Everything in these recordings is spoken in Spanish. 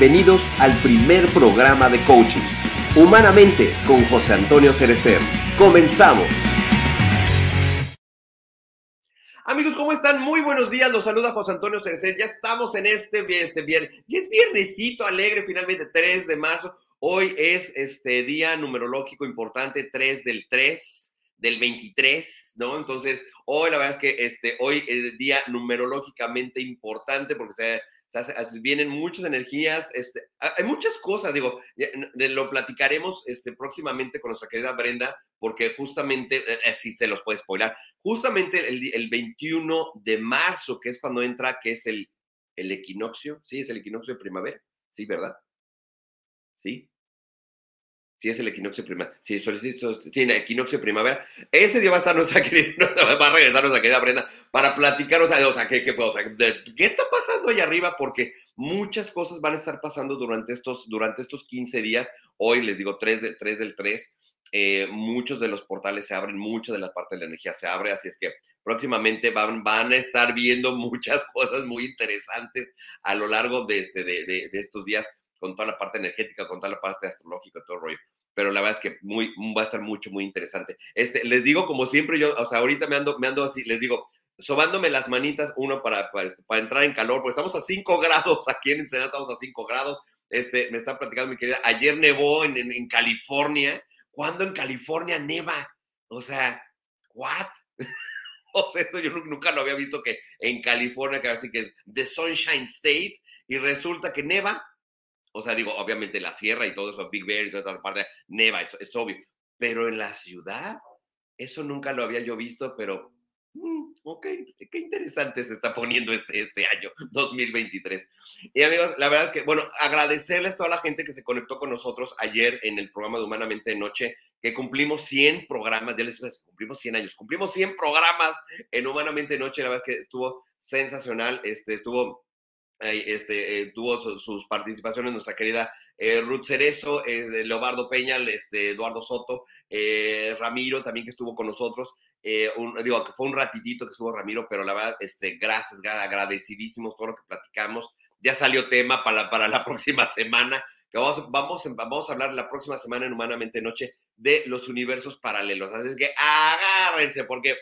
Bienvenidos al primer programa de coaching, Humanamente con José Antonio Cerecer. Comenzamos. Amigos, ¿cómo están? Muy buenos días. Los saluda José Antonio Cerecer. Ya estamos en este, este viernes. Ya es viernesito alegre, finalmente 3 de marzo. Hoy es este día numerológico importante, 3 del 3 del 23, ¿no? Entonces, hoy la verdad es que este, hoy es día numerológicamente importante porque se vienen muchas energías, este, hay muchas cosas, digo, lo platicaremos este, próximamente con nuestra querida Brenda, porque justamente, eh, eh, si se los puede spoiler, justamente el, el, 21 de marzo, que es cuando entra, que es el, el equinoccio, sí, es el equinoccio de primavera, sí, ¿verdad? Sí, Sí, es el equinoccio primavera. Sí, solicito, sí, el equinoccio primavera. Ese día va a estar nuestra querida, va a regresar nuestra querida Brenda para platicar, o sea, o sea ¿qué, qué, ¿qué, está pasando ahí arriba? Porque muchas cosas van a estar pasando durante estos, durante estos 15 días. Hoy les digo 3, de, 3 del 3. Eh, muchos de los portales se abren, mucha de la parte de la energía se abre, así es que próximamente van, van a estar viendo muchas cosas muy interesantes a lo largo de, este, de, de estos días con toda la parte energética, con toda la parte astrológica, todo el rollo. Pero la verdad es que muy, va a estar mucho, muy interesante. Este, les digo, como siempre, yo, o sea, ahorita me ando, me ando así, les digo, sobándome las manitas, uno para, para, este, para entrar en calor, porque estamos a 5 grados, aquí en Ensenada estamos a 5 grados. Este, me está platicando mi querida, ayer nevó en, en, en California. ¿Cuándo en California neva? O sea, ¿what? o sea, eso yo nunca lo había visto que en California, que así que es The Sunshine State, y resulta que neva o sea, digo, obviamente la sierra y todo eso, Big Bear y toda esa parte, neva, eso es obvio. Pero en la ciudad, eso nunca lo había yo visto, pero mm, ok, qué interesante se está poniendo este, este año 2023. Y amigos, la verdad es que, bueno, agradecerles a toda la gente que se conectó con nosotros ayer en el programa de Humanamente Noche, que cumplimos 100 programas, ya les cumplimos 100 años, cumplimos 100 programas en Humanamente Noche, la verdad es que estuvo sensacional, este, estuvo este, eh, tuvo sus participaciones nuestra querida eh, Ruth Cerezo, eh, Leobardo Peña, este, Eduardo Soto, eh, Ramiro también que estuvo con nosotros. digo, fue un ratitito que estuvo Ramiro, pero la verdad, este, gracias, agradecidísimos todo lo que platicamos. Ya salió tema para, para la próxima semana, vamos, vamos, vamos a hablar la próxima semana en Humanamente Noche de los universos paralelos. Así que agárrense, porque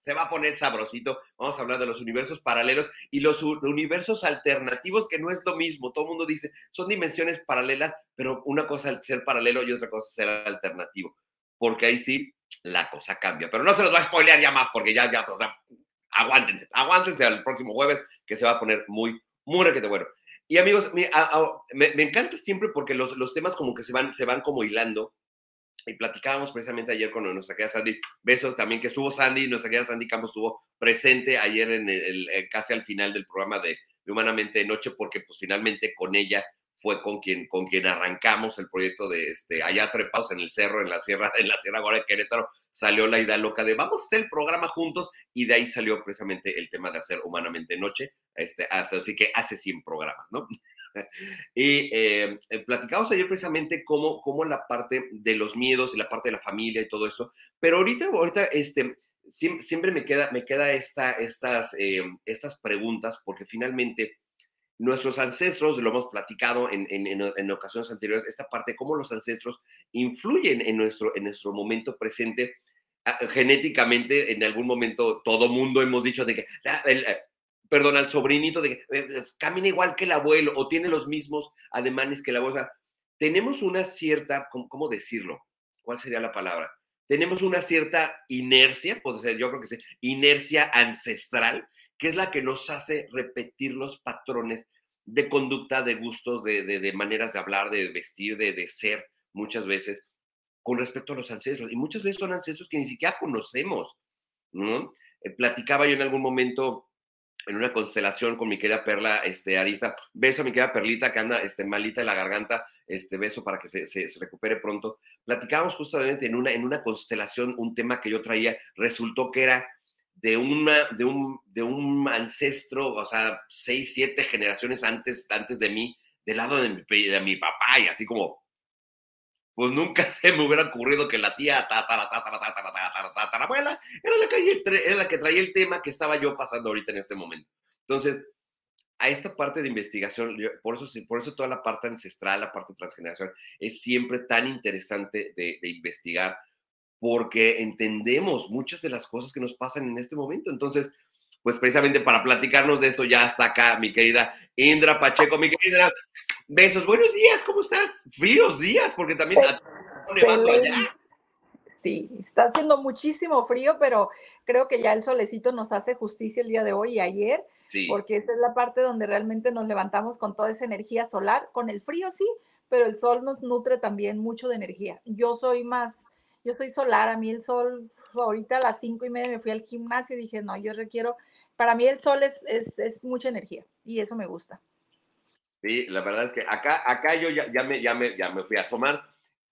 se va a poner sabrosito. Vamos a hablar de los universos paralelos y los universos alternativos, que no es lo mismo. Todo el mundo dice, son dimensiones paralelas, pero una cosa es ser paralelo y otra cosa es ser alternativo. Porque ahí sí, la cosa cambia. Pero no se los va a spoilear ya más, porque ya, ya, o sea, aguántense, aguántense al próximo jueves, que se va a poner muy, muy requete bueno. Y amigos, me, me, encanta siempre porque los, los temas como que se van, se van como hilando y platicábamos precisamente ayer con nuestra querida Sandy, besos también que estuvo Sandy, nuestra querida Sandy Campos estuvo presente ayer en el, eh, casi al final del programa de, Humanamente de Noche, porque pues finalmente con ella fue con quien, con quien arrancamos el proyecto de este, allá trepados en el cerro, en la sierra, en la sierra ahora de Querétaro, salió la idea loca de vamos a hacer el programa juntos y de ahí salió precisamente el tema de hacer Humanamente Noche, este, así que hace 100 programas, ¿no? y eh, eh, platicamos ayer precisamente cómo, cómo la parte de los miedos y la parte de la familia y todo esto, pero ahorita, ahorita este, siempre, me queda, me queda esta, estas, eh, estas preguntas porque finalmente nuestros ancestros, lo hemos platicado en, en, en, ocasiones anteriores, esta parte, cómo los ancestros influyen en nuestro, en nuestro momento presente. Ah, genéticamente, en algún momento, todo mundo hemos dicho de que ah, el, perdón, al sobrinito de que eh, eh, camina igual que el abuelo o tiene los mismos ademanes que el abuelo. Tenemos una cierta, ¿cómo, decirlo? ¿Cuál sería la palabra? Tenemos una cierta inercia, puede ser, yo creo que sí, inercia ancestral, que es la que nos hace repetir los patrones de conducta, de gustos, de, maneras de hablar, de vestir, de, ser, muchas veces, con respecto a los ancestros. Y muchas veces son ancestros que ni siquiera conocemos. ¿no? Eh, platicaba yo en algún momento en una constelación con mi querida Perla este, Arista. Beso a mi querida Perlita que anda este, malita en la garganta. Este beso para que se, se, recupere pronto. Platicábamos justamente en una, en una constelación un tema que yo traía. Resultó que era de, una, de, un, de un ancestro, o sea, seis, siete generaciones antes, antes de mí, del lado de mi, de mi papá, y así como, pues nunca se me hubiera ocurrido que la tía tatara, era la, que, era la que traía el tema que estaba yo pasando ahorita en este momento. Entonces, a esta parte de investigación, por eso, por eso toda la parte ancestral, la parte transgeneracional, es siempre tan interesante de, de investigar, porque entendemos muchas de las cosas que nos pasan en este momento. Entonces, pues precisamente para platicarnos de esto ya está acá mi querida Indra Pacheco, mi querida. Besos, buenos días, ¿cómo estás? Fríos días, porque también está nevando allá. Sí, está haciendo muchísimo frío, pero creo que ya el solecito nos hace justicia el día de hoy y ayer, sí. porque esa es la parte donde realmente nos levantamos con toda esa energía solar. Con el frío sí, pero el sol nos nutre también mucho de energía. Yo soy más, yo soy solar, a mí el sol, ahorita a las cinco y media me fui al gimnasio y dije, no, yo requiero para mí el sol es, es, mucha energía y eso me gusta. Sí, la verdad es que acá, acá yo ya, ya, me, ya, me, ya me fui a asomar,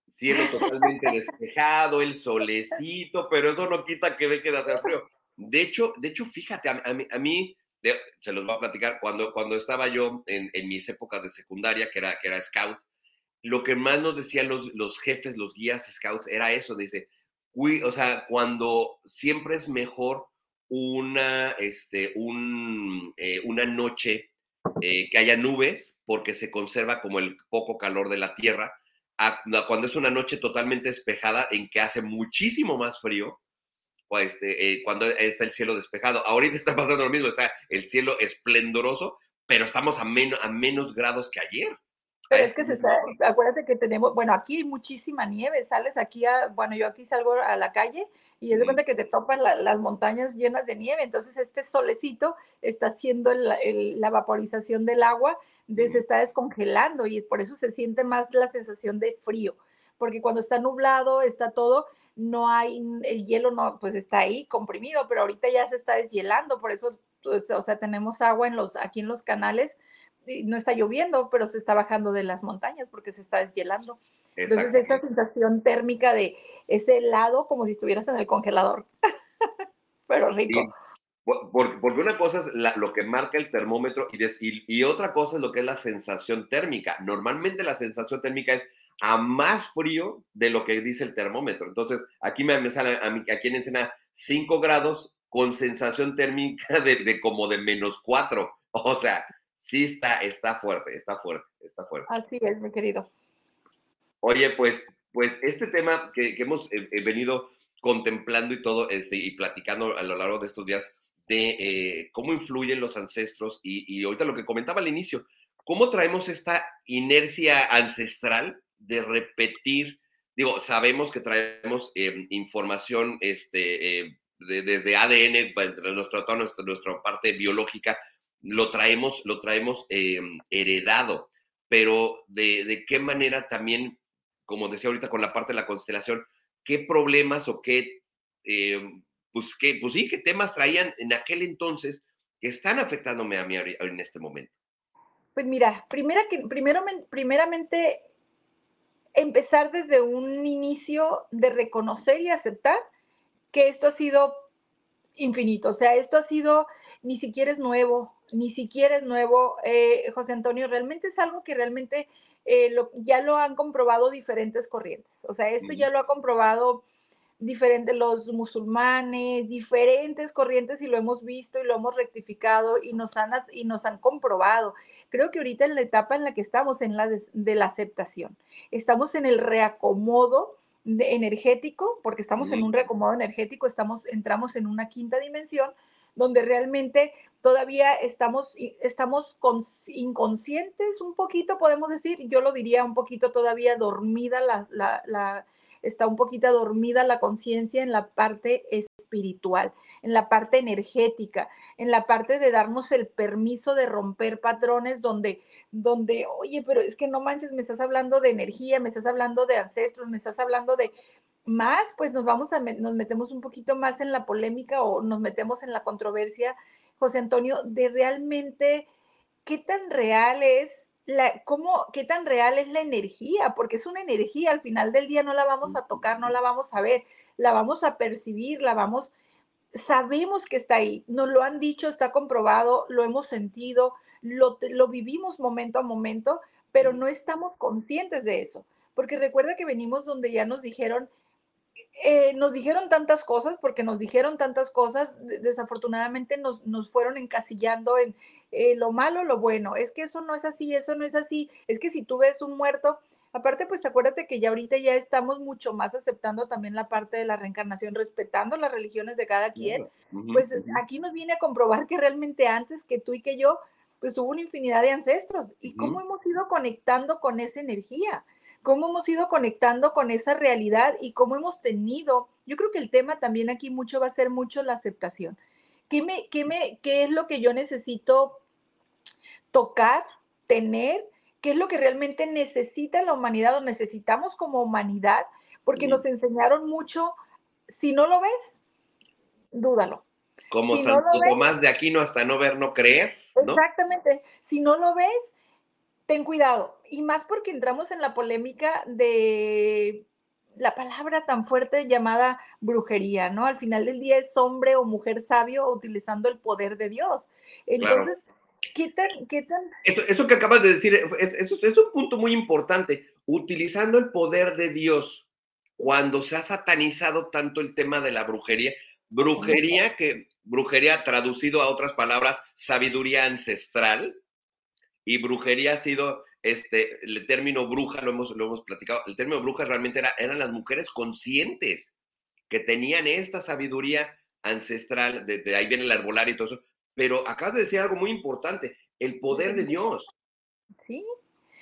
cielo totalmente despejado, el solecito, pero eso no quita que deje de hacer frío. De hecho, de hecho fíjate, a, mí, a mí se los voy a platicar, cuando, cuando estaba yo en, en, mis épocas de secundaria, que era, que era scout, lo que más nos decían los, los jefes, los guías scouts, era eso, dice, uy, o sea, cuando siempre es mejor una, este, un, eh, una noche eh, que haya nubes porque se conserva como el poco calor de la tierra, cuando es una noche totalmente despejada en que hace muchísimo más frío, este, eh, cuando está el cielo despejado. Ahorita está pasando lo mismo, está el cielo esplendoroso, pero estamos a, menos a menos grados que ayer. Pero es que se está, acuérdate que tenemos, bueno, aquí hay muchísima nieve, sales aquí a, bueno, yo aquí salgo a la calle y es de cuenta que te topas las montañas llenas de nieve, entonces este solecito está haciendo la vaporización del agua, se está descongelando y por eso se siente más la sensación de frío, porque cuando está nublado, está todo, no hay, el hielo no, pues está ahí comprimido, pero ahorita ya se está deshielando, por eso, pues, o sea, tenemos agua en los, aquí en los canales, no está lloviendo, pero se está bajando de las montañas porque se está deshielando. Entonces, esta sensación térmica de ese helado como si estuvieras en el congelador, pero rico. porque, una cosa es lo que marca el termómetro y, y, otra cosa es lo que es la sensación térmica. Normalmente la sensación térmica es a más frío de lo que dice el termómetro. Entonces, aquí me, sale, a mí, aquí en Encena 5 grados con sensación térmica de, de como de menos 4. O sea, sí está, está fuerte, está fuerte, está fuerte. Así es, mi querido. Oye, pues, pues este tema que, hemos eh, eh, venido contemplando y todo, este, y platicando a lo largo de estos días, de eh, cómo influyen los ancestros, y, y, ahorita lo que comentaba al inicio, cómo traemos esta inercia ancestral de repetir, digo, sabemos que traemos información este, desde ADN, nuestra, toda nuestra, nuestra parte biológica, lo traemos, lo traemos em, heredado, pero de, qué manera también, como decía ahorita con la parte de la constelación, qué problemas o qué, em, pues, qué, pues sí, qué temas traían en aquel entonces que están afectándome a mí en este momento. Pues mira, primera que, primero, primeramente, empezar desde un inicio de reconocer y aceptar que esto ha sido infinito, o sea, esto ha sido, ni siquiera es nuevo, ni siquiera es nuevo, eh, José Antonio, realmente es algo que realmente eh, ya lo han comprobado diferentes corrientes. O sea, esto ya lo ha comprobado diferentes los musulmanes, diferentes corrientes y lo hemos visto y lo hemos rectificado y nos han, y nos han comprobado. Creo que ahorita en la etapa en la que estamos, en la de, la aceptación, estamos en el reacomodo energético, porque estamos en un reacomodo energético, estamos, entramos en una quinta dimensión donde realmente todavía estamos, estamos inconscientes un poquito, podemos decir, yo lo diría un poquito todavía dormida, la, está un poquito dormida la conciencia en la parte espiritual, en la parte energética, en la parte de darnos el permiso de romper patrones donde, donde, oye, pero es que no manches, me estás hablando de energía, me estás hablando de ancestros, me estás hablando de, más, pues nos vamos a, nos metemos un poquito más en la polémica o nos metemos en la controversia, José Antonio, de realmente qué tan real es la, cómo, qué tan real es la energía, porque es una energía, al final del día no la vamos a tocar, no la vamos a ver, la vamos a percibir, la vamos, sabemos que está ahí, nos lo han dicho, está comprobado, lo hemos sentido, lo, lo vivimos momento a momento, pero no estamos conscientes de eso, porque recuerda que venimos donde ya nos dijeron, eh, nos dijeron tantas cosas, porque nos dijeron tantas cosas, desafortunadamente nos, nos fueron encasillando en, eh, lo malo, lo bueno, es que eso no es así, eso no es así, es que si tú ves un muerto, aparte pues acuérdate que ya ahorita ya estamos mucho más aceptando también la parte de la reencarnación, respetando las religiones de cada quien, pues aquí nos viene a comprobar que realmente antes que tú y que yo, pues hubo una infinidad de ancestros. Y cómo hemos ido conectando con esa energía cómo hemos ido conectando con esa realidad y cómo hemos tenido, yo creo que el tema también aquí mucho va a ser mucho la aceptación. ¿Qué, me, qué, me, qué es lo que yo necesito tocar, tener? ¿Qué es lo que realmente necesita la humanidad o necesitamos como humanidad? Porque nos enseñaron mucho, si no lo ves, dúdalo. Como Santo Tomás de Aquino hasta no ver, no creer. Exactamente. Si no lo ves, ten cuidado. Y más porque entramos en la polémica de la palabra tan fuerte llamada brujería, ¿no? Al final del día es hombre o mujer sabio utilizando el poder de Dios. Entonces, ¿qué tan... Qué tan... Eso, que acabas de decir, es, es un punto muy importante. Utilizando el poder de Dios, cuando se ha satanizado tanto el tema de la brujería, brujería que, brujería traducido a otras palabras, sabiduría ancestral, y brujería ha sido, este, el término bruja, lo hemos, lo hemos platicado, el término bruja realmente era, eran las mujeres conscientes que tenían esta sabiduría ancestral, de, ahí viene el arbolario y todo eso, pero acabas de decir algo muy importante, el poder de Dios. Sí,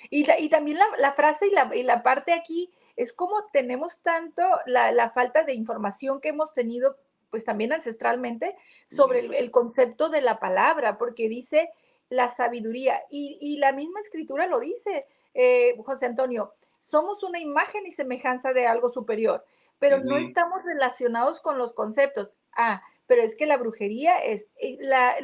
y, y también la, frase y la, y la, parte aquí es como tenemos tanto la, la, falta de información que hemos tenido, pues también ancestralmente, sobre el, el concepto de la palabra, porque dice la sabiduría. Y, la misma escritura lo dice, eh, José Antonio, somos una imagen y semejanza de algo superior, pero no estamos relacionados con los conceptos. Ah, pero es que la brujería es, eh, la,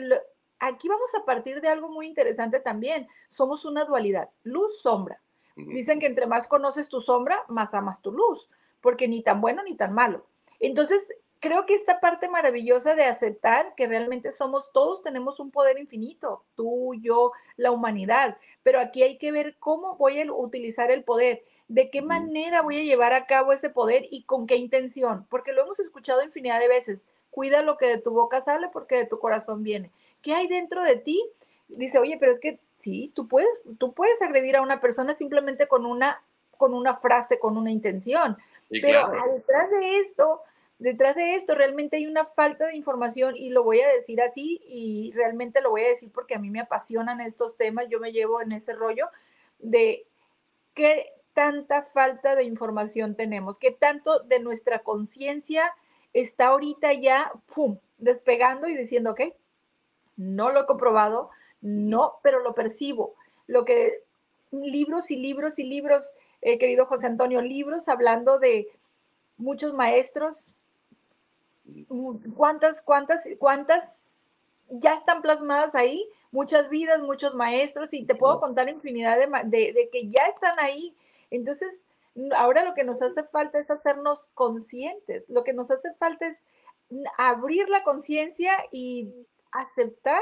aquí vamos a partir de algo muy interesante también. Somos una dualidad, luz-sombra. Dicen que entre más conoces tu sombra, más amas tu luz, porque ni tan bueno ni tan malo. Entonces, creo que esta parte maravillosa de aceptar que realmente somos, todos tenemos un poder infinito, tú, yo, la humanidad, pero aquí hay que ver cómo voy a utilizar el poder, de qué manera voy a llevar a cabo ese poder y con qué intención, porque lo hemos escuchado infinidad de veces, cuida lo que de tu boca sale porque de tu corazón viene. ¿Qué hay dentro de ti? Dice, oye, pero es que sí, tú puedes, tú puedes agredir a una persona simplemente con una, con una frase, con una intención. pero detrás de esto detrás de esto realmente hay una falta de información y lo voy a decir así y realmente lo voy a decir porque a mí me apasionan estos temas, yo me llevo en ese rollo de qué tanta falta de información tenemos, qué tanto de nuestra conciencia está ahorita ya, ¡pum!, despegando y diciendo, ok, no lo he comprobado, no, pero lo percibo. Lo que libros y libros y libros, eh, querido José Antonio, libros hablando de muchos maestros, cuántas, cuántas, cuántas ya están plasmadas ahí, muchas vidas, muchos maestros, y te puedo contar infinidad de, de, que ya están ahí. Entonces, ahora lo que nos hace falta es hacernos conscientes, lo que nos hace falta es abrir la conciencia y aceptar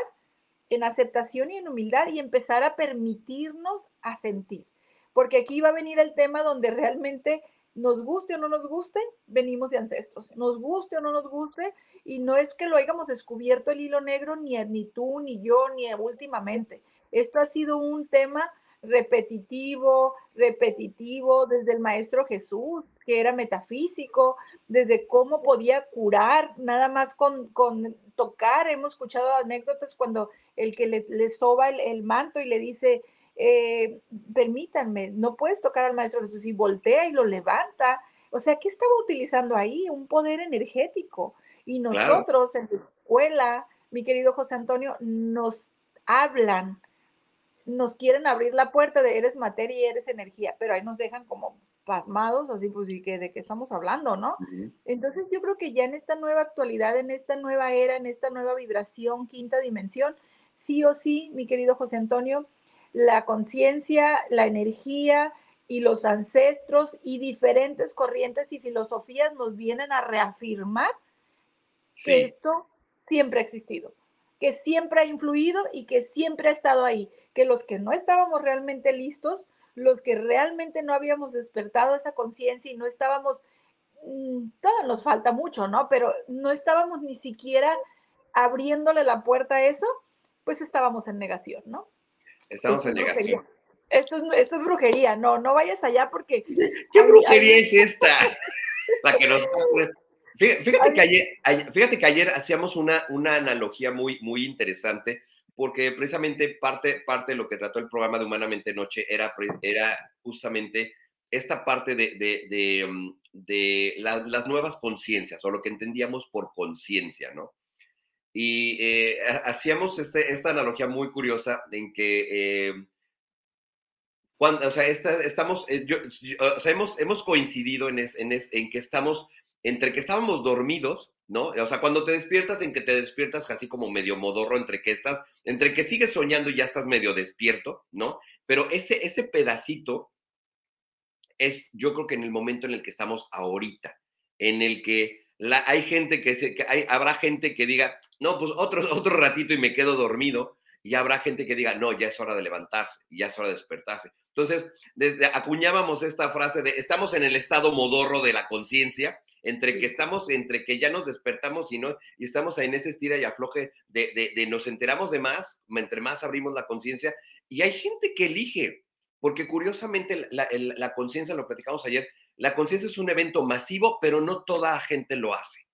en aceptación y en humildad y empezar a permitirnos a sentir. Porque aquí va a venir el tema donde realmente nos guste o no nos guste, venimos de ancestros. Nos guste o no nos guste, y no es que lo hayamos descubierto el hilo negro, ni, tú, ni yo, ni últimamente. Esto ha sido un tema repetitivo, repetitivo desde el Maestro Jesús, que era metafísico, desde cómo podía curar, nada más con, con tocar. Hemos escuchado anécdotas cuando el que le, le soba el, el manto y le dice, eh, permítanme, no puedes tocar al Maestro Jesús y voltea y lo levanta. O sea, ¿qué estaba utilizando ahí? Un poder energético. Y nosotros en la escuela, mi querido José Antonio, nos hablan, nos quieren abrir la puerta de eres materia y eres energía, pero ahí nos dejan como pasmados, así pues, ¿y que de qué estamos hablando, no? Entonces yo creo que ya en esta nueva actualidad, en esta nueva era, en esta nueva vibración, quinta dimensión, sí o sí, mi querido José Antonio, la conciencia, la energía y los ancestros y diferentes corrientes y filosofías nos vienen a reafirmar que esto siempre ha existido, que siempre ha influido y que siempre ha estado ahí, que los que no estábamos realmente listos, los que realmente no habíamos despertado esa conciencia y no estábamos, mm, todo nos falta mucho, ¿no? Pero no estábamos ni siquiera abriéndole la puerta a eso, pues estábamos en negación, ¿no? Estamos en negación. Esto es, esto es, brujería, no, no vayas allá porque... ¿Qué brujería es esta? La que nos... Fíjate, que ayer, fíjate que ayer hacíamos una, una analogía muy, muy interesante porque precisamente parte, parte de lo que trató el programa de Humanamente Noche era, era justamente esta parte de, de, mm, las nuevas conciencias o lo que entendíamos por conciencia, ¿no? Y eh, hacíamos este, esta analogía muy curiosa en que, eh, cuando, o sea, estamos, eh, o sea, hemos, hemos coincidido en, en, en que estamos, entre que estábamos dormidos, ¿no? O sea, cuando te despiertas, en que te despiertas casi como medio modorro, entre que estás, entre que sigues soñando y ya estás medio despierto, ¿no? Pero ese, ese pedacito es, yo creo que en el momento en el que estamos ahorita, en el que la, hay gente que, se, que hay, habrá gente que diga, no, pues otro, otro ratito y me quedo dormido, y habrá gente que diga, no, ya es hora de levantarse, ya es hora de despertarse. Entonces, desde acuñábamos esta frase de estamos en el estado modorro de la conciencia, entre que estamos, entre que ya nos despertamos y no, y estamos en ese estira y afloje de, de, de nos enteramos de más, entre más abrimos la conciencia, y hay gente que elige, porque curiosamente la, conciencia, lo platicamos ayer, la conciencia es un evento masivo, pero no toda la gente lo hace.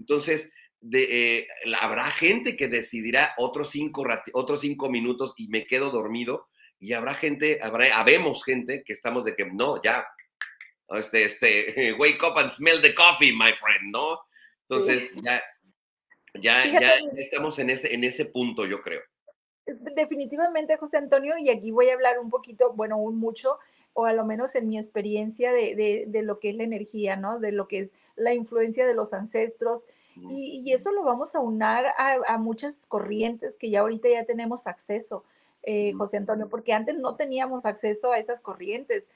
Entonces, de, eh, habrá gente que decidirá otros cinco, otros cinco minutos y me quedo dormido, y habrá gente, habrá, habemos gente que estamos de que no, ya, este, este, wake up and smell the coffee, my friend, ¿no? Entonces, ya, ya, ya estamos en ese, en ese punto, yo creo definitivamente, José Antonio, y aquí voy a hablar un poquito, bueno, un mucho, o a lo menos en mi experiencia de, lo que es la energía, ¿no? De lo que es la influencia de los ancestros. Y, eso lo vamos a unar a, muchas corrientes que ya ahorita ya tenemos acceso, eh, José Antonio, porque antes no teníamos acceso a esas corrientes.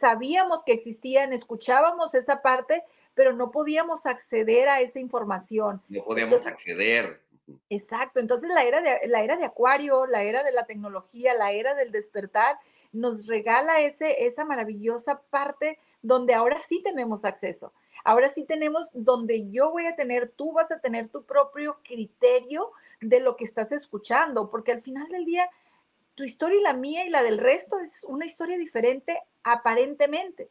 Sabíamos que existían, escuchábamos esa parte, pero no podíamos acceder a esa información. No podíamos acceder. Exacto, entonces la era, de, la era de Acuario, la era de la tecnología, la era del despertar, nos regala ese, esa maravillosa parte donde ahora sí tenemos acceso. Ahora sí tenemos donde yo voy a tener, tú vas a tener tu propio criterio de lo que estás escuchando, porque al final del día, tu historia y la mía y la del resto es una historia diferente aparentemente,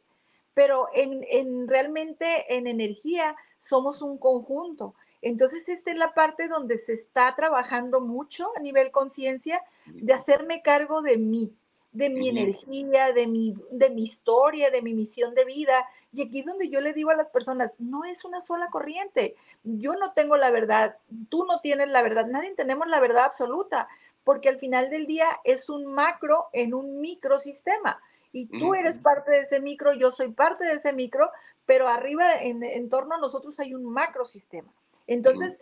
pero en, en realmente en energía somos un conjunto. Entonces, esta es la parte donde se está trabajando mucho a nivel conciencia de hacerme cargo de mí, de mi energía, de mi, de mi historia, de mi misión de vida. Y aquí es donde yo le digo a las personas, no es una sola corriente. Yo no tengo la verdad, tú no tienes la verdad, nadie tenemos la verdad absoluta, porque al final del día es un macro en un microsistema. Y tú eres parte de ese micro, yo soy parte de ese micro, pero arriba, en, en torno a nosotros hay un macrosistema. Entonces,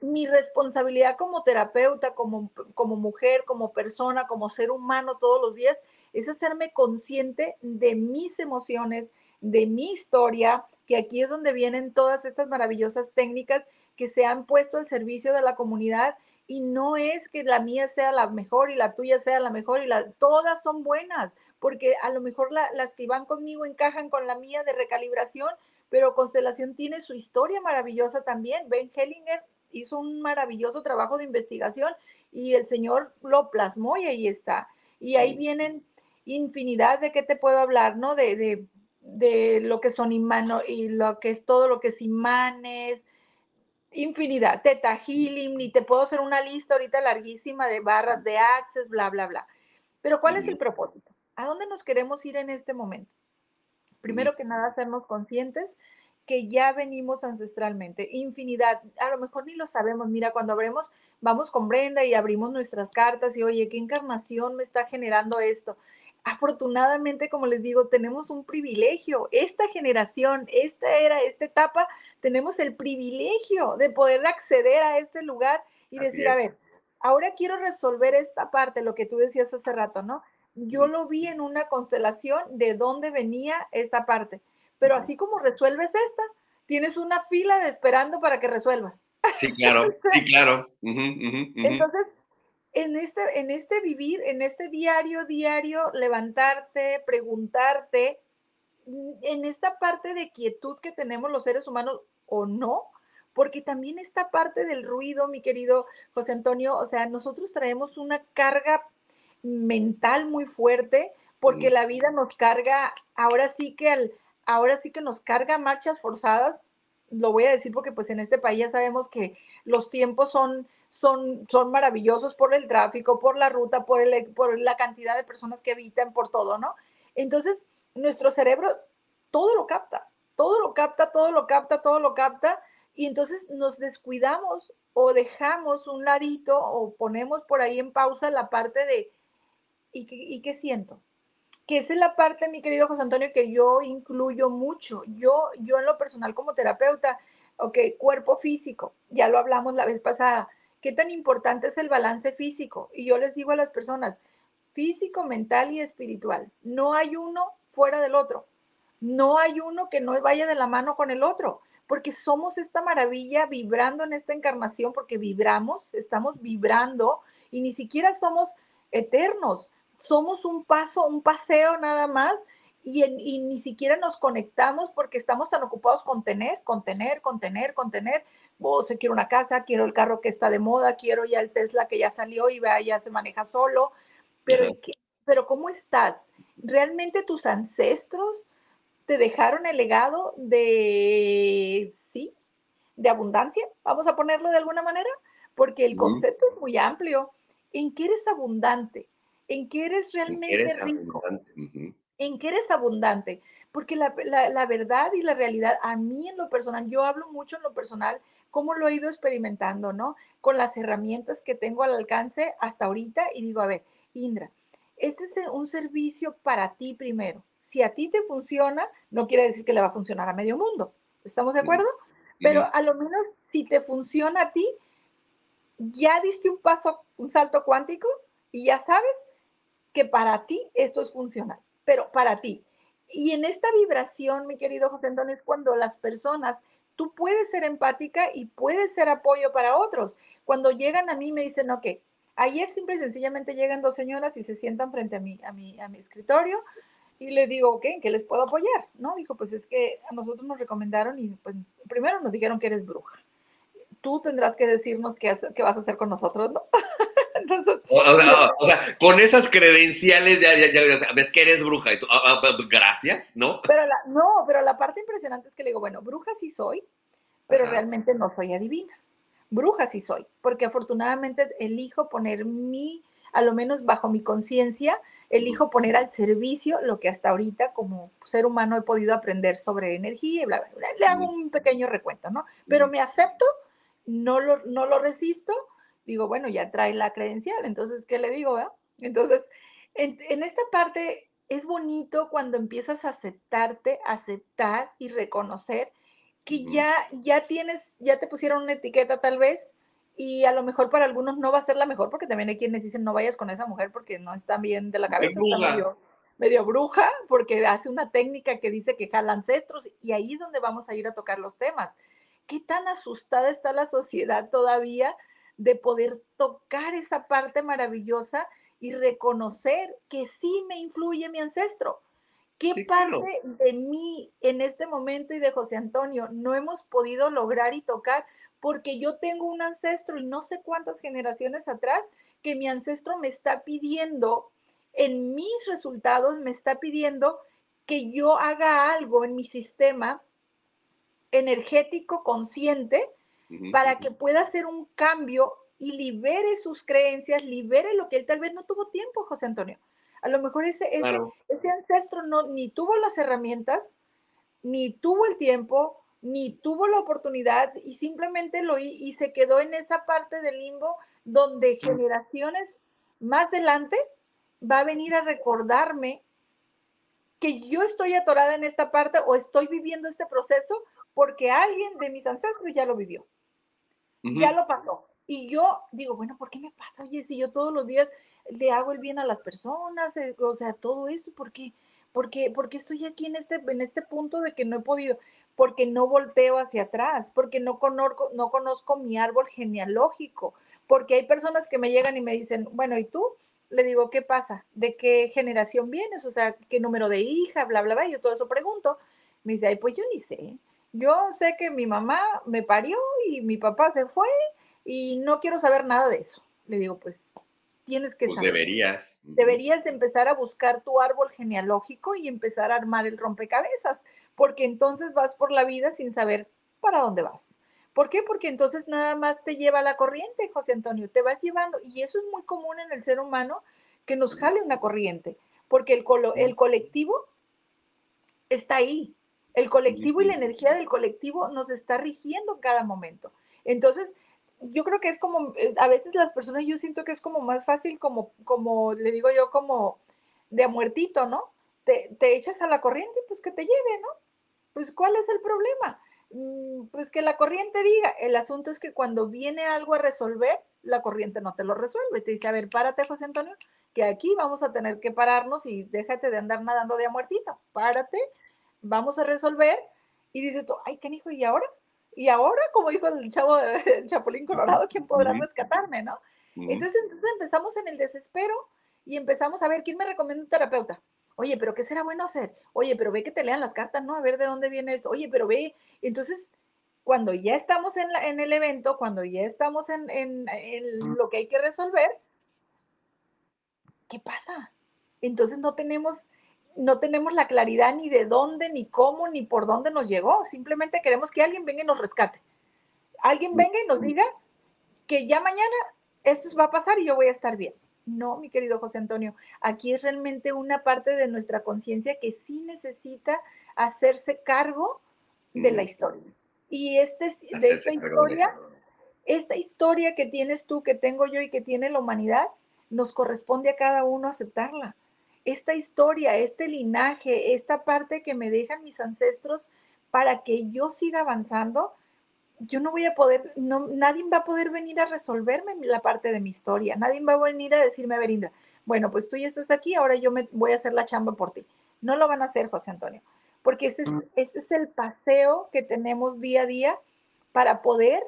mi responsabilidad como terapeuta, como, como mujer, como persona, como ser humano todos los días, es hacerme consciente de mis emociones, de mi historia, que aquí es donde vienen todas estas maravillosas técnicas que se han puesto al servicio de la comunidad y no es que la mía sea la mejor y la tuya sea la mejor y la todas son buenas, porque a lo mejor las que van conmigo encajan con la mía de recalibración, pero Constelación tiene su historia maravillosa también. Ben Hellinger hizo un maravilloso trabajo de investigación y el Señor lo plasmó y ahí está. Y ahí vienen infinidad de qué te puedo hablar, ¿no? De, de, lo que son imanes y lo que es todo lo que es imanes, infinidad, teta healing, y te puedo hacer una lista ahorita larguísima de barras de access, bla, bla, bla. Pero ¿cuál es el propósito? ¿A dónde nos queremos ir en este momento? Primero que nada, hacernos conscientes que ya venimos ancestralmente, infinidad, a lo mejor ni lo sabemos, mira, cuando abremos, vamos con Brenda y abrimos nuestras cartas y oye, ¿qué encarnación me está generando esto? Afortunadamente, como les digo, tenemos un privilegio, esta generación, esta era, esta etapa, tenemos el privilegio de poder acceder a este lugar y decir, a ver, ahora quiero resolver esta parte, lo que tú decías hace rato, ¿no? yo lo vi en una constelación de dónde venía esta parte. Pero así como resuelves esta, tienes una fila de esperando para que resuelvas. Sí, claro, sí, claro. Entonces, en este, en este vivir, en este diario, diario, levantarte, preguntarte, en esta parte de quietud que tenemos los seres humanos o no, porque también esta parte del ruido, mi querido José Antonio, o sea, nosotros traemos una carga mental muy fuerte porque la vida nos carga, ahora sí que al, ahora sí que nos carga marchas forzadas, lo voy a decir porque pues en este país ya sabemos que los tiempos son, son, son maravillosos por el tráfico, por la ruta, por, el, por la cantidad de personas que habitan, por todo, ¿no? Entonces, nuestro cerebro todo lo capta, todo lo capta, todo lo capta, todo lo capta, y entonces nos descuidamos o dejamos un ladito o ponemos por ahí en pausa la parte de, ¿y qué, y qué siento? Que esa es la parte, mi querido José Antonio, que yo incluyo mucho. Yo, yo en lo personal como terapeuta, ok, cuerpo físico, ya lo hablamos la vez pasada. ¿Qué tan importante es el balance físico? Y yo les digo a las personas, físico, mental y espiritual. No hay uno fuera del otro. No hay uno que no vaya de la mano con el otro, porque somos esta maravilla vibrando en esta encarnación, porque vibramos, estamos vibrando y ni siquiera somos eternos somos un paso, un paseo nada más y, ni siquiera nos conectamos porque estamos tan ocupados con tener, con tener, con tener, con tener. O se quiero una casa, quiero el carro que está de moda, quiero ya el Tesla que ya salió y ya se maneja solo. Pero, pero ¿cómo estás? ¿Realmente tus ancestros te dejaron el legado de, sí, de abundancia? Vamos a ponerlo de alguna manera, porque el concepto es muy amplio. ¿En qué eres abundante? En que eres realmente rico, en que eres abundante, porque la, verdad y la realidad, a mí en lo personal, yo hablo mucho en lo personal, cómo lo he ido experimentando, ¿no? Con las herramientas que tengo al alcance hasta ahorita y digo, a ver, Indra, este es un servicio para ti primero. Si a ti te funciona, no quiere decir que le va a funcionar a medio mundo. ¿Estamos de acuerdo? Pero a lo menos si te funciona a ti, ya diste un paso, un salto cuántico y ya sabes que para ti esto es funcional, pero para ti. Y en esta vibración, mi querido José Antonio, es cuando las personas, tú puedes ser empática y puedes ser apoyo para otros. Cuando llegan a mí me dicen, ok, ayer simple y sencillamente llegan dos señoras y se sientan frente a mi, a mi, a mi escritorio y le digo, ok, ¿en qué les puedo apoyar? No, dijo, pues es que a nosotros nos recomendaron y pues primero nos dijeron que eres bruja. Tú tendrás que decirnos qué, qué vas a hacer con nosotros, ¿no? o, sea, con esas credenciales ya, ya, ves que eres bruja y tú, ah, ah, gracias, ¿no? Pero la, no, pero la parte impresionante es que le digo, bueno, bruja sí soy, pero realmente no soy adivina. Bruja sí soy, porque afortunadamente elijo poner mi, a lo menos bajo mi conciencia, elijo poner al servicio lo que hasta ahorita como ser humano he podido aprender sobre energía y bla, bla, bla. Le hago un pequeño recuento, ¿no? Pero me acepto, no lo, no lo resisto digo, bueno, ya trae la credencial, entonces, ¿qué le digo? Entonces, en, esta parte es bonito cuando empiezas a aceptarte, aceptar y reconocer que ya, ya tienes, ya te pusieron una etiqueta tal vez, y a lo mejor para algunos no va a ser la mejor, porque también hay quienes dicen no vayas con esa mujer porque no está bien de la cabeza, está medio, medio, bruja, porque hace una técnica que dice que jala ancestros, y ahí es donde vamos a ir a tocar los temas. ¿Qué tan asustada está la sociedad todavía de poder tocar esa parte maravillosa y reconocer que sí me influye mi ancestro. ¿Qué parte de mí en este momento y de José Antonio no hemos podido lograr y tocar? Porque yo tengo un ancestro y no sé cuántas generaciones atrás que mi ancestro me está pidiendo, en mis resultados me está pidiendo que yo haga algo en mi sistema energético consciente para que pueda hacer un cambio y libere sus creencias, libere lo que él tal vez no tuvo tiempo, José Antonio. A lo mejor ese, ese, ancestro no, ni tuvo las herramientas, ni tuvo el tiempo, ni tuvo la oportunidad y simplemente lo y se quedó en esa parte del limbo donde generaciones más adelante va a venir a recordarme que yo estoy atorada en esta parte o estoy viviendo este proceso porque alguien de mis ancestros ya lo vivió ya lo pasó. Y yo digo, bueno, ¿por qué me pasa? Oye, si yo todos los días le hago el bien a las personas, eh, o sea, todo eso, ¿por qué? Porque, porque estoy aquí en este, en este punto de que no he podido, porque no volteo hacia atrás, porque no conozco, no conozco mi árbol genealógico, porque hay personas que me llegan y me dicen, bueno, ¿y tú? Le digo, ¿qué pasa? ¿De qué generación vienes? O sea, ¿qué número de hija? Bla, bla, bla. Yo todo eso pregunto. Me dice, ay, pues yo ni sé. Yo sé que mi mamá me parió y mi papá se fue y no quiero saber nada de eso. Le digo, pues tienes que Pues saber. deberías. Deberías de empezar a buscar tu árbol genealógico y empezar a armar el rompecabezas, porque entonces vas por la vida sin saber para dónde vas. ¿Por qué? Porque entonces nada más te lleva la corriente, José Antonio, te vas llevando. Y eso es muy común en el ser humano, que nos jale una corriente, porque el, colo- el colectivo está ahí. El colectivo y la energía del colectivo nos está rigiendo en cada momento. Entonces, yo creo que es como, eh, a veces las personas, yo siento que es como más fácil, como, como le digo yo, como de a muertito, ¿no? Te, te echas a la corriente, pues que te lleve, ¿no? Pues ¿cuál es el problema? Mm, Pues que la corriente diga, el asunto es que cuando viene algo a resolver, la corriente no te lo resuelve. Te dice, a ver, párate, José Antonio, que aquí vamos a tener que pararnos y déjate de andar nadando de a muertito. Párate, vamos a resolver. Y dices tú, ay, ¿qué hijo? ¿Y ahora? Y ahora, como dijo el chavo, el Chapulín Colorado, ¿quién podrá rescatarme, no? Entonces, entonces empezamos en el desespero y empezamos a ver quién me recomienda un terapeuta. Oye, pero ¿qué será bueno hacer? Oye, pero ve que te lean las cartas, ¿no? A ver de dónde viene esto. Oye, pero ve. Entonces, cuando ya estamos en, la- en el evento, cuando ya estamos en, en- en lo que hay que resolver, ¿qué pasa? Entonces no tenemos, no tenemos la claridad ni de dónde, ni cómo, ni por dónde nos llegó. Simplemente queremos que alguien venga y nos rescate. Alguien venga y nos diga que ya mañana esto va a pasar y yo voy a estar bien. No, mi querido José Antonio, aquí es realmente una parte de nuestra conciencia que sí necesita hacerse cargo de la Ujú. historia. Y este, de esta historia, esta historia que tienes tú, que tengo yo y que tiene la humanidad, nos corresponde a cada uno aceptarla. Esta historia, este linaje, esta parte que me dejan mis ancestros para que yo siga avanzando, yo no voy a poder, no, nadie va a poder venir a resolverme la parte de mi historia, nadie va a venir a decirme, a ver, Indra, bueno, pues tú ya estás aquí, ahora yo me voy a hacer la chamba por ti. No lo van a hacer, José Antonio, porque ese es, ese es el paseo que tenemos día a día para poder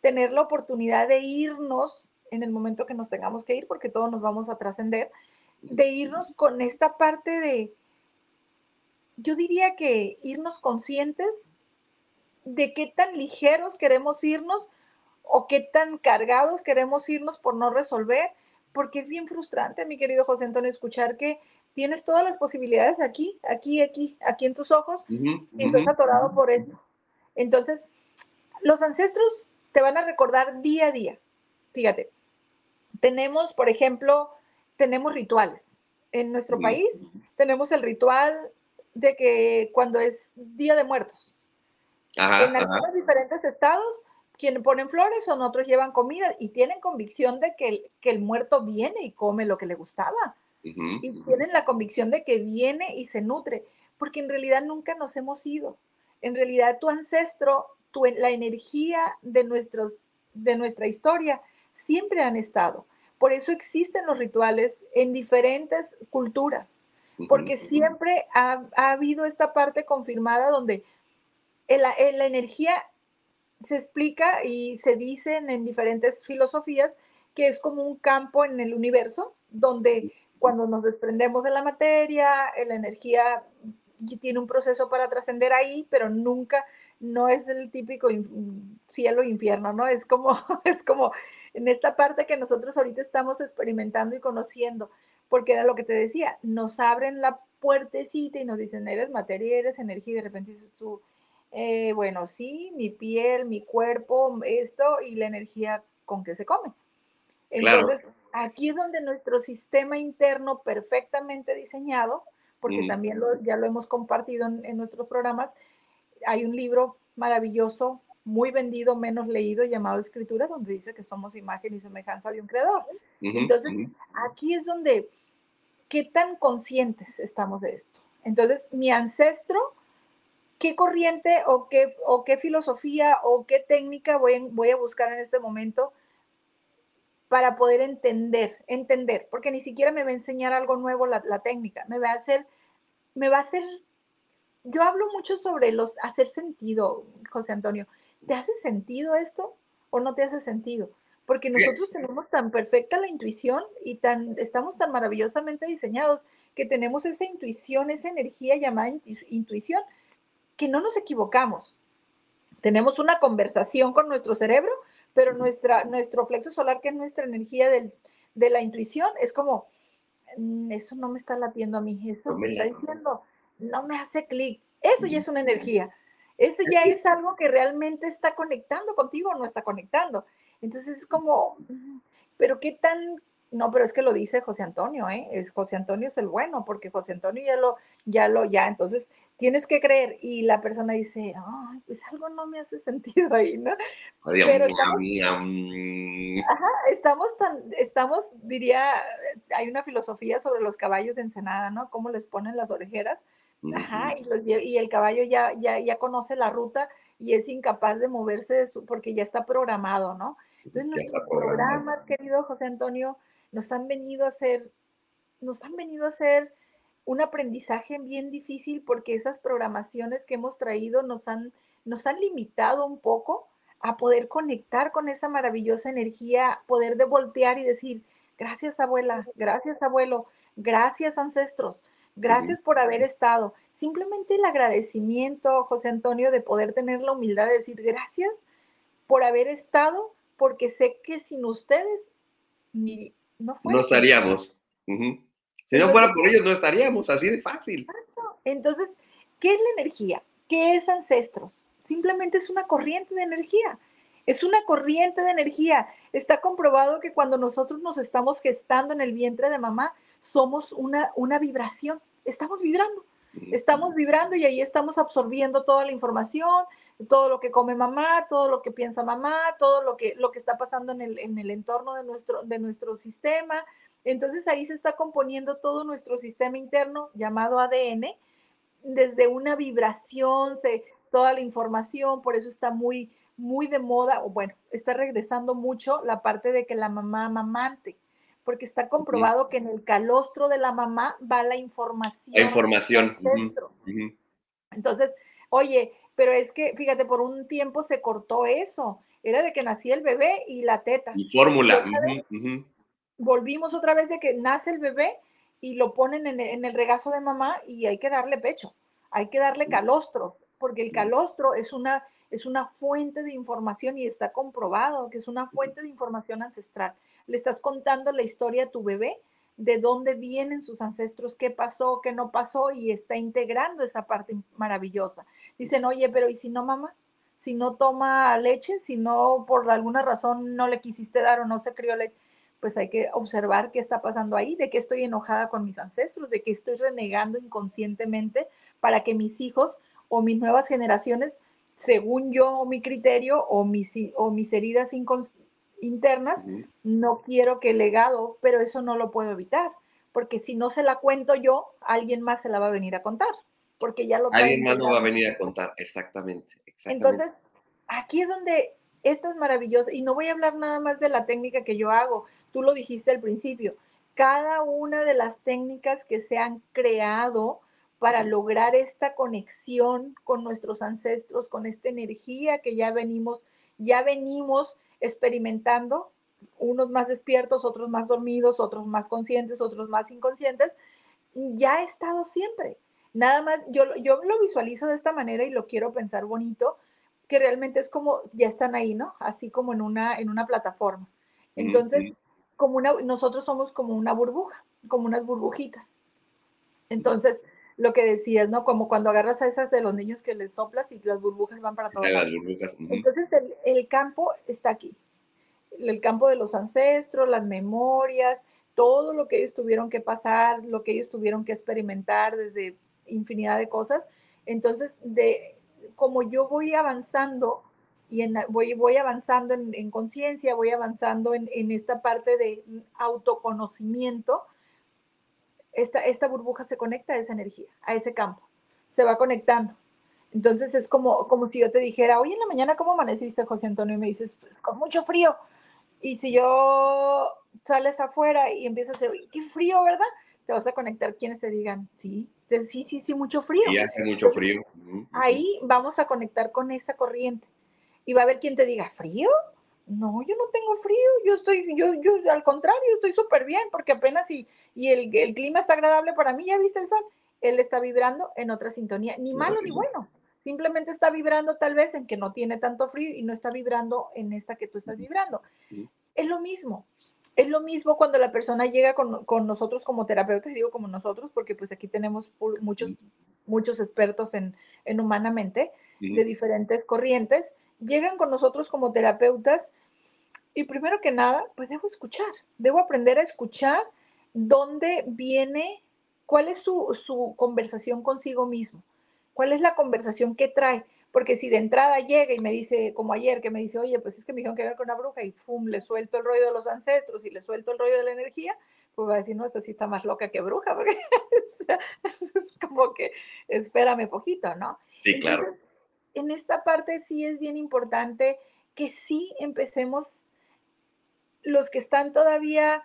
tener la oportunidad de irnos en el momento que nos tengamos que ir, porque todos nos vamos a trascender, de irnos con esta parte de, yo diría que irnos conscientes de qué tan ligeros queremos irnos o qué tan cargados queremos irnos por no resolver, porque es bien frustrante, mi querido José Antonio, escuchar que tienes todas las posibilidades aquí, aquí, aquí, aquí en tus ojos y estás atorado por esto. Entonces, los ancestros te van a recordar día a día. Fíjate, tenemos, por ejemplo, tenemos rituales. En nuestro país tenemos el ritual de que cuando es Día de Muertos, Ajá, en algunos diferentes estados, quienes ponen flores o otros llevan comida y tienen convicción de que el, que el muerto viene y come lo que le gustaba. Ujú, Y ujú. tienen la convicción de que viene y se nutre, porque en realidad nunca nos hemos ido. En realidad tu ancestro, tu, la energía de, nuestros, de nuestra historia siempre han estado. Por eso existen los rituales en diferentes culturas, porque siempre ha, ha habido esta parte confirmada donde el- el- la energía se explica y se dicen en diferentes filosofías que es como un campo en el universo donde cuando nos desprendemos de la materia, la energía tiene un proceso para trascender ahí, pero nunca, no es el típico cielo e infierno, ¿no? Es como, es como en esta parte que nosotros ahorita estamos experimentando y conociendo, porque era lo que te decía, nos abren la puertecita y nos dicen, eres materia, eres energía, y de repente dices tú, eh, bueno, sí, mi piel, mi cuerpo, esto y la energía con que se come. Claro. Entonces, aquí es donde nuestro sistema interno perfectamente diseñado, porque también lo- ya lo hemos compartido en, en nuestros programas, hay un libro maravilloso, muy vendido, menos leído, llamado Escritura, donde dice que somos imagen y semejanza de un creador. Entonces, aquí es donde, ¿qué tan conscientes estamos de esto? Entonces, mi ancestro, ¿qué corriente o qué, o qué filosofía o qué técnica voy, en- voy a buscar en este momento para poder entender, entender? Porque ni siquiera me va a enseñar algo nuevo la, la técnica, me va a hacer, me va a hacer, yo hablo mucho sobre los, hacer sentido, José Antonio. ¿Te hace sentido esto o no te hace sentido? Porque nosotros tenemos tan perfecta la intuición y tan, estamos tan maravillosamente diseñados que tenemos esa intuición, esa energía llamada intu- intuición, que no nos equivocamos. tenemos una conversación con nuestro cerebro, pero nuestra, nuestro flexo solar, que es nuestra energía de la intuición, es como, mm, eso no me está latiendo a mí, eso me está diciendo, no me hace clic. Eso ya es una energía. Eso ya es algo que realmente está conectando contigo o no está conectando. Entonces es como, pero qué tan no, pero es que lo dice José Antonio, ¿eh? Es José Antonio es el bueno, porque José Antonio ya lo, ya lo, ya, entonces tienes que creer. Y la persona dice, ay, pues algo no me hace sentido ahí, ¿no? pero estamos, ajá, estamos tan, estamos, diría, hay una filosofía sobre los caballos de Ensenada, ¿no? Cómo les ponen las orejeras. Ajá, y, y, el caballo ya, ya, ya conoce la ruta y es incapaz de moverse de su, porque ya está programado, ¿no? Entonces, nuestros programas, querido José Antonio, nos han venido a hacer, nos han venido a hacer un aprendizaje bien difícil porque esas programaciones que hemos traído nos han, nos han limitado un poco a poder conectar con esa maravillosa energía, poder de voltear y decir, gracias abuela, gracias abuelo, gracias ancestros, gracias por haber estado. Simplemente el agradecimiento, José Antonio, de poder tener la humildad de decir gracias por haber estado, porque sé que sin ustedes ni, no, estaríamos. Si no fuera por ellos, no estaríamos, así de fácil. Entonces, ¿qué es la energía? ¿Qué es ancestros? Simplemente es una corriente de energía. Es una corriente de energía. Está comprobado que cuando nosotros nos estamos gestando en el vientre de mamá, somos una, una vibración. Estamos vibrando. Estamos vibrando y ahí estamos absorbiendo toda la información, todo lo que come mamá, todo lo que piensa mamá, todo lo que, lo que está pasando en el, en el entorno de nuestro, de nuestro sistema. Entonces ahí se está componiendo todo nuestro sistema interno llamado ADN desde una vibración, se, toda la información, por eso está muy, muy de moda, o bueno, está regresando mucho la parte de que la mamá mamante, porque está comprobado que en el calostro de la mamá va la información. La información. Entonces, oye, pero es que, fíjate, por un tiempo se cortó eso. Era de que nacía el bebé y la teta. Y fórmula. Volvimos otra vez de que nace el bebé y lo ponen en el, regazo de mamá y hay que darle pecho. Hay que darle calostro, porque el calostro es una, es una fuente de información y está comprobado que es una fuente de información ancestral. Le estás contando la historia a tu bebé de dónde vienen sus ancestros, qué pasó, qué no pasó, y está integrando esa parte maravillosa. Dicen, oye, pero ¿y si no, mamá? Si no toma leche, si no por alguna razón no le quisiste dar o no se crió leche, pues hay que observar qué está pasando ahí, de qué estoy enojada con mis ancestros, de qué estoy renegando inconscientemente para que mis hijos o mis nuevas generaciones, según yo o mi criterio o mis, o mis heridas inconscientes, internas, no quiero que el legado, pero eso no lo puedo evitar, porque si no se la cuento yo, alguien más se la va a venir a contar, porque ya lo Alguien más no va a venir a contar, exactamente, Entonces, aquí es donde esta es maravillosa, y no voy a hablar nada más de la técnica que yo hago, tú lo dijiste al principio, cada una de las técnicas que se han creado para lograr esta conexión con nuestros ancestros, con esta energía que ya venimos, ya venimos experimentando, unos más despiertos, otros más dormidos, otros más conscientes, otros más inconscientes, ya ha estado siempre. Nada más, yo, yo lo visualizo de esta manera y lo quiero pensar bonito, que realmente es como, ya están ahí, ¿no? Así como en una, en una plataforma. Entonces, como una, nosotros somos como una burbuja, como unas burbujitas. Entonces, lo que decías, ¿no? Como cuando agarras a esas de los niños que les soplas y las burbujas van para todos lados. Entonces el, campo está aquí. El campo de los ancestros, las memorias, todo lo que ellos tuvieron que pasar, lo que ellos tuvieron que experimentar desde infinidad de cosas. Entonces, de como yo voy avanzando y en, voy, voy avanzando en, conciencia, voy avanzando en, en, esta parte de autoconocimiento, esta, burbuja se conecta a esa energía, a ese campo, se va conectando. Entonces es como, como si yo te dijera, hoy en la mañana, ¿cómo amaneciste, José Antonio? Y me dices, pues con mucho frío. Y si yo sales afuera y empiezas a decir, qué frío, ¿verdad? Te vas a conectar quienes te digan, sí, sí, sí, sí, mucho frío. Sí, hace mucho frío. Ahí vamos a conectar con esa corriente. Y va a haber quien te diga, ¿frío? No, yo no tengo frío, yo estoy, yo, yo al contrario, estoy súper bien, porque apenas y, y el, clima está agradable para mí, ya viste el sol, él está vibrando en otra sintonía, ni malo ni bueno, Simplemente está vibrando tal vez en que no tiene tanto frío y no está vibrando en esta que tú estás vibrando. Es lo mismo. Es lo mismo cuando la persona llega con, con nosotros como terapeutas, digo como nosotros, porque pues aquí tenemos muchos, muchos expertos en, en humanamente de diferentes corrientes, llegan con nosotros como terapeutas y primero que nada, pues debo escuchar, debo aprender a escuchar dónde viene, cuál es su, su conversación consigo mismo ¿Cuál es la conversación que trae? Porque si de entrada llega y me dice, como ayer, que me dice, oye, pues es que me dijeron que ver con una bruja y ¡fum! le suelto el rollo de los ancestros y le suelto el rollo de la energía, pues va a decir, no, esta sí está más loca que bruja, porque es como que espérame poquito, ¿no? Sí, claro. En esta parte sí es bien importante que sí empecemos los que están todavía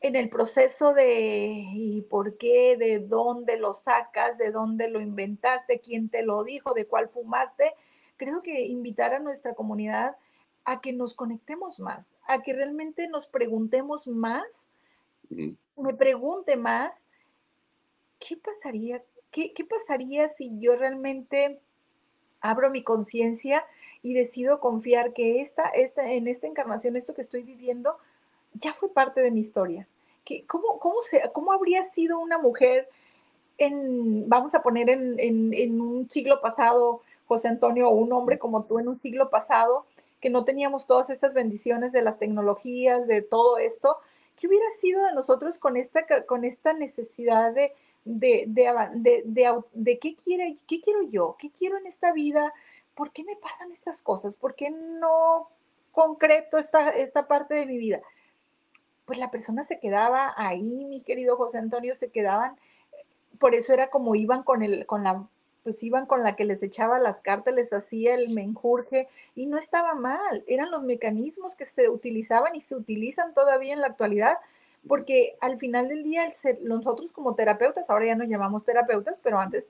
en el proceso de ¿y por qué? ¿De dónde lo sacas? ¿De dónde lo inventaste? ¿Quién te lo dijo? ¿De cuál fumaste? Creo que invitar a nuestra comunidad a que nos conectemos más, a que realmente nos preguntemos más, me pregunte más, ¿qué pasaría? ¿Qué, qué pasaría si yo realmente abro mi conciencia y decido confiar que esta, esta, en esta encarnación, esto que estoy viviendo, ya fue parte de mi historia. ¿Cómo, cómo, se, ¿Cómo habría sido una mujer en, vamos a poner en, en, un siglo pasado, José Antonio, o un hombre como tú en un siglo pasado, que no teníamos todas estas bendiciones de las tecnologías, de todo esto? ¿Qué hubiera sido de nosotros con esta, con esta necesidad de, de, de, de, de qué, quiere, qué quiero yo, qué quiero en esta vida, por qué me pasan estas cosas, por qué no concreto esta, esta parte de mi vida pues la persona se quedaba ahí, mi querido José Antonio, se quedaban, por eso era como iban con el, con la, pues iban con la que les echaba las cartas, les hacía el menjurje, y no estaba mal, eran los mecanismos que se utilizaban y se utilizan todavía en la actualidad, porque al final del día, nosotros como terapeutas, ahora ya nos llamamos terapeutas, pero antes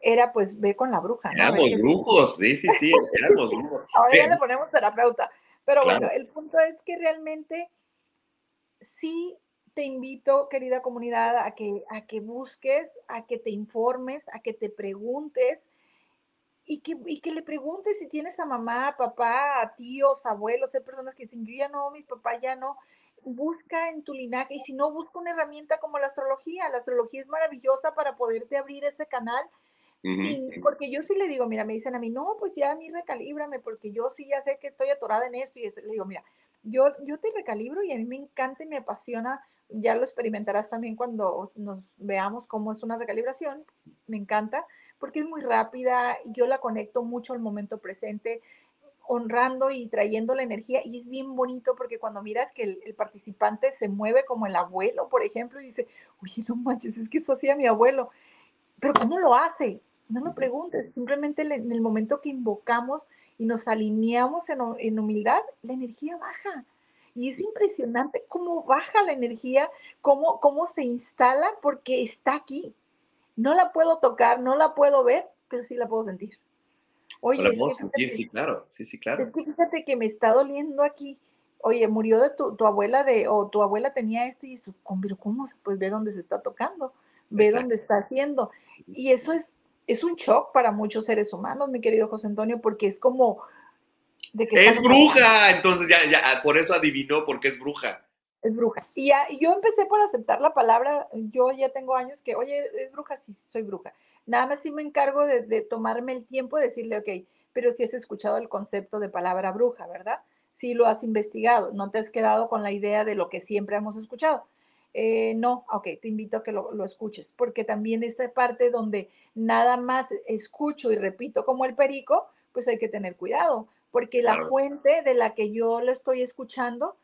era pues ve con la bruja. ¿no? Éramos brujos, sí, sí, sí, éramos brujos. ahora ya le ponemos terapeuta. Pero bueno, el punto es que realmente sí te invito, querida comunidad, a que, a que busques, a que te informes, a que te preguntes y que, y que le preguntes si tienes a mamá, papá, a tíos, abuelos, hay personas que dicen, yo ya no, mis papás ya no. Busca en tu linaje y si no, busca una herramienta como la astrología. La astrología es maravillosa para poderte abrir ese canal. porque yo sí le digo, mira, me dicen a mí, no, pues ya a mí recalíbrame, porque yo sí ya sé que estoy atorada en esto. Y le digo, mira, yo, yo te recalibro y a mí me encanta y me apasiona, ya lo experimentarás también cuando nos veamos cómo es una recalibración, me encanta, porque es muy rápida, yo la conecto mucho al momento presente, honrando y trayendo la energía y es bien bonito porque cuando miras que el, participante se mueve como el abuelo, por ejemplo, y dice, oye, no manches, es que eso hacía mi abuelo, pero ¿cómo lo hace? No lo preguntes, simplemente en el momento que invocamos y nos alineamos en, humildad, la energía baja. Y es impresionante cómo baja la energía, cómo, cómo se instala, porque está aquí. No la puedo tocar, no la puedo ver, pero sí la puedo sentir. Oye, puedo sentir, sí, claro, sí, sí, claro. Fíjate que me está doliendo aquí. Oye, murió de tu, abuela de, o tu abuela tenía esto y eso, ¿cómo? Pues ve dónde se está tocando, ve dónde está haciendo. Y eso es es un shock para muchos seres humanos, mi querido José Antonio, porque es como... De que es bruja, entonces ya, ya, por eso adivinó porque es bruja. Es bruja. Y ya, yo empecé por aceptar la palabra, yo ya tengo años que, oye, es bruja, sí, soy bruja. Nada más sí me encargo de, de tomarme el tiempo de decirle, ok, pero si has escuchado el concepto de palabra bruja, ¿verdad? Si lo has investigado, no te has quedado con la idea de lo que siempre hemos escuchado. Eh, no, ok, te invito a que lo, escuches, porque también esta parte donde nada más escucho y repito como el perico, pues hay que tener cuidado, porque la fuente de la que yo lo estoy escuchando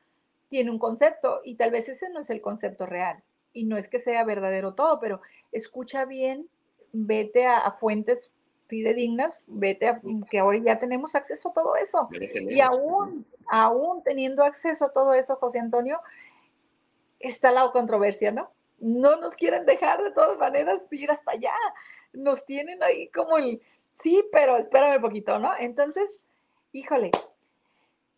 tiene un concepto y tal vez ese no es el concepto real. Y no es que sea verdadero todo, pero escucha bien, vete a, fuentes fidedignas, vete a que ahora ya tenemos acceso a todo eso. Y aún, aún teniendo acceso a todo eso, José Antonio, está la controversia, ¿no? No nos quieren dejar de todas maneras ir hasta allá. Nos tienen ahí como el, sí, pero espérame un poquito, ¿no? Entonces, híjole,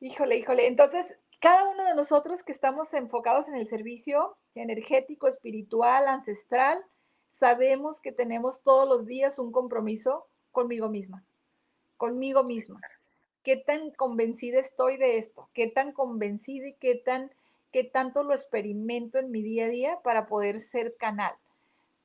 híjole, híjole. Entonces, cada uno de nosotros que estamos enfocados en el servicio energético, espiritual, ancestral, sabemos que tenemos todos los días un compromiso conmigo misma. conmigo misma. ¿Qué tan convencida estoy de esto? ¿Qué tan convencida y qué tan qué tanto lo experimento en mi día a día para poder ser canal?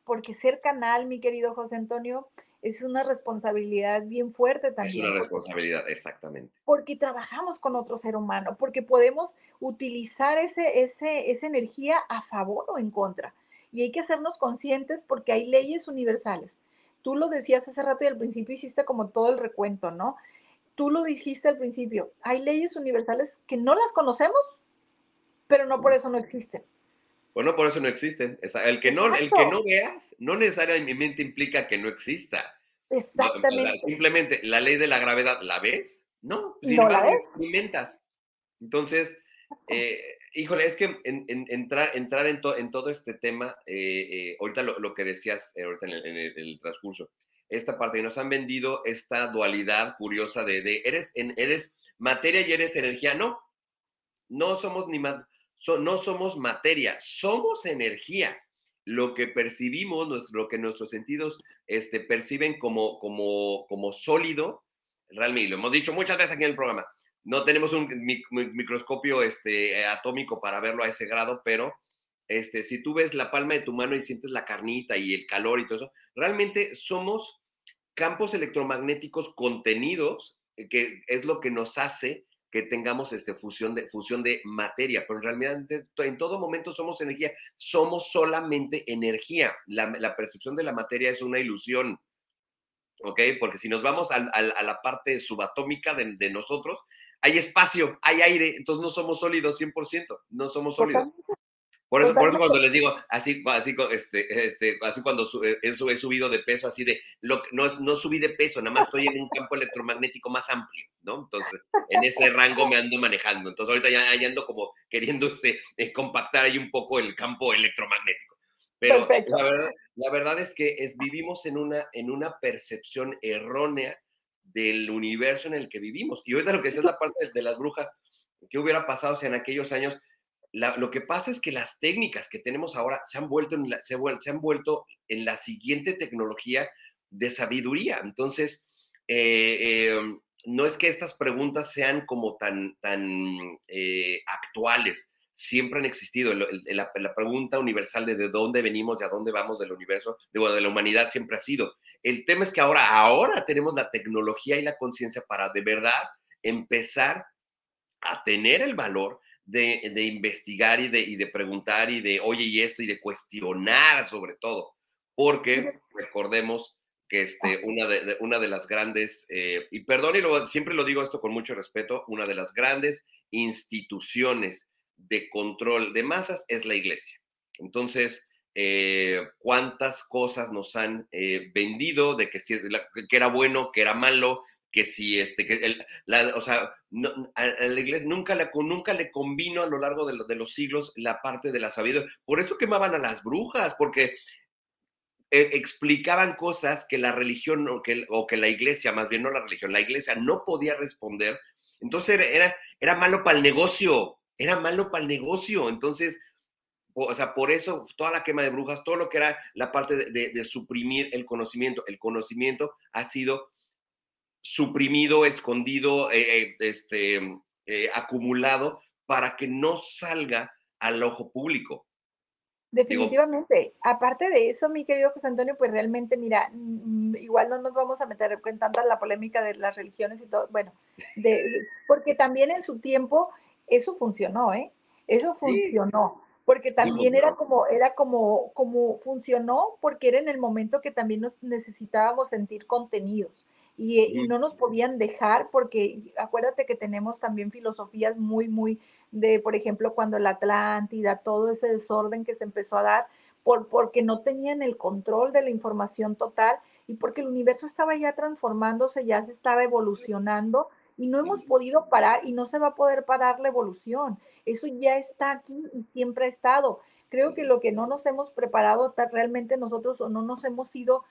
Porque ser canal, mi querido José Antonio, es una responsabilidad bien fuerte también. Es una responsabilidad, exactamente. Porque trabajamos con otro ser humano, porque podemos utilizar ese, ese, esa energía a favor o en contra. Y hay que hacernos conscientes porque hay leyes universales. Tú lo decías hace rato y al principio hiciste como todo el recuento, ¿no? Tú lo dijiste al principio, hay leyes universales que no las conocemos, pero no por eso no existen. Bueno, por eso no existen. El que no, el que no veas no necesariamente implica que no exista. Exactamente. simplemente la ley de la gravedad, ¿la ves? No, sin no la experimentas. Entonces, eh, híjole, es que entrar, entrar en, en, todo este tema, eh, eh, ahorita lo, que decías ahorita en el, transcurso, esta parte, nos han vendido esta dualidad curiosa de, eres, en, eres materia y eres energía. No, no somos ni más no somos materia, somos energía. Lo que percibimos, nuestro, lo que nuestros sentidos este, perciben como, como, como sólido, realmente, lo hemos dicho muchas veces aquí en el programa, no tenemos un microscopio este, atómico para verlo a ese grado, pero este, si tú ves la palma de tu mano y sientes la carnita y el calor y todo eso, realmente somos campos electromagnéticos contenidos, eh, que es lo que nos hace que tengamos este, fusión, de, fusión de materia, pero en realidad en todo momento somos energía, somos solamente energía. La, percepción de la materia es una ilusión, ¿ok? Porque si nos vamos a, la parte subatómica de, nosotros, hay espacio, hay aire, entonces no somos sólidos 100%, no somos sólidos. Por eso, por eso cuando les digo, así, así, este, este, así cuando eh, he, subido de peso, así de, lo, no, no subí de peso, nada más estoy en un campo electromagnético más amplio, ¿no? Entonces, en ese rango me ando manejando. Entonces, ahorita ya, ando como queriendo este, eh, compactar ahí un poco el campo electromagnético. Pero la verdad, la verdad, es que es, vivimos en una, en una percepción errónea del universo en el que vivimos. Y ahorita lo que es la parte de las brujas, ¿qué hubiera pasado si en aquellos años lo que pasa es que las técnicas que tenemos ahora se han, vuelto en la, se, han vuelto en la siguiente tecnología de sabiduría. Entonces, eh, em, no es que estas preguntas sean como tan, tan eh, actuales, siempre han existido. La, pregunta universal de de dónde venimos y a dónde vamos del universo, de, de la humanidad, siempre ha sido. El tema es que ahora, ahora tenemos la tecnología y la conciencia para de verdad empezar a tener el valor de, investigar y de, y de preguntar y de, oye, y esto, y de cuestionar sobre todo, porque recordemos que este, una, de, una de las grandes, eh, y perdón, y lo, siempre lo digo esto con mucho respeto, una de las grandes instituciones de control de masas es la iglesia. Entonces, eh, cuántas cosas nos han eh, vendido de que, si, que era bueno, que era malo, que si este, que la, o sea, a, la iglesia nunca le, nunca le combino a lo largo de, de, los siglos la parte de la sabiduría. Por eso quemaban a las brujas, porque eh, explicaban cosas que la religión o que, o que la iglesia, más bien no la religión, la iglesia no podía responder. Entonces era, era malo para el negocio, era malo para el negocio. Entonces, o sea, por eso toda la quema de brujas, todo lo que era la parte de, de suprimir el conocimiento, el conocimiento ha sido suprimido, escondido, eh, eh, este, eh, acumulado para que no salga al ojo público. Definitivamente. Aparte de eso, mi querido José Antonio, pues realmente, mira, mm, igual no nos vamos a meter en tanta la polémica de las religiones y todo, bueno, de, porque también en su tiempo eso funcionó, ¿eh? Eso funcionó. Porque también era como, era como, como funcionó, porque era en el momento que también nos necesitábamos sentir contenidos y, no nos podían dejar porque acuérdate que tenemos también filosofías muy, muy de, por ejemplo, cuando la Atlántida, todo ese desorden que se empezó a dar, por, porque no tenían el control de la información total y porque el universo estaba ya transformándose, ya se estaba evolucionando y no hemos podido parar y no se va a poder parar la evolución. Eso ya está aquí y siempre ha estado. Creo que lo que no nos hemos preparado realmente nosotros o no nos hemos ido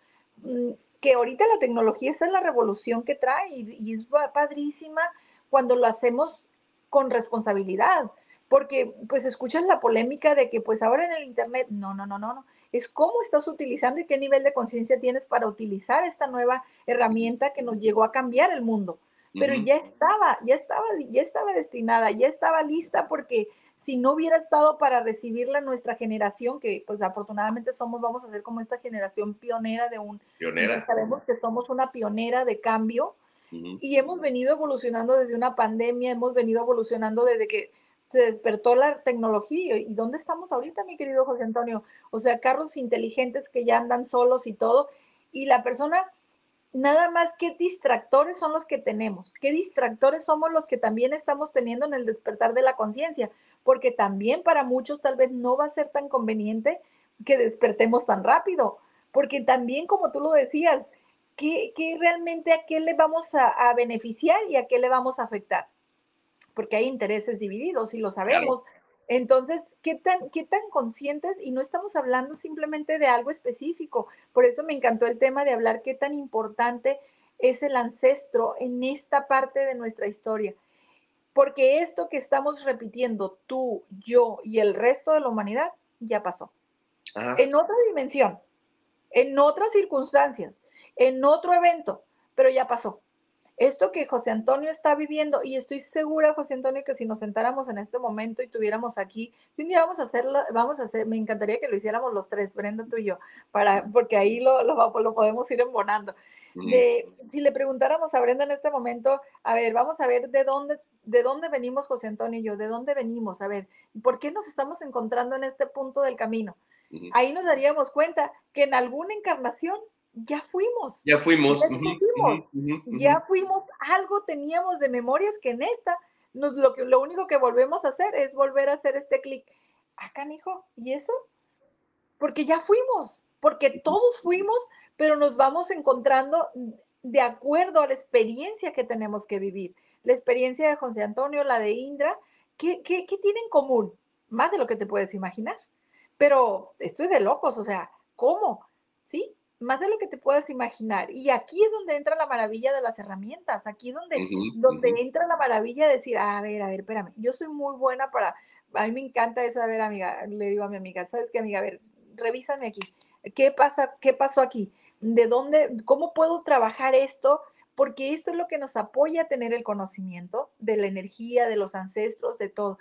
Mm, que ahorita la tecnología esa es la revolución que trae y, es padrísima cuando lo hacemos con responsabilidad, porque pues escuchas la polémica de que pues ahora en el internet, no, no, no, no, no, es cómo estás utilizando y qué nivel de conciencia tienes para utilizar esta nueva herramienta que nos llegó a cambiar el mundo. Pero ya estaba, ya estaba, ya estaba destinada, ya estaba lista porque si no hubiera estado para recibirla nuestra generación, que pues afortunadamente somos, vamos a ser como esta generación pionera de un... Pionera. Sabemos que somos una pionera de cambio y hemos venido evolucionando desde una pandemia, hemos venido evolucionando desde que se despertó la tecnología. ¿Y dónde estamos ahorita, mi querido José Antonio? O sea, carros inteligentes que ya andan solos y todo. Y la persona, nada más qué distractores son los que tenemos, qué distractores somos los que también estamos teniendo en el despertar de la conciencia, porque también para muchos tal vez no va a ser tan conveniente que despertemos tan rápido, porque también como tú lo decías, ¿qué, realmente a qué le vamos a, a beneficiar y a qué le vamos a afectar? porque hay intereses divididos y lo sabemos. Entonces, ¿qué tan, ¿qué tan conscientes? Y no estamos hablando simplemente de algo específico. Por eso me encantó el tema de hablar qué tan importante es el ancestro en esta parte de nuestra historia. Porque esto que estamos repitiendo tú, yo y el resto de la humanidad ya pasó. En otra dimensión, en otras circunstancias, en otro evento, pero ya pasó esto que José Antonio está viviendo, y estoy segura, José Antonio, que si nos sentáramos en este momento y tuviéramos aquí, un día vamos a hacerlo, vamos a hacer, me encantaría que lo hiciéramos los tres, Brenda, tú y yo, para, porque ahí lo, lo, podemos ir embonando. De, si le preguntáramos a Brenda en este momento, a ver, vamos a ver de dónde, de dónde venimos José Antonio y yo, de dónde venimos, a ver, ¿por qué nos estamos encontrando en este punto del camino? Ahí nos daríamos cuenta que en alguna encarnación ya fuimos. Ya fuimos. Ya, fuimos. Algo teníamos de memorias que en esta, nos, lo, que, lo único que volvemos a hacer es volver a hacer este clic. Acá, ah, hijo, ¿y eso? Porque ya fuimos, porque todos fuimos, pero nos vamos encontrando de acuerdo a la experiencia que tenemos que vivir. La experiencia de José Antonio, la de Indra, ¿qué, qué, qué tienen en común? Más de lo que te puedes imaginar. Pero estoy de locos, o sea, ¿cómo? ¿Sí? Más de lo que te puedas imaginar. Y aquí es donde entra la maravilla de las herramientas, aquí es donde, donde entra la maravilla de decir, a ver, a ver, espérame, yo soy muy buena para, a mí me encanta eso, a ver, amiga, le digo a mi amiga, ¿sabes qué, amiga? A ver, revísame aquí, ¿qué pasa, qué pasó aquí? ¿De dónde, cómo puedo trabajar esto? Porque esto es lo que nos apoya a tener el conocimiento de la energía, de los ancestros, de todo.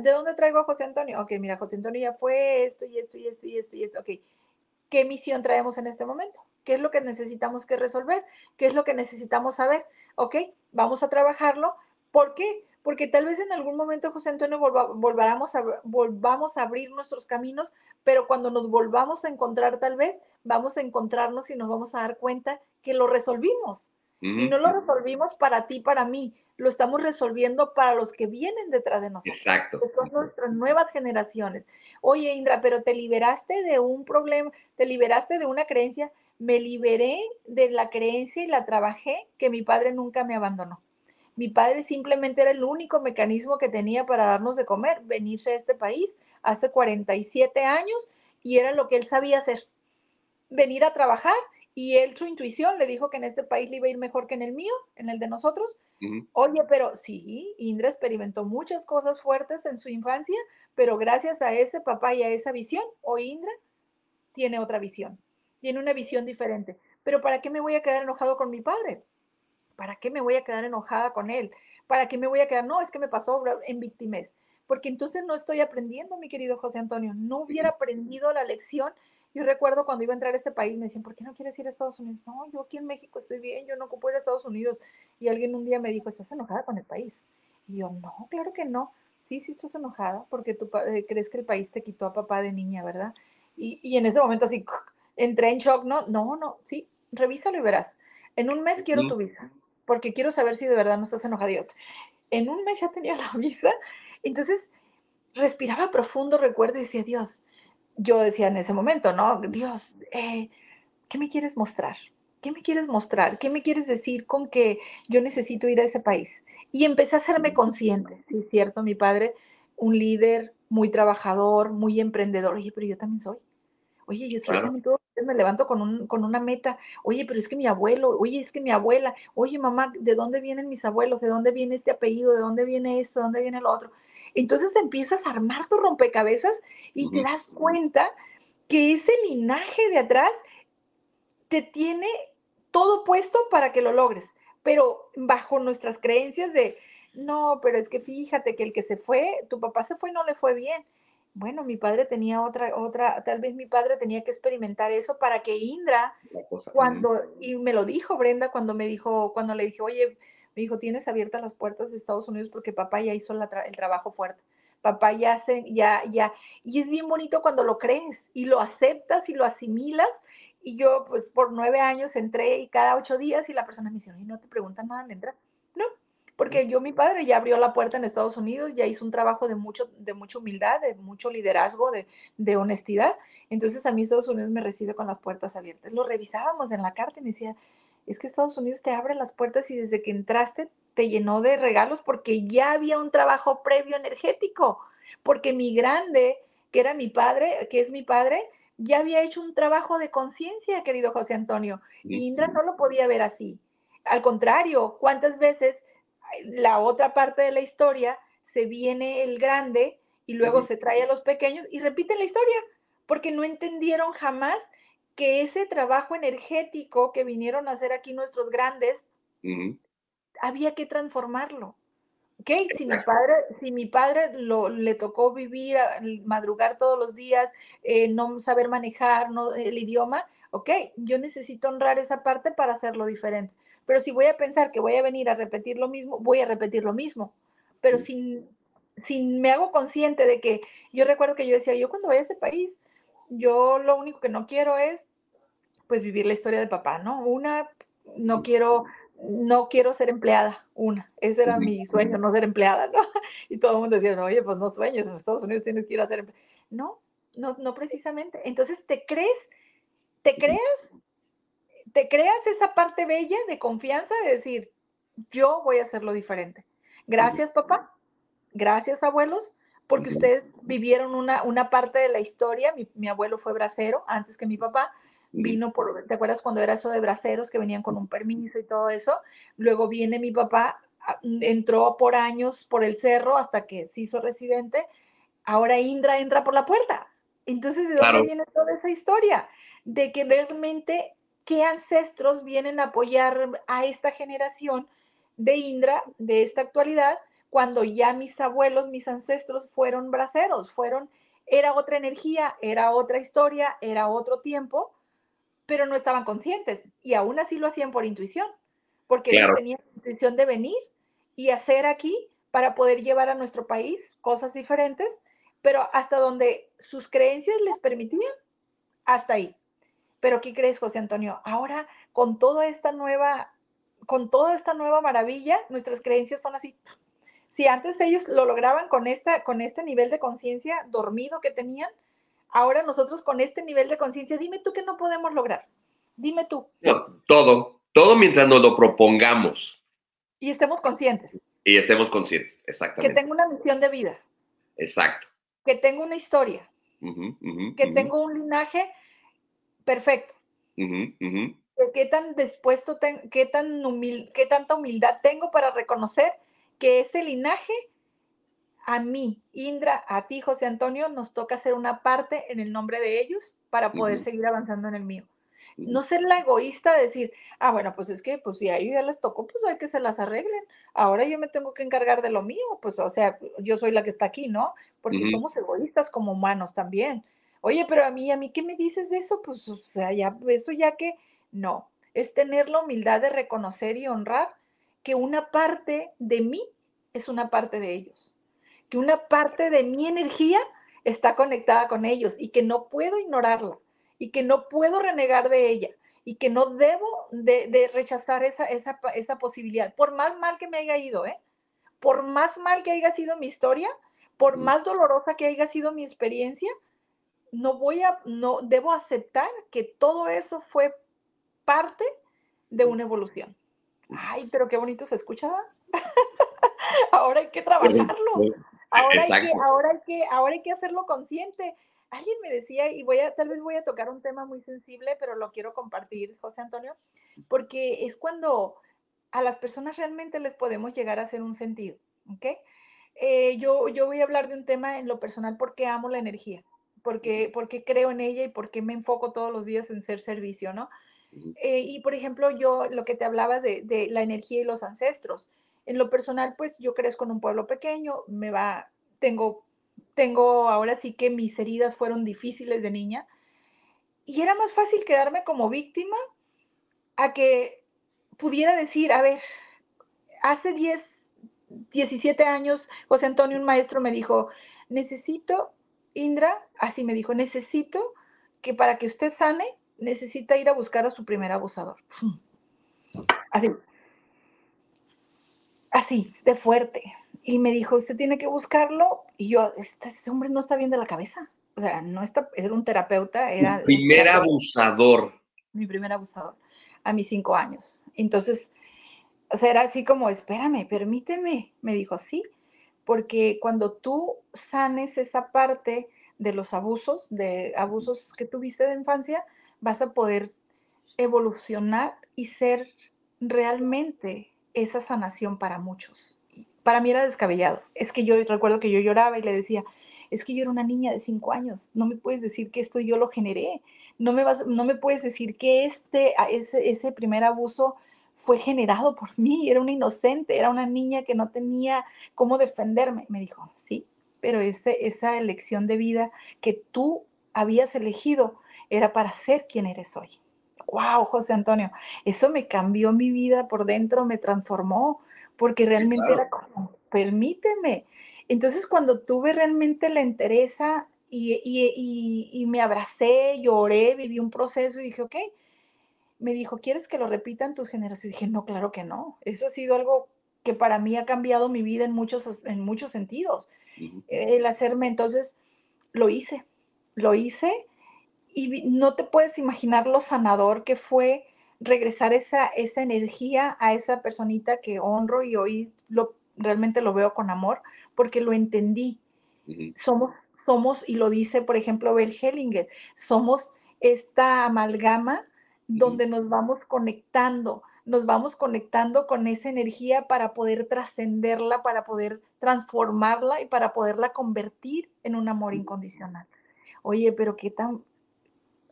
¿De dónde traigo a José Antonio? Ok, mira, José Antonio ya fue esto y esto y esto y esto y esto. Ok, qué misión traemos en este momento, qué es lo que necesitamos que resolver, qué es lo que necesitamos saber. Ok, vamos a trabajarlo. ¿Por qué? Porque tal vez en algún momento, José Antonio, volvamos a, volvamos a abrir nuestros caminos, pero cuando nos volvamos a encontrar, tal vez vamos a encontrarnos y nos vamos a dar cuenta que lo resolvimos. Y no lo resolvimos para ti, para mí, lo estamos resolviendo para los que vienen detrás de nosotros. Exacto. Que son nuestras nuevas generaciones. Oye, Indra, pero te liberaste de un problema, te liberaste de una creencia. Me liberé de la creencia y la trabajé que mi padre nunca me abandonó. Mi padre simplemente era el único mecanismo que tenía para darnos de comer, venirse a este país hace 47 años y era lo que él sabía hacer. Venir a trabajar y él, su intuición, le dijo que en este país le iba a ir mejor que en el mío, en el de nosotros. Oye, pero sí, Indra experimentó muchas cosas fuertes en su infancia, pero gracias a ese papá y a esa visión, hoy Indra tiene otra visión, tiene una visión diferente. Pero ¿para qué me voy a quedar enojado con mi padre? ¿Para qué me voy a quedar enojada con él? ¿Para qué me voy a quedar? No, es que me pasó en víctimas. Porque entonces no estoy aprendiendo, mi querido José Antonio. No hubiera aprendido la lección yo recuerdo cuando iba a entrar a este país, me decían, ¿por qué no quieres ir a Estados Unidos? No, yo aquí en México estoy bien, yo no ocupo ir a Estados Unidos. Y alguien un día me dijo, ¿estás enojada con el país? Y yo, no, claro que no. Sí, sí estás enojada porque tú eh, crees que el país te quitó a papá de niña, ¿verdad? Y, y en ese momento así, entré en shock, no, no, no, sí, revísalo y verás. En un mes quiero tu visa, porque quiero saber si de verdad no estás enojada. en un mes ya tenía la visa, entonces respiraba profundo, recuerdo y decía, Dios, yo decía en ese momento, ¿no? Dios, eh, ¿qué me quieres mostrar? ¿Qué me quieres mostrar? ¿Qué me quieres decir con que yo necesito ir a ese país? Y empecé a hacerme consciente, sí, es cierto, mi padre, un líder muy trabajador, muy emprendedor. Oye, pero yo también soy. Oye, yo, también todo, me levanto con, un, con una meta. Oye, pero es que mi abuelo, oye, es que mi abuela, oye, mamá, ¿de dónde vienen mis abuelos? ¿De dónde viene este apellido? ¿De dónde viene esto? ¿De dónde viene lo otro? Entonces empiezas a armar tu rompecabezas y te das cuenta que ese linaje de atrás te tiene todo puesto para que lo logres, pero bajo nuestras creencias de, no, pero es que fíjate que el que se fue, tu papá se fue y no le fue bien. Bueno, mi padre tenía otra, otra, tal vez mi padre tenía que experimentar eso para que Indra, cuando, y me lo dijo Brenda cuando me dijo, cuando le dije, oye, me dijo, tienes abiertas las puertas de Estados Unidos porque papá ya hizo el trabajo fuerte. Papá ya hace, ya, ya, y es bien bonito cuando lo crees y lo aceptas y lo asimilas. Y yo, pues, por nueve años entré y cada ocho días y la persona me dice, no te preguntan nada al. No, porque yo, mi padre ya abrió la puerta en Estados Unidos, ya hizo un trabajo de, mucho, de mucha humildad, de mucho liderazgo, de, de honestidad. Entonces a mí Estados Unidos me recibe con las puertas abiertas. Lo revisábamos en la carta y me decía, es que Estados Unidos te abre las puertas y desde que entraste te llenó de regalos porque ya había un trabajo previo energético, porque mi grande, que era mi padre, que es mi padre, ya había hecho un trabajo de conciencia, querido José Antonio, y Indra no lo podía ver así. Al contrario, ¿cuántas veces la otra parte de la historia, se viene el grande y luego se trae a los pequeños y repiten la historia, porque no entendieron jamás que ese trabajo energético que vinieron a hacer aquí nuestros grandes, había que transformarlo. ¿Ok? Si mi padre, si mi padre lo, le tocó vivir, madrugar todos los días, eh, no saber manejar no, el idioma, ok, yo necesito honrar esa parte para hacerlo diferente. Pero si voy a pensar que voy a venir a repetir lo mismo, voy a repetir lo mismo. Pero sin, sin me hago consciente de que yo recuerdo que yo decía, yo cuando vaya a ese país, yo lo único que no quiero es pues vivir la historia de papá, ¿no? Una, no quiero, no quiero ser empleada, una. Ese era mi sueño, no ser empleada, ¿no? Y todo el mundo decía, oye, pues no sueñes, en Estados Unidos tienes que ir a ser empleada. No, no, no precisamente. Entonces, ¿te crees? ¿Te crees te creas esa parte bella de confianza de decir, yo voy a hacerlo diferente. Gracias, papá. Gracias, abuelos, porque ustedes vivieron una, una parte de la historia. Mi, abuelo fue bracero antes que mi papá. Vino por, ¿te acuerdas cuando era eso de braceros que venían con un permiso y todo eso? Luego viene mi papá, entró por años por el cerro hasta que se hizo residente. Ahora Indra entra por la puerta. Entonces, ¿de dónde viene toda esa historia? De que realmente qué ancestros vienen a apoyar a esta generación de Indra, de esta actualidad, cuando ya mis abuelos, mis ancestros fueron braceros, fueron, era otra energía, era otra historia, era otro tiempo, pero no estaban conscientes y aún así lo hacían por intuición, porque ellos tenían la intuición de venir y hacer aquí para poder llevar a nuestro país cosas diferentes, pero hasta donde sus creencias les permitían, hasta ahí. Pero ¿qué crees, José Antonio? Ahora, con toda esta nueva, con toda esta nueva maravilla, nuestras creencias son así. Si antes ellos lo lograban con, esta, con este nivel de conciencia dormido que tenían, ahora nosotros con este nivel de conciencia, dime tú qué no podemos lograr. Dime tú. todo, todo mientras nos lo propongamos. Y estemos conscientes. Y estemos conscientes, exactamente. Que tengo una misión de vida. Exacto. Que tengo una historia. que tengo un linaje perfecto. ¿Qué tan dispuesto, qué, tan qué tanta humildad tengo para reconocer que ese linaje a mí, Indra, a ti, José Antonio, nos toca hacer una parte en el nombre de ellos para poder seguir avanzando en el mío. No ser la egoísta de decir, ah, bueno, pues es que, pues si a ellos ya les tocó, pues hay que se las arreglen. Ahora yo me tengo que encargar de lo mío, pues o sea, yo soy la que está aquí, ¿no? Porque somos egoístas como humanos también. Oye, pero a mí, a mí, ¿qué me dices de eso? Pues, o sea, ya, eso ya que, no, es tener la humildad de reconocer y honrar que una parte de mí es una parte de ellos, que una parte de mi energía está conectada con ellos y que no puedo ignorarla y que no puedo renegar de ella y que no debo de, rechazar esa, esa, esa, posibilidad, por más mal que me haya ido, ¿eh? Por más mal que haya sido mi historia, por más dolorosa que haya sido mi experiencia, no voy a, no, debo aceptar que todo eso fue parte de una evolución. Ay, pero qué bonito se escucha. ahora hay que trabajarlo. Ahora hay que, ahora hay que, ahora hay que hacerlo consciente. Alguien me decía, y voy a, tal vez voy a tocar un tema muy sensible, pero lo quiero compartir, José Antonio, porque es cuando a las personas realmente les podemos llegar a hacer un sentido, ¿ok? Eh, yo, yo voy a hablar de un tema en lo personal porque amo la energía porque, porque creo en ella y porque me enfoco todos los días en ser servicio, ¿no? Eh, y por ejemplo, yo lo que te hablabas de, de, la energía y los ancestros. En lo personal, pues yo crezco en un pueblo pequeño, me va, tengo, tengo ahora sí que mis heridas fueron difíciles de niña y era más fácil quedarme como víctima a que pudiera decir, a ver, hace 10, 17 años, José Antonio, un maestro, me dijo, necesito, Indra, así me dijo, necesito que para que usted sane, necesita ir a buscar a su primer abusador. Así. Así, de fuerte. Y me dijo, usted tiene que buscarlo. Y yo, este, este hombre no está bien de la cabeza. O sea, no está, era un terapeuta, era... Mi primer abusador. Mi primer abusador, a mis cinco años. Entonces, o sea, era así como, espérame, permíteme. Me dijo, sí, porque cuando tú sanes esa parte de los abusos, de abusos que tuviste de infancia, vas a poder evolucionar y ser realmente esa sanación para muchos. Para mí era descabellado. Es que yo recuerdo que yo lloraba y le decía, es que yo era una niña de cinco años, no me puedes decir que esto yo lo generé, no me, vas, no me puedes decir que este, ese, ese primer abuso fue generado por mí, era una inocente, era una niña que no tenía cómo defenderme. Me dijo, sí, pero ese, esa elección de vida que tú habías elegido era para ser quien eres hoy. ¡Wow, José Antonio! Eso me cambió mi vida por dentro, me transformó, porque realmente era como, permíteme. Entonces, cuando tuve realmente la entereza y, y, me abracé, lloré, viví un proceso y dije, ok, me dijo, ¿quieres que lo repitan tus generaciones? Y dije, no, claro que no. Eso ha sido algo que para mí ha cambiado mi vida en muchos, en muchos sentidos. El hacerme, entonces, lo hice, lo hice y no te puedes imaginar lo sanador que fue regresar esa, esa energía a esa personita que honro y hoy lo, realmente lo veo con amor porque lo entendí. Somos, somos, y lo dice, por ejemplo, Bell Hellinger, somos esta amalgama donde nos vamos conectando, nos vamos conectando con esa energía para poder trascenderla, para poder transformarla y para poderla convertir en un amor incondicional. Oye, pero qué tan,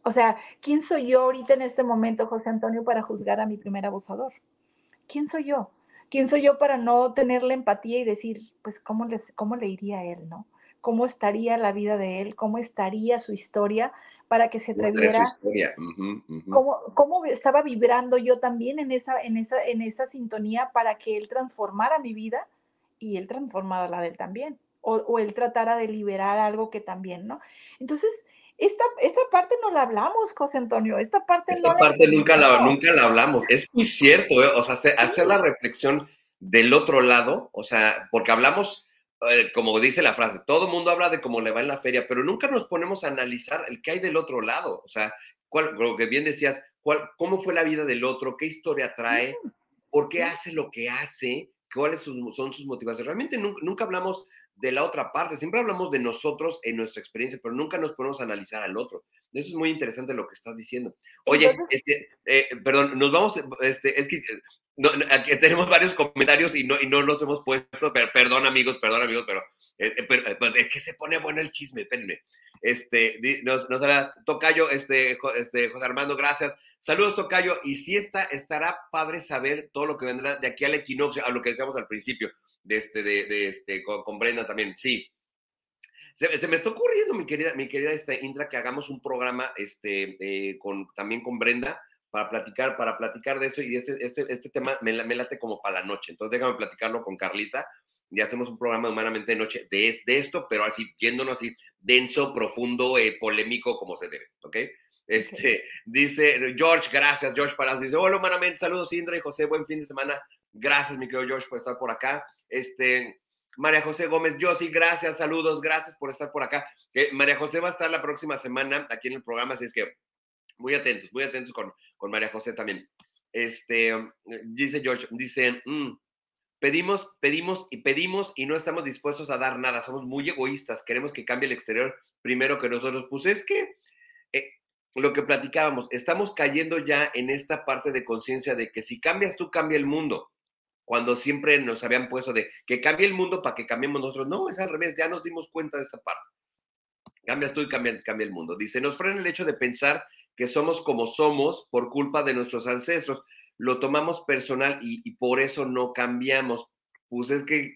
o sea, ¿quién soy yo ahorita en este momento, José Antonio, para juzgar a mi primer abusador? ¿Quién soy yo? ¿Quién soy yo para no tener la empatía y decir, pues, ¿cómo, les, cómo le iría a él, no? ¿Cómo estaría la vida de él? ¿Cómo estaría su historia para que se atreviera? ¿Cómo, ¿Cómo, estaba vibrando yo también en esa, en, esa, en esa sintonía para que él transformara mi vida y él transformara la de él también? O, o él tratara de liberar algo que también, ¿no? Entonces, esta, esta parte no la hablamos, José Antonio. Esta parte esta parte nunca la, nunca la hablamos. Es muy cierto, ¿eh? o sea, hacer, la reflexión del otro lado, o sea, porque hablamos, eh, como dice la frase, todo el mundo habla de cómo le va en la feria, pero nunca nos ponemos a analizar el que hay del otro lado. O sea, cuál, lo que bien decías, cuál, cómo fue la vida del otro, qué historia trae, por qué hace lo que hace, cuáles son sus motivaciones. Realmente nunca, nunca hablamos de la otra parte. Siempre hablamos de nosotros en nuestra experiencia, pero nunca nos ponemos a analizar al otro. Eso es muy interesante lo que estás diciendo. Oye, este, eh, perdón, nos vamos, este, es que eh, aquí tenemos varios comentarios y no, y no nos hemos puesto, pero, perdón amigos, perdón amigos, pero, eh, pues, es que se pone bueno el chisme, espérenme. Este, nos, nos hará Tocayo, este, este, José Armando, gracias. Saludos, Tocayo. Y si está, estará padre saber todo lo que vendrá de aquí al equinoccio, a lo que decíamos al principio de este, de, este, con, Brenda también, sí. Se, me está ocurriendo, mi querida, mi querida este, Indra, que hagamos un programa este, eh, con, también con Brenda para platicar, para platicar de esto y este, este, este tema me, me, late como para la noche. Entonces déjame platicarlo con Carlita y hacemos un programa humanamente de noche de, de esto, pero así, yéndonos así, denso, profundo, eh, polémico, como se debe, ¿ok? Este, dice George, gracias, George Paras, dice, hola humanamente, saludos Indra y José, buen fin de semana. Gracias, mi querido George, por estar por acá. Este, María José Gómez, yo sí, gracias, saludos, gracias por estar por acá. María José va a estar la próxima semana aquí en el programa, así es que muy atentos, muy atentos con, con María José también. Este, dice George, dice, mm, pedimos, pedimos y pedimos y no estamos dispuestos a dar nada, somos muy egoístas, queremos que cambie el exterior primero que nosotros. Pues es que eh, lo que platicábamos, estamos cayendo ya en esta parte de conciencia de que si cambias tú, cambia el mundo cuando siempre nos habían puesto de que cambie el mundo para que cambiemos nosotros. No, es al revés, ya nos dimos cuenta de esta parte. Cambias tú y cambia, cambia el mundo. Dice, nos frena el hecho de pensar que somos como somos por culpa de nuestros ancestros. Lo tomamos personal y, por eso no cambiamos. Pues es que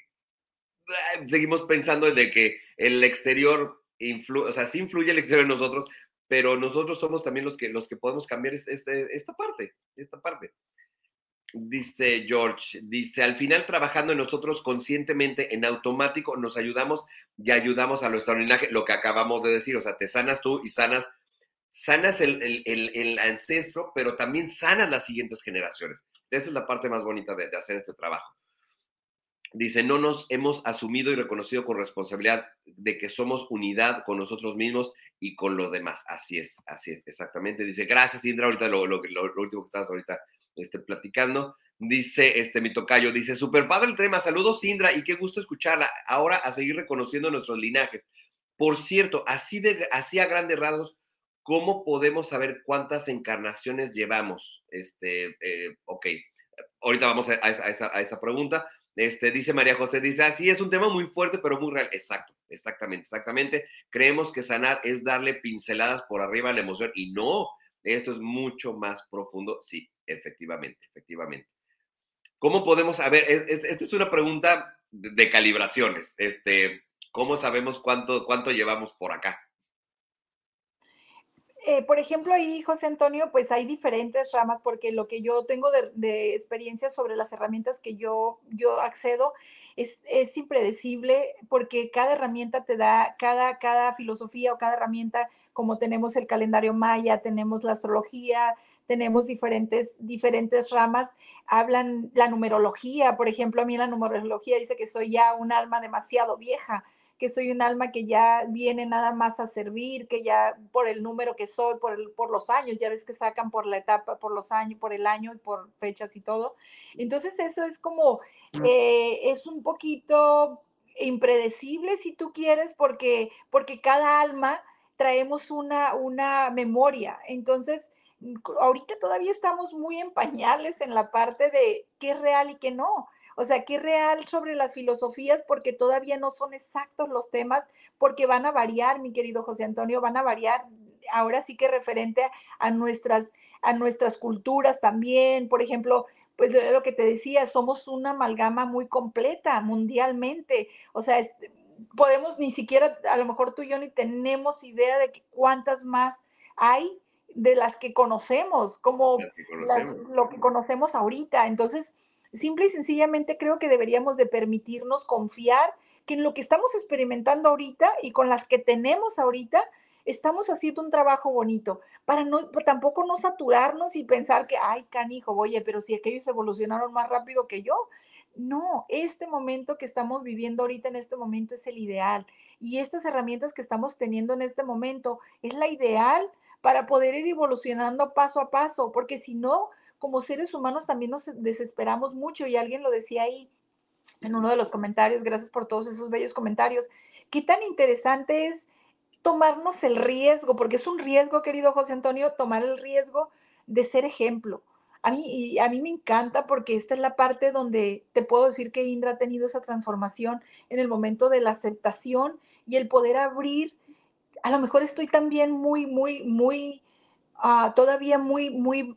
seguimos pensando de que el exterior influye, o sea, sí influye el exterior en nosotros, pero nosotros somos también los que, los que podemos cambiar este, este, esta parte, esta parte. Dice George, dice, al final trabajando en nosotros conscientemente, en automático, nos ayudamos y ayudamos a nuestro linaje, lo que acabamos de decir, o sea, te sanas tú y sanas, sanas el, el, ancestro, pero también sanas las siguientes generaciones. Esa es la parte más bonita de hacer este trabajo. Dice, no nos hemos asumido y reconocido con responsabilidad de que somos unidad con nosotros mismos y con los demás. Así es, así es, exactamente. Dice, gracias, Indra, ahorita lo, lo, lo, último que estabas ahorita este, platicando. Dice este mi tocayo, dice, super padre el tema, saludos, Indra, y qué gusto escucharla. Ahora a seguir reconociendo nuestros linajes. Por cierto, así, de, así a grandes rasgos, ¿cómo podemos saber cuántas encarnaciones llevamos? Este, eh, ok, ahorita vamos a, esa, a esa pregunta este, dice María José, dice, así es un tema muy fuerte, pero muy real. Exacto, exactamente, exactamente. Creemos que sanar es darle pinceladas por arriba a la emoción y no, esto es mucho más profundo. Sí, efectivamente, efectivamente. ¿Cómo podemos, a ver, esta es una pregunta de, calibraciones. Este, ¿Cómo sabemos cuánto, cuánto llevamos por acá? Eh, por ejemplo, ahí, José Antonio, pues hay diferentes ramas, porque lo que yo tengo de, experiencia sobre las herramientas que yo, yo accedo es, es, impredecible, porque cada herramienta te da, cada, cada filosofía o cada herramienta, como tenemos el calendario maya, tenemos la astrología, tenemos diferentes, diferentes ramas, hablan la numerología, por ejemplo, a mí la numerología dice que soy ya un alma demasiado vieja, que soy un alma que ya viene nada más a servir, que ya por el número que soy, por, el, por los años, ya ves que sacan por la etapa, por los años, por el año y por fechas y todo. Entonces eso es como, eh, es un poquito impredecible si tú quieres, porque, porque cada alma traemos una, una memoria. Entonces, ahorita todavía estamos muy en pañales en la parte de qué es real y qué no. O sea, qué real sobre las filosofías, porque todavía no son exactos los temas, porque van a variar, mi querido José Antonio, van a variar ahora sí que referente a nuestras, a nuestras culturas también. Por ejemplo, pues lo que te decía, somos una amalgama muy completa mundialmente. O sea, podemos ni siquiera, a lo mejor tú y yo ni tenemos idea de cuántas más hay de las que conocemos, como lo que conocemos ahorita. Entonces, Simple y sencillamente creo que deberíamos de permitirnos confiar que en lo que estamos experimentando ahorita y con las que tenemos ahorita, estamos haciendo un trabajo bonito, para no, tampoco no saturarnos y pensar que, ay, canijo, oye, pero si aquellos evolucionaron más rápido que yo. No, este momento que estamos viviendo ahorita en este momento es el ideal. Y estas herramientas que estamos teniendo en este momento es la ideal para poder ir evolucionando paso a paso, porque si no, como seres humanos también nos desesperamos mucho y alguien lo decía ahí en uno de los comentarios, gracias por todos esos bellos comentarios, qué tan interesante es tomarnos el riesgo, porque es un riesgo, querido José Antonio, tomar el riesgo de ser ejemplo. A mí, a mí me encanta porque esta es la parte donde te puedo decir que Indra ha tenido esa transformación en el momento de la aceptación y el poder abrir. A lo mejor estoy también muy, muy, muy, ah, todavía muy, muy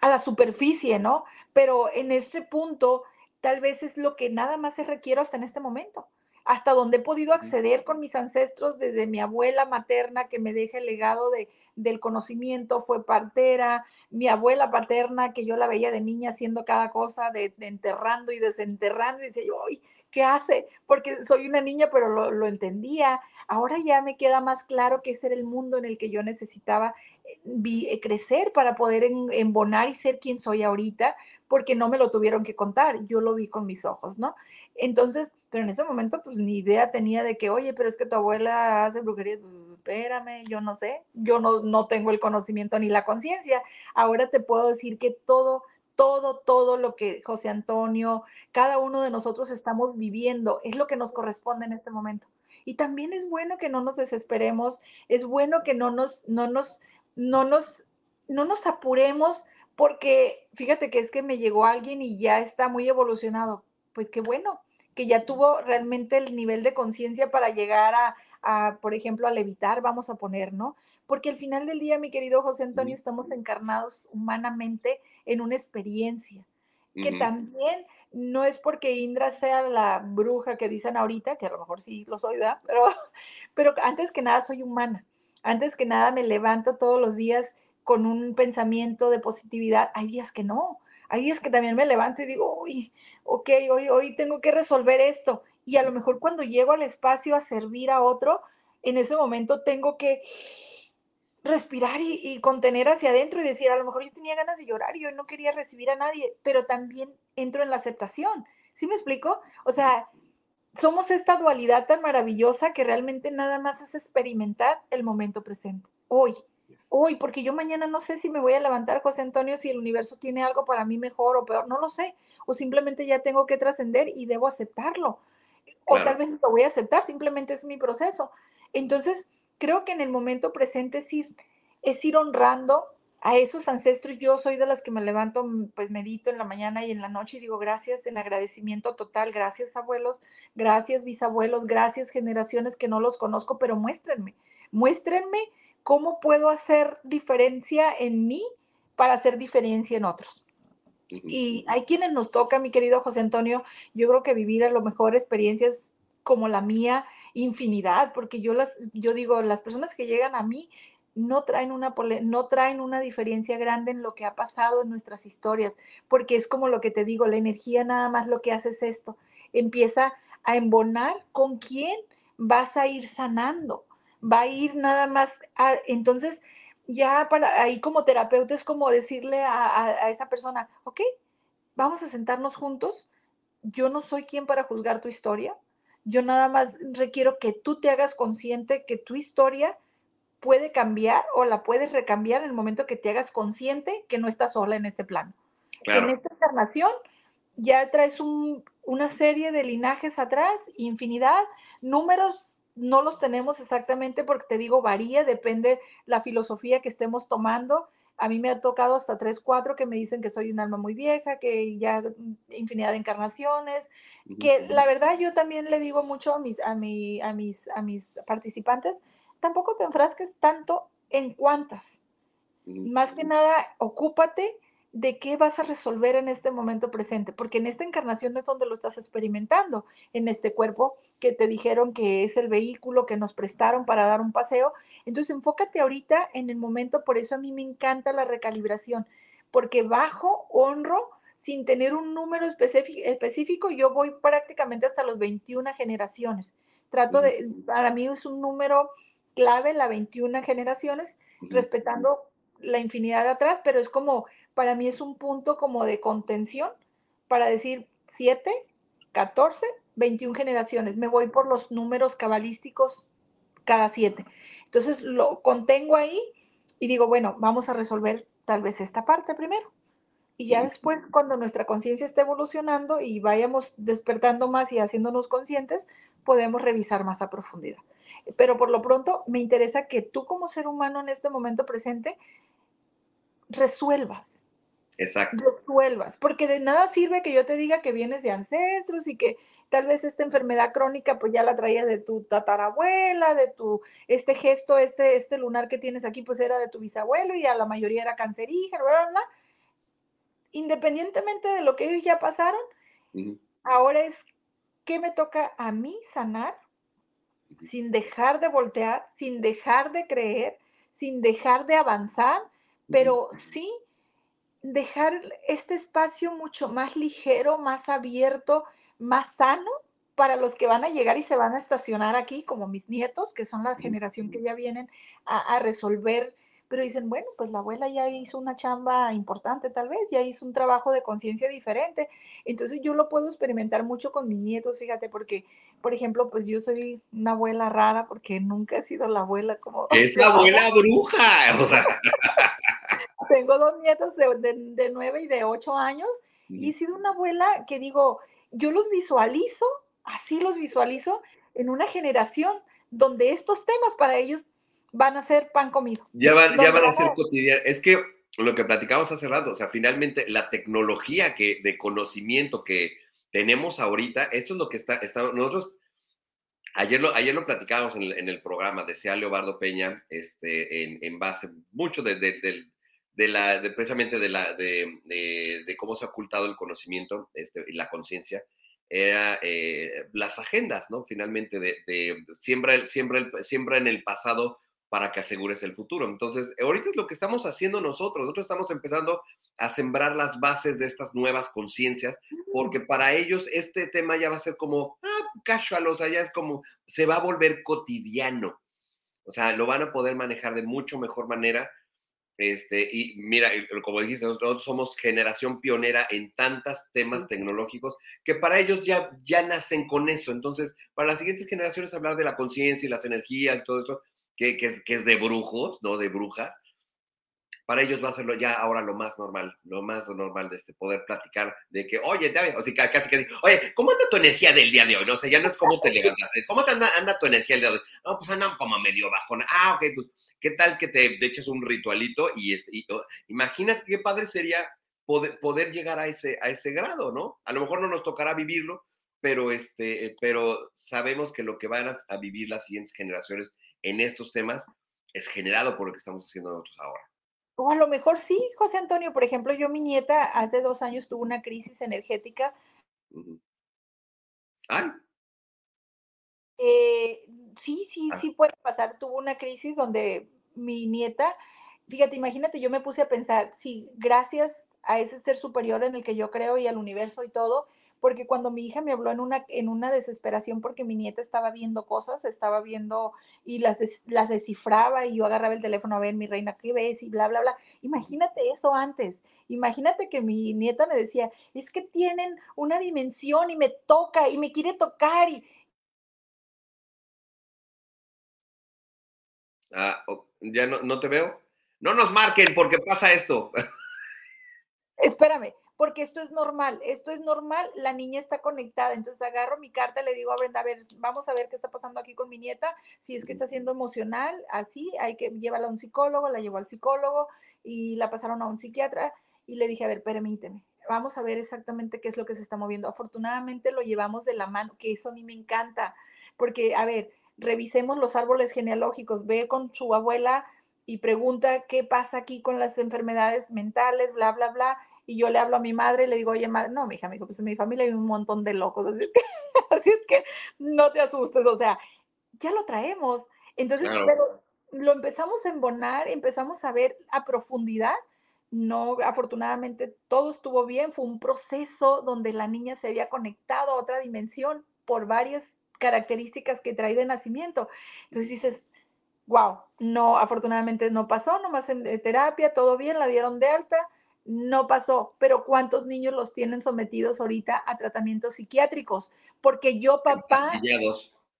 a la superficie, ¿no? Pero en ese punto tal vez es lo que nada más se requiere hasta en este momento, hasta donde he podido acceder con mis ancestros desde mi abuela materna que me deja el legado de, del conocimiento, fue partera, mi abuela paterna que yo la veía de niña haciendo cada cosa, de, enterrando y desenterrando, y decía yo, ¿qué hace? Porque soy una niña, pero lo, lo entendía. Ahora ya me queda más claro que ese era el mundo en el que yo necesitaba vi, eh, crecer para poder embonar y ser quien soy ahorita, porque no me lo tuvieron que contar, yo lo vi con mis ojos, ¿no? Entonces, pero en ese momento, pues ni idea tenía de que, oye, pero es que tu abuela hace brujería, pues, espérame, yo no sé, yo no, no tengo el conocimiento ni la conciencia. Ahora te puedo decir que todo, todo, todo lo que José Antonio, cada uno de nosotros estamos viviendo es lo que nos corresponde en este momento. Y también es bueno que no nos desesperemos, es bueno que no nos, no nos no nos, no nos apuremos porque fíjate que es que me llegó alguien y ya está muy evolucionado. Pues qué bueno, que ya tuvo realmente el nivel de conciencia para llegar a, a, por ejemplo, a levitar, vamos a poner, ¿no? Porque al final del día, mi querido José Antonio, estamos encarnados humanamente en una experiencia que también no es porque Indra sea la bruja que dicen ahorita, que a lo mejor sí lo soy, ¿verdad? Pero, pero antes que nada soy humana. Antes que nada me levanto todos los días con un pensamiento de positividad. Hay días que no. Hay días que también me levanto y digo, uy, ok, hoy, hoy tengo que resolver esto. Y a lo mejor cuando llego al espacio a servir a otro, en ese momento tengo que respirar y, contener hacia adentro y decir, a lo mejor yo tenía ganas de llorar y yo no quería recibir a nadie, pero también entro en la aceptación. ¿Sí me explico? O sea, somos esta dualidad tan maravillosa que realmente nada más es experimentar el momento presente, hoy, hoy, porque yo mañana no sé si me voy a levantar, José Antonio, si el universo tiene algo para mí mejor o peor, no lo sé, o simplemente ya tengo que trascender y debo aceptarlo, o tal vez lo voy a aceptar, simplemente es mi proceso. Entonces, creo que en el momento presente es ir, es ir honrando a esos ancestros. Yo soy de las que me levanto, mm, pues medito en la mañana y en la noche y digo gracias en agradecimiento total, gracias abuelos, gracias bisabuelos, gracias generaciones que no los conozco, pero muéstrenme, muéstrenme cómo puedo hacer diferencia en mí para hacer diferencia en otros. Y hay quienes nos toca, mi querido José Antonio, yo creo que vivir a lo mejor experiencias como la mía, infinidad, porque yo las, yo digo, las personas que llegan a mí no traen una no traen una diferencia grande en lo que ha pasado en nuestras historias, porque es como lo que te digo, la energía nada más lo que hace es esto, empieza a embonar con quién vas a ir sanando, va a ir nada más, a, entonces ya para ahí como terapeuta es como decirle a, a esa persona, ok, vamos a sentarnos juntos, yo no soy quien para juzgar tu historia, yo nada más requiero que tú te hagas consciente que tu historia puede cambiar o la puedes recambiar en el momento que te hagas consciente que no estás sola en este plano. En esta encarnación ya traes una serie de linajes atrás, infinidad, números no los tenemos exactamente porque te digo, varía, depende la filosofía que estemos tomando. A mí me ha tocado hasta tres, cuatro que me dicen que soy un alma muy vieja, que ya infinidad de encarnaciones, que la verdad yo también le digo mucho a mis, a, mi, a, mis, a mis participantes, tampoco te enfrasques tanto en cuántas. Más que nada, ocúpate de qué vas a resolver en este momento presente, porque en esta encarnación es donde lo estás experimentando, en este cuerpo que te dijeron que es el vehículo que nos prestaron para dar un paseo. Entonces, enfócate ahorita en el momento, por eso a mí me encanta la recalibración, porque bajo, honro, sin tener un número específico, yo voy prácticamente hasta los 21 generaciones. Trato de, para mí es un número clave, la 21 generaciones, respetando la infinidad de atrás, pero es como para mí es un punto como de contención para decir 7, 14, 21 generaciones. Me voy por los números cabalísticos cada 7. Entonces lo contengo ahí y digo, bueno, vamos a resolver tal vez esta parte primero. Y ya después, cuando nuestra conciencia esté evolucionando y vayamos despertando más y haciéndonos conscientes, podemos revisar más a profundidad. Pero por lo pronto, me interesa que tú como ser humano en este momento presente resuelvas. Exacto. Resuelvas, porque de nada sirve que yo te diga que vienes de ancestros y que tal vez esta enfermedad crónica pues ya la traías de tu tatarabuela, de tu, este gesto, este, este lunar que tienes aquí pues era de tu bisabuelo y a la mayoría era cancerígeno, bla, bla, bla. Independientemente de lo que ellos ya pasaron, ahora es qué me toca a mí sanar sin dejar de voltear, sin dejar de creer, sin dejar de avanzar, pero sí dejar este espacio mucho más ligero, más abierto, más sano para los que van a llegar y se van a estacionar aquí, como mis nietos, que son la generación que ya vienen a, resolver, pero dicen, bueno, pues la abuela ya hizo una chamba importante tal vez, ya hizo un trabajo de conciencia diferente. Entonces yo lo puedo experimentar mucho con mis nietos, fíjate, porque, por ejemplo, pues yo soy una abuela rara porque nunca he sido la abuela como... Es la abuela bruja, o sea. Tengo dos nietos de, de, nueve y de ocho años y he sido una abuela que digo, yo los visualizo, así los visualizo, en una generación donde estos temas para ellos van a ser pan comido. Ya van, ya van a ser cotidianos. Es que lo que platicamos hace rato, o sea, finalmente la tecnología que, de conocimiento que tenemos ahorita, esto es lo que está, está nosotros Ayer lo, ayer lo platicábamos en el, en el programa, decía Leobardo Peña, este, en, en base mucho de, de, de la, precisamente de, la, de, cómo se ha ocultado el conocimiento este, y la conciencia, era eh, las agendas, ¿no? Finalmente, de, siembra, siembra, siembra en el pasado para que asegures el futuro. Entonces, ahorita es lo que estamos haciendo nosotros. Nosotros estamos empezando a sembrar las bases de estas nuevas conciencias, porque para ellos este tema ya va a ser como, ah, casual, o sea, ya es como, se va a volver cotidiano. O sea, lo van a poder manejar de mucho mejor manera. Este, y mira, como dijiste, nosotros somos generación pionera en tantos temas tecnológicos que para ellos ya, ya nacen con eso. Entonces, para las siguientes generaciones hablar de la conciencia y las energías y todo eso, que, es, que es de brujos, ¿no? De brujas, para ellos va a ser ya ahora lo más normal, lo más normal de este poder platicar de que, oye, o sea, casi que, oye, ¿cómo anda tu energía del día de hoy? No sé, ya no es cómo te levantas, ¿eh? ¿cómo te anda, tu energía el día de hoy? No, pues anda como medio bajona. Ah, ok, pues, ¿qué tal que te eches un ritualito? Y, y imagínate qué padre sería poder, poder llegar a ese, a ese grado, ¿no? A lo mejor no nos tocará vivirlo, pero, este, pero sabemos que lo que van a vivir las siguientes generaciones en estos temas es generado por lo que estamos haciendo nosotros ahora. O a lo mejor sí, José Antonio. Por ejemplo, yo, mi nieta, hace dos años tuvo una crisis energética. ¿Ah? Eh, sí, sí, ah. sí puede pasar. Tuvo una crisis donde mi nieta, fíjate, imagínate, yo me puse a pensar, sí, gracias a ese ser superior en el que yo creo y al universo y todo, porque cuando mi hija me habló en una, en una desesperación porque mi nieta estaba viendo cosas, estaba viendo y las, las descifraba y yo agarraba el teléfono a ver, mi reina, ¿qué ves? Y bla, bla, bla. Imagínate eso antes. Imagínate que mi nieta me decía, es que tienen una dimensión y me toca y me quiere tocar y... Ah, ya no, no te veo. No nos marquen porque pasa esto. Espérame, porque esto es normal, esto es normal, la niña está conectada, entonces agarro mi carta, le digo a Brenda, a ver, vamos a ver qué está pasando aquí con mi nieta, si es que está siendo emocional, así, hay que llevarla a un psicólogo, la llevó al psicólogo y la pasaron a un psiquiatra y le dije, a ver, permíteme, vamos a ver exactamente qué es lo que se está moviendo. Afortunadamente lo llevamos de la mano, que eso a mí me encanta, porque, a ver, revisemos los árboles genealógicos, ve con su abuela y pregunta qué pasa aquí con las enfermedades mentales, bla, bla, bla y yo le hablo a mi madre y le digo, oye, madre, no, mi hija, me dijo, pues en mi familia hay un montón de locos, así es que, así es que no te asustes, o sea, ya lo traemos. Entonces, pero lo empezamos a embonar, empezamos a ver a profundidad. No, afortunadamente todo estuvo bien, fue un proceso donde la niña se había conectado a otra dimensión por varias características que trae de nacimiento. Entonces dices, wow, no, afortunadamente no pasó, nomás en terapia, todo bien, la dieron de alta, no pasó, pero ¿cuántos niños los tienen sometidos ahorita a tratamientos psiquiátricos? Porque yo papá,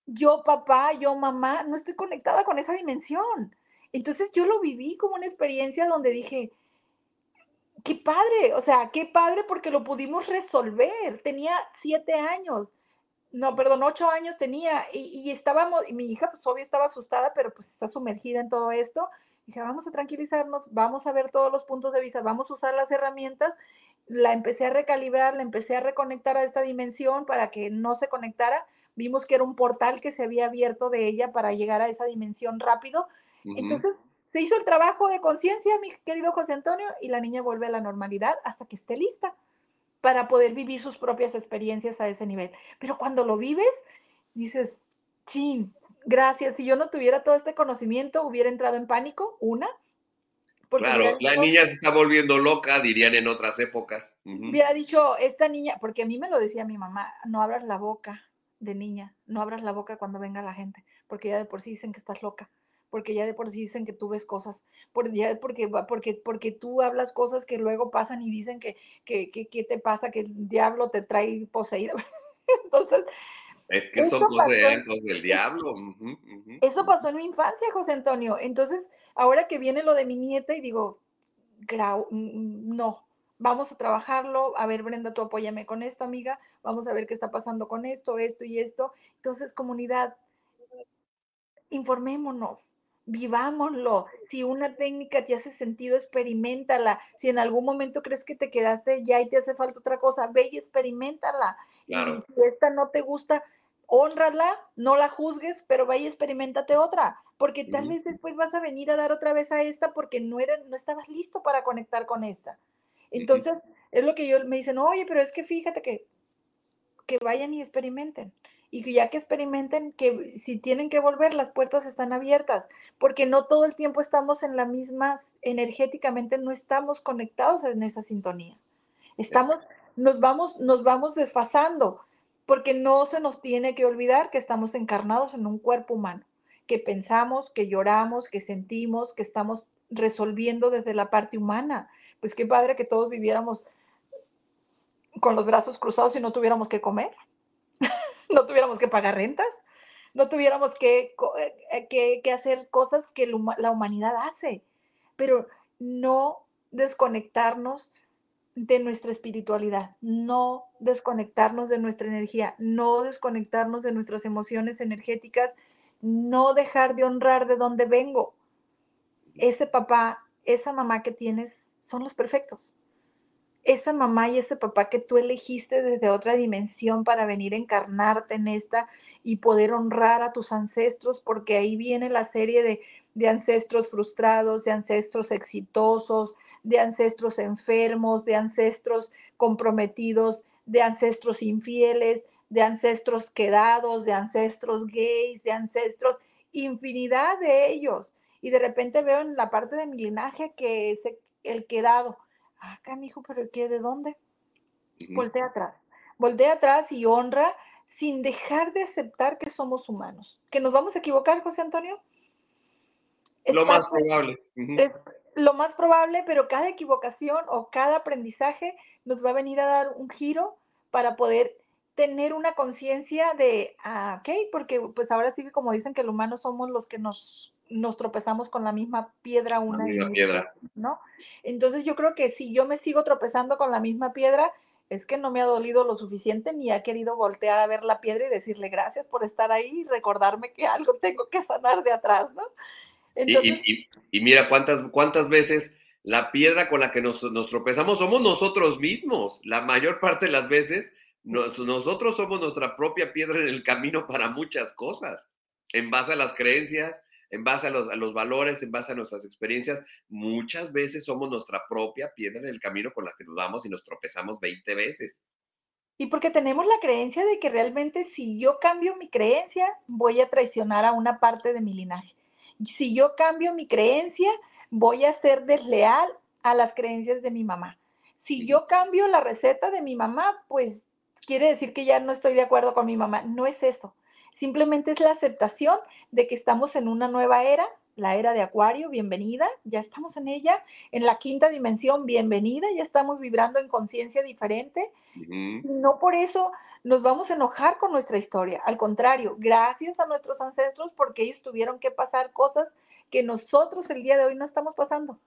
yo papá, yo mamá, no estoy conectada con esa dimensión. Entonces yo lo viví como una experiencia donde dije, qué padre, o sea, qué padre porque lo pudimos resolver. Tenía siete años, no, perdón, ocho años tenía y, y estábamos, y mi hija pues obvio estaba asustada, pero pues está sumergida en todo esto Dije, vamos a tranquilizarnos, vamos a ver todos los puntos de vista, vamos a usar las herramientas. La empecé a recalibrar, la empecé a reconectar a esta dimensión para que no se conectara. Vimos que era un portal que se había abierto de ella para llegar a esa dimensión rápido. Entonces, se hizo el trabajo de conciencia, mi querido José Antonio, y la niña vuelve a la normalidad hasta que esté lista para poder vivir sus propias experiencias a ese nivel. Pero cuando lo vives, dices, chin, gracias. Si yo no tuviera todo este conocimiento, hubiera entrado en pánico, una. claro, la niña se está volviendo loca, dirían en otras épocas. Hubiera dicho, esta niña, porque a mí me lo decía mi mamá, no abras la boca de niña, no abras la boca cuando venga la gente, porque ya de por sí dicen que estás loca, porque ya de por sí dicen que tú ves cosas, porque, ya porque, porque, porque tú hablas cosas que luego pasan y dicen que, que, que, te pasa, que el diablo te trae poseído. Entonces, es que son cosas, del diablo. Eso pasó en mi infancia, José Antonio. Entonces, ahora que viene lo de mi nieta y digo, no, vamos a trabajarlo. A ver, Brenda, tú apóyame con esto, amiga. Vamos a ver qué está pasando con esto, esto y esto. Entonces, comunidad, informémonos, vivámoslo. Si una técnica te hace sentido, experimentala. Si en algún momento crees que te quedaste ya y te hace falta otra cosa, ve y experimentala. Y si esta no te gusta, honrala, no la juzgues, pero vaya y experimentate otra, porque tal vez después vas a venir a dar otra vez a esta porque no, era, no estabas listo para conectar con esta. Entonces, es lo que yo me dicen, oye, pero es que fíjate que, que vayan y experimenten. Y ya que experimenten, que si tienen que volver, las puertas están abiertas, porque no todo el tiempo estamos en la misma, energéticamente no estamos conectados en esa sintonía. Estamos, nos vamos, nos vamos desfasando, porque no se nos tiene que olvidar que estamos encarnados en un cuerpo humano, que pensamos, que lloramos, que sentimos, que estamos resolviendo desde la parte humana. Pues qué padre que todos viviéramos con los brazos cruzados y no tuviéramos que comer, no tuviéramos que pagar rentas, no tuviéramos que, eh, que, que hacer cosas que la humanidad hace, pero no desconectarnos de nuestra espiritualidad, no desconectarnos de nuestra energía, no desconectarnos de nuestras emociones energéticas, no dejar de honrar de dónde vengo. Ese papá, esa mamá que tienes son los perfectos esa mamá y ese papá que tú elegiste desde otra dimensión para venir a encarnarte en esta y poder honrar a tus ancestros, porque ahí viene la serie de, de ancestros frustrados, de ancestros exitosos, de ancestros enfermos, de ancestros comprometidos, de ancestros infieles, de ancestros quedados, de ancestros gays, de ancestros, infinidad de ellos. Y de repente veo en la parte de mi linaje que es el quedado ah, canijo, pero ¿qué? ¿De dónde? Voltea atrás. Voltea atrás y honra sin dejar de aceptar que somos humanos. ¿Que nos vamos a equivocar, José Antonio? Lo más probable. Es lo más probable, pero cada equivocación o cada aprendizaje nos va a venir a dar un giro para poder tener una conciencia de, ah, ok, porque pues ahora sí que como dicen que los humanos somos los que nos nos tropezamos con la misma piedra una y piedra. ¿no? Entonces yo creo que si yo me sigo tropezando con la misma piedra, es que no me ha dolido lo suficiente ni ha querido voltear a ver la piedra y decirle gracias por estar ahí y recordarme que algo tengo que sanar de atrás, ¿no? Y, mira cuántas, cuántas veces la piedra con la que nos, tropezamos somos nosotros mismos. La mayor parte de las veces nosotros somos nuestra propia piedra en el camino para muchas cosas, en base a las creencias, en base a los, a los valores, en base a nuestras experiencias, muchas veces somos nuestra propia piedra en el camino con la que nos vamos y nos tropezamos 20 veces. Y porque tenemos la creencia de que realmente si yo cambio mi creencia, voy a traicionar a una parte de mi linaje. Si yo cambio mi creencia, voy a ser desleal a las creencias de mi mamá. Si yo cambio la receta de mi mamá, pues quiere decir que ya no estoy de acuerdo con mi mamá. No es eso. Simplemente es la aceptación de que estamos en una nueva era, la era de Acuario, bienvenida, ya estamos en ella, en la quinta dimensión, bienvenida, ya estamos vibrando en conciencia diferente. No por eso nos vamos a enojar con nuestra historia, al contrario, gracias a nuestros ancestros porque ellos tuvieron que pasar cosas que nosotros el día de hoy no estamos pasando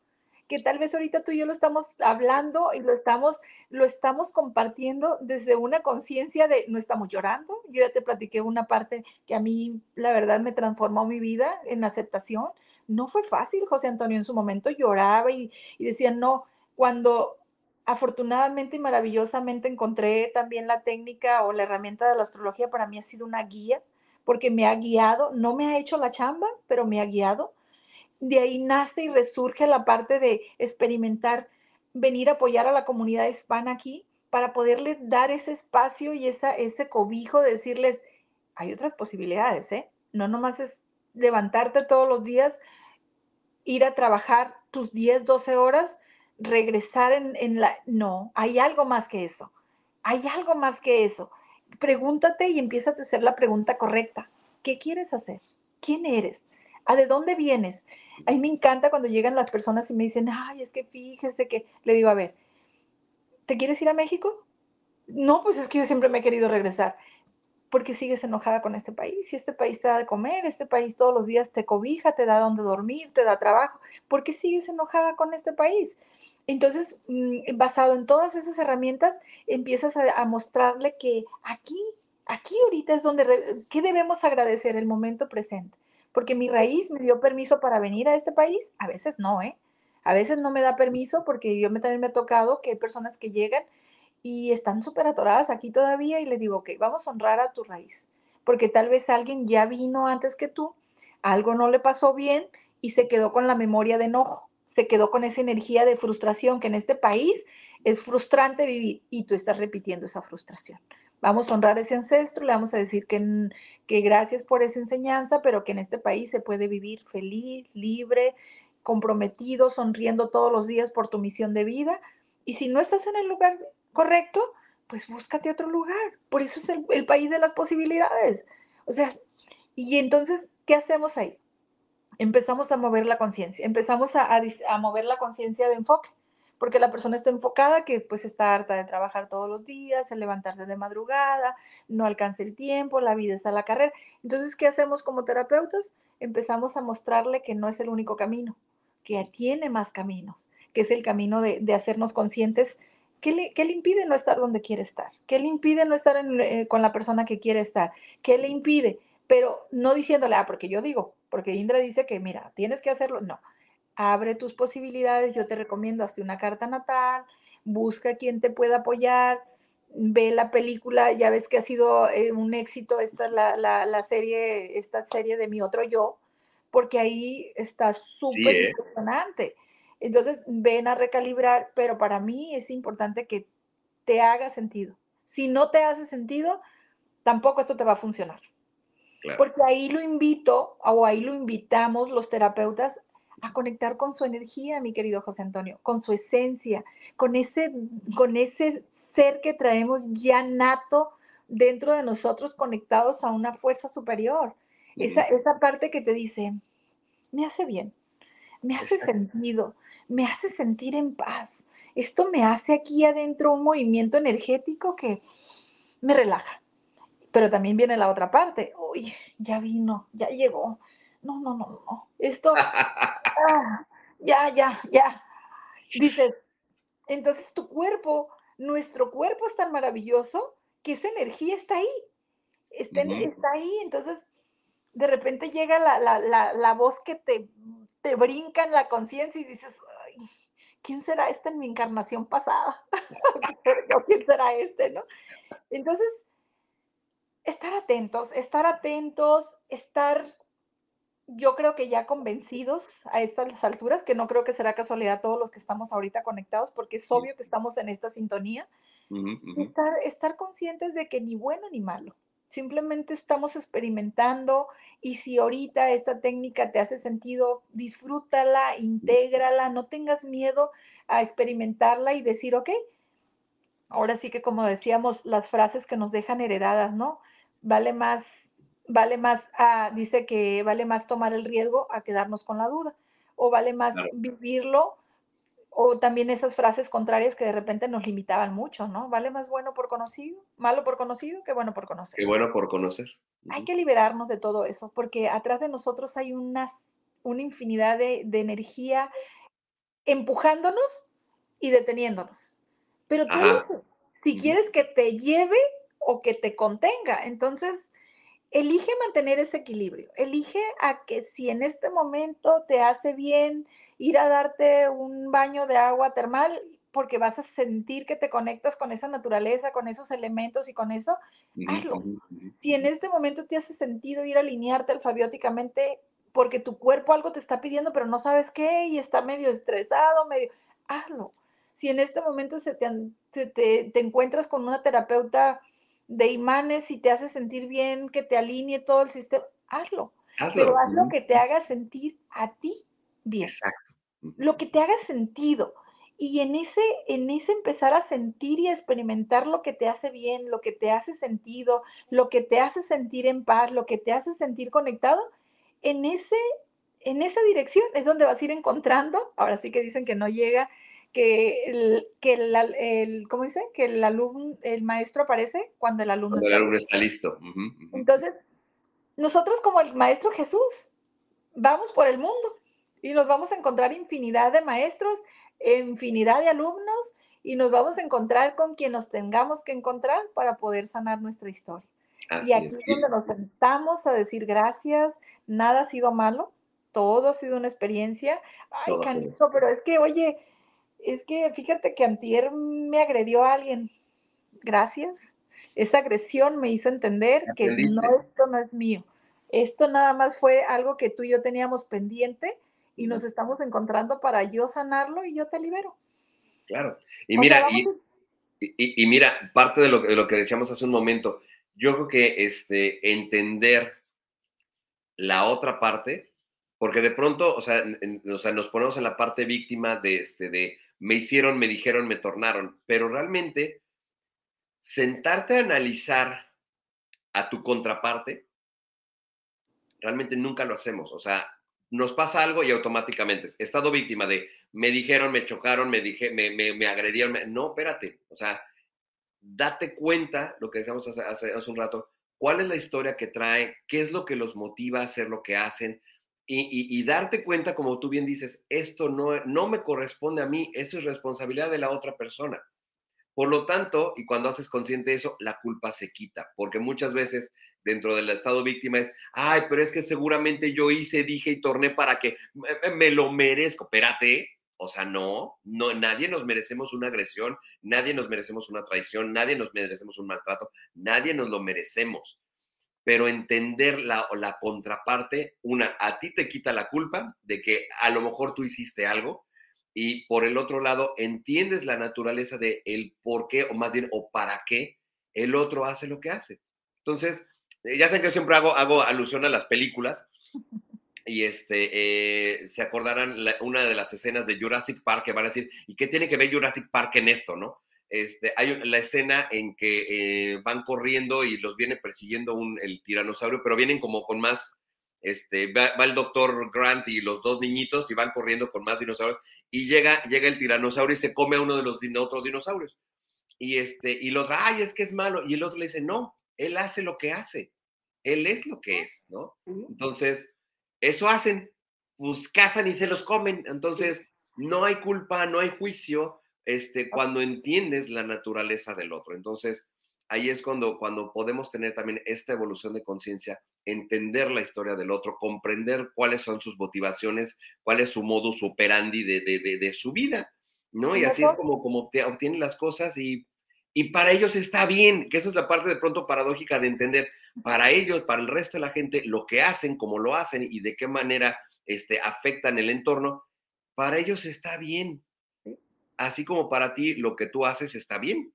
que tal vez ahorita tú y yo lo estamos hablando y lo estamos, lo estamos compartiendo desde una conciencia de no estamos llorando. Yo ya te platiqué una parte que a mí, la verdad, me transformó mi vida en aceptación. No fue fácil, José Antonio, en su momento lloraba y, y decía, no, cuando afortunadamente y maravillosamente encontré también la técnica o la herramienta de la astrología, para mí ha sido una guía, porque me ha guiado, no me ha hecho la chamba, pero me ha guiado de ahí nace y resurge la parte de experimentar, venir a apoyar a la comunidad hispana aquí para poderles dar ese espacio y esa, ese cobijo, decirles, hay otras posibilidades, ¿eh? No nomás es levantarte todos los días, ir a trabajar tus 10, 12 horas, regresar en, en la... No, hay algo más que eso. Hay algo más que eso. Pregúntate y empieza a hacer la pregunta correcta. ¿Qué quieres hacer? ¿Quién eres? ¿A de dónde vienes? A mí me encanta cuando llegan las personas y me dicen, ay, es que fíjese que, le digo, a ver, ¿te quieres ir a México? No, pues es que yo siempre me he querido regresar. Porque sigues enojada con este país? Si este país te da de comer, este país todos los días te cobija, te da donde dormir, te da trabajo. ¿Por qué sigues enojada con este país? Entonces, mm, basado en todas esas herramientas, empiezas a, mostrarle que aquí, aquí ahorita es donde, ¿qué debemos agradecer? El momento presente porque mi raíz me dio permiso para venir a este país, a veces no, ¿eh? A veces no me da permiso porque yo también me ha tocado que hay personas que llegan y están súper atoradas aquí todavía y le digo, ok, vamos a honrar a tu raíz. porque tal vez alguien ya vino antes que tú, algo no le pasó bien y se quedó con la memoria de enojo, se quedó con esa energía de frustración que en este país es frustrante vivir y tú estás repitiendo esa frustración. Vamos a honrar ese ancestro, le vamos a decir que, que gracias por esa enseñanza, pero que en este país se puede vivir feliz, libre, comprometido, sonriendo todos los días por tu misión de vida. Y si no estás en el lugar correcto, pues búscate otro lugar. Por eso es el, país de las posibilidades. O sea, y entonces, ¿qué hacemos ahí? Empezamos a mover la conciencia, empezamos a, mover la conciencia de enfoque porque la persona está enfocada que pues está harta de trabajar todos los días, el levantarse de madrugada, no alcanza el tiempo, la vida es a la carrera. Entonces, ¿qué hacemos como terapeutas? Empezamos a mostrarle que no es el único camino, que tiene más caminos, que es el camino de, hacernos conscientes. ¿Qué le, le, impide no estar donde quiere estar? ¿Qué le impide no estar eh, con la persona que quiere estar? ¿Qué le impide? Pero no diciéndole, ah, porque yo digo, porque Indra dice que, mira, tienes que hacerlo. No, abre tus posibilidades. Yo te recomiendo hazte una carta natal, busca quien te pueda apoyar, ve la película, ya ves que ha sido eh, un éxito esta la, la, serie, esta serie de mi otro yo, porque ahí está súper ¿eh? impresionante. Entonces, ven a recalibrar, pero para mí es importante que te haga sentido. Si no te hace sentido, tampoco esto te va a funcionar. Porque ahí lo invito o ahí lo invitamos los terapeutas a conectar con su energía, mi querido José Antonio, con su esencia, con ese, con ese ser que traemos ya nato dentro de nosotros, conectados a una fuerza superior. Esa, esa parte que te dice, me hace bien, me hace sentido, me hace sentir en paz. Esto me hace aquí adentro un movimiento energético que me relaja. Pero también viene la otra parte. Uy, ya vino, ya llegó. No, no, no, no. Esto Ah, ya, ya, ya. Dices, entonces tu cuerpo, nuestro cuerpo es tan maravilloso que esa energía está ahí. Está, está ahí, entonces de repente llega la, voz que te, te, brinca en la conciencia y dices, ¿quién será este en mi encarnación pasada? ¿Quién será este, no? Entonces, estar atentos, estar atentos, estar yo creo que ya convencidos a estas alturas, que no creo que será casualidad todos los que estamos ahorita conectados, porque es obvio que estamos en esta sintonía, Estar, estar conscientes de que ni bueno ni malo, simplemente estamos experimentando y si ahorita esta técnica te hace sentido, disfrútala, intégrala, no tengas miedo a experimentarla y decir, ok, ahora sí que como decíamos, las frases que nos dejan heredadas, ¿no? Vale más vale más, ah, dice que vale más tomar el riesgo a quedarnos con la duda, o vale más vivirlo, o también esas frases contrarias que de repente nos limitaban mucho, ¿no? Vale más bueno por conocido, malo por conocido que bueno por conocer. Qué bueno por conocer. Hay que liberarnos de todo eso, porque atrás de nosotros hay unas, una infinidad de, energía empujándonos y deteniéndonos. Pero tú, si quieres que te lleve o que te contenga, entonces elige mantener ese equilibrio, elige a que si en este momento te hace bien ir a darte un baño de agua termal, porque vas a sentir que te conectas con esa naturaleza, con esos elementos y con eso, hazlo. Si en este momento te hace sentido ir a alinearte alfabióticamente porque tu cuerpo algo te está pidiendo, pero no sabes qué y está medio estresado, medio, hazlo. Si en este momento se te, te encuentras con una terapeuta de imanes y te hace sentir bien, que te alinee todo el sistema, hazlo. Pero haz lo que te haga sentir a ti bien. Exacto. Lo que te haga sentido. Y en ese, en ese empezar a sentir y experimentar lo que te hace bien, lo que te hace sentido, lo que te hace sentir en paz, lo que te hace sentir conectado, en, ese, en esa dirección es donde vas a ir encontrando, ahora sí que dicen que no llega que el, que el, ¿cómo dice? Que el alumno, el maestro aparece cuando el alumno, cuando el alumno está listo. Entonces, nosotros como el maestro Jesús, vamos por el mundo y nos vamos a encontrar infinidad de maestros, infinidad de alumnos y nos vamos a encontrar con quien nos tengamos que encontrar para poder sanar nuestra historia. y aquí es donde nos sentamos a decir gracias, nada ha sido malo, todo ha sido una experiencia. Ay, Canito, pero es que, oye, es que fíjate que antier me agredió a alguien. Gracias. esa agresión me hizo entender que no, esto no es mío. Esto nada más fue algo que tú y yo teníamos pendiente y nos estamos encontrando para yo sanarlo y yo te libero. Claro. Y mira, y, mira, parte de lo, de lo, que decíamos hace un momento, yo creo que este, entender la otra parte, porque de pronto, o sea, o sea, nos ponemos en la parte víctima de, este, de me hicieron, me dijeron, me tornaron, pero realmente sentarte a analizar a tu contraparte, realmente nunca lo hacemos. O sea, nos pasa algo y automáticamente, he estado víctima de, me dijeron, me chocaron, me, dije, me, agredieron. No, espérate, o sea, date cuenta, lo que decíamos hace, un rato, cuál es la historia que trae, qué es lo que los motiva a hacer lo que hacen. Y, darte cuenta, como tú bien dices, esto no, no me corresponde a mí, eso es responsabilidad de la otra persona. Por lo tanto, y cuando haces consciente eso, la culpa se quita, porque muchas veces dentro del estado víctima es, ay, pero es que seguramente yo hice, dije y torné para que me, lo merezco. Espérate, o sea, no, no, nadie nos merecemos una agresión, nadie nos merecemos una traición, nadie nos merecemos un maltrato, nadie nos lo merecemos. Pero entender la, la contraparte, una, a ti te quita la culpa de que a lo mejor tú hiciste algo, y por el otro lado entiendes la naturaleza de el por qué o más bien o para qué el otro hace lo que hace. Entonces, eh, ya saben que siempre hago, hago alusión a las películas y este, eh, se acordarán una de las escenas de Jurassic Park que van a decir, ¿y qué tiene que ver Jurassic Park en esto, no? Este, hay la escena en que eh, van corriendo y los viene persiguiendo un, el tiranosaurio, pero vienen como con más este, va, el doctor Grant y los dos niñitos y van corriendo con más dinosaurios y llega, llega el tiranosaurio y se come a uno de los otros dinosaurios. Y, este, y el otro, ay, es que es malo. Y el otro le dice, no, él hace lo que hace. Él es lo que es, ¿no? Entonces, eso hacen, pues cazan y se los comen. Entonces, no hay culpa, no hay juicio, este, cuando entiendes la naturaleza del otro. Entonces, ahí es cuando, cuando podemos tener también esta evolución de conciencia, entender la historia del otro, comprender cuáles son sus motivaciones, cuál es su modus operandi de, de, de, su vida, ¿no? Y así es como, como obtienen las cosas y, y para ellos está bien, que esa es la parte de pronto paradójica de entender, para ellos, para el resto de la gente, lo que hacen, cómo lo hacen y de qué manera este, afectan el entorno, para ellos está bien. Así como para ti lo que tú haces está bien.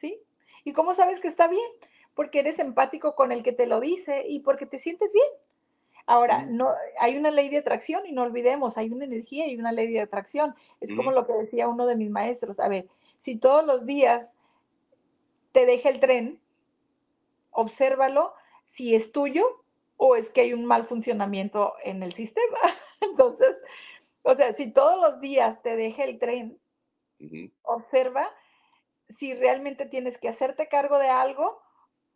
¿sí? ¿Y cómo sabes que está bien? Porque eres empático con el que te lo dice y porque te sientes bien. Ahora, no, hay una ley de atracción y no olvidemos, hay una energía y una ley de atracción. Es como lo que decía uno de mis maestros. A ver, si todos los días te deja el tren, obsérvalo si es tuyo o es que hay un mal funcionamiento en el sistema. Entonces, o sea, si todos los días te deja el tren, observa si realmente tienes que hacerte cargo de algo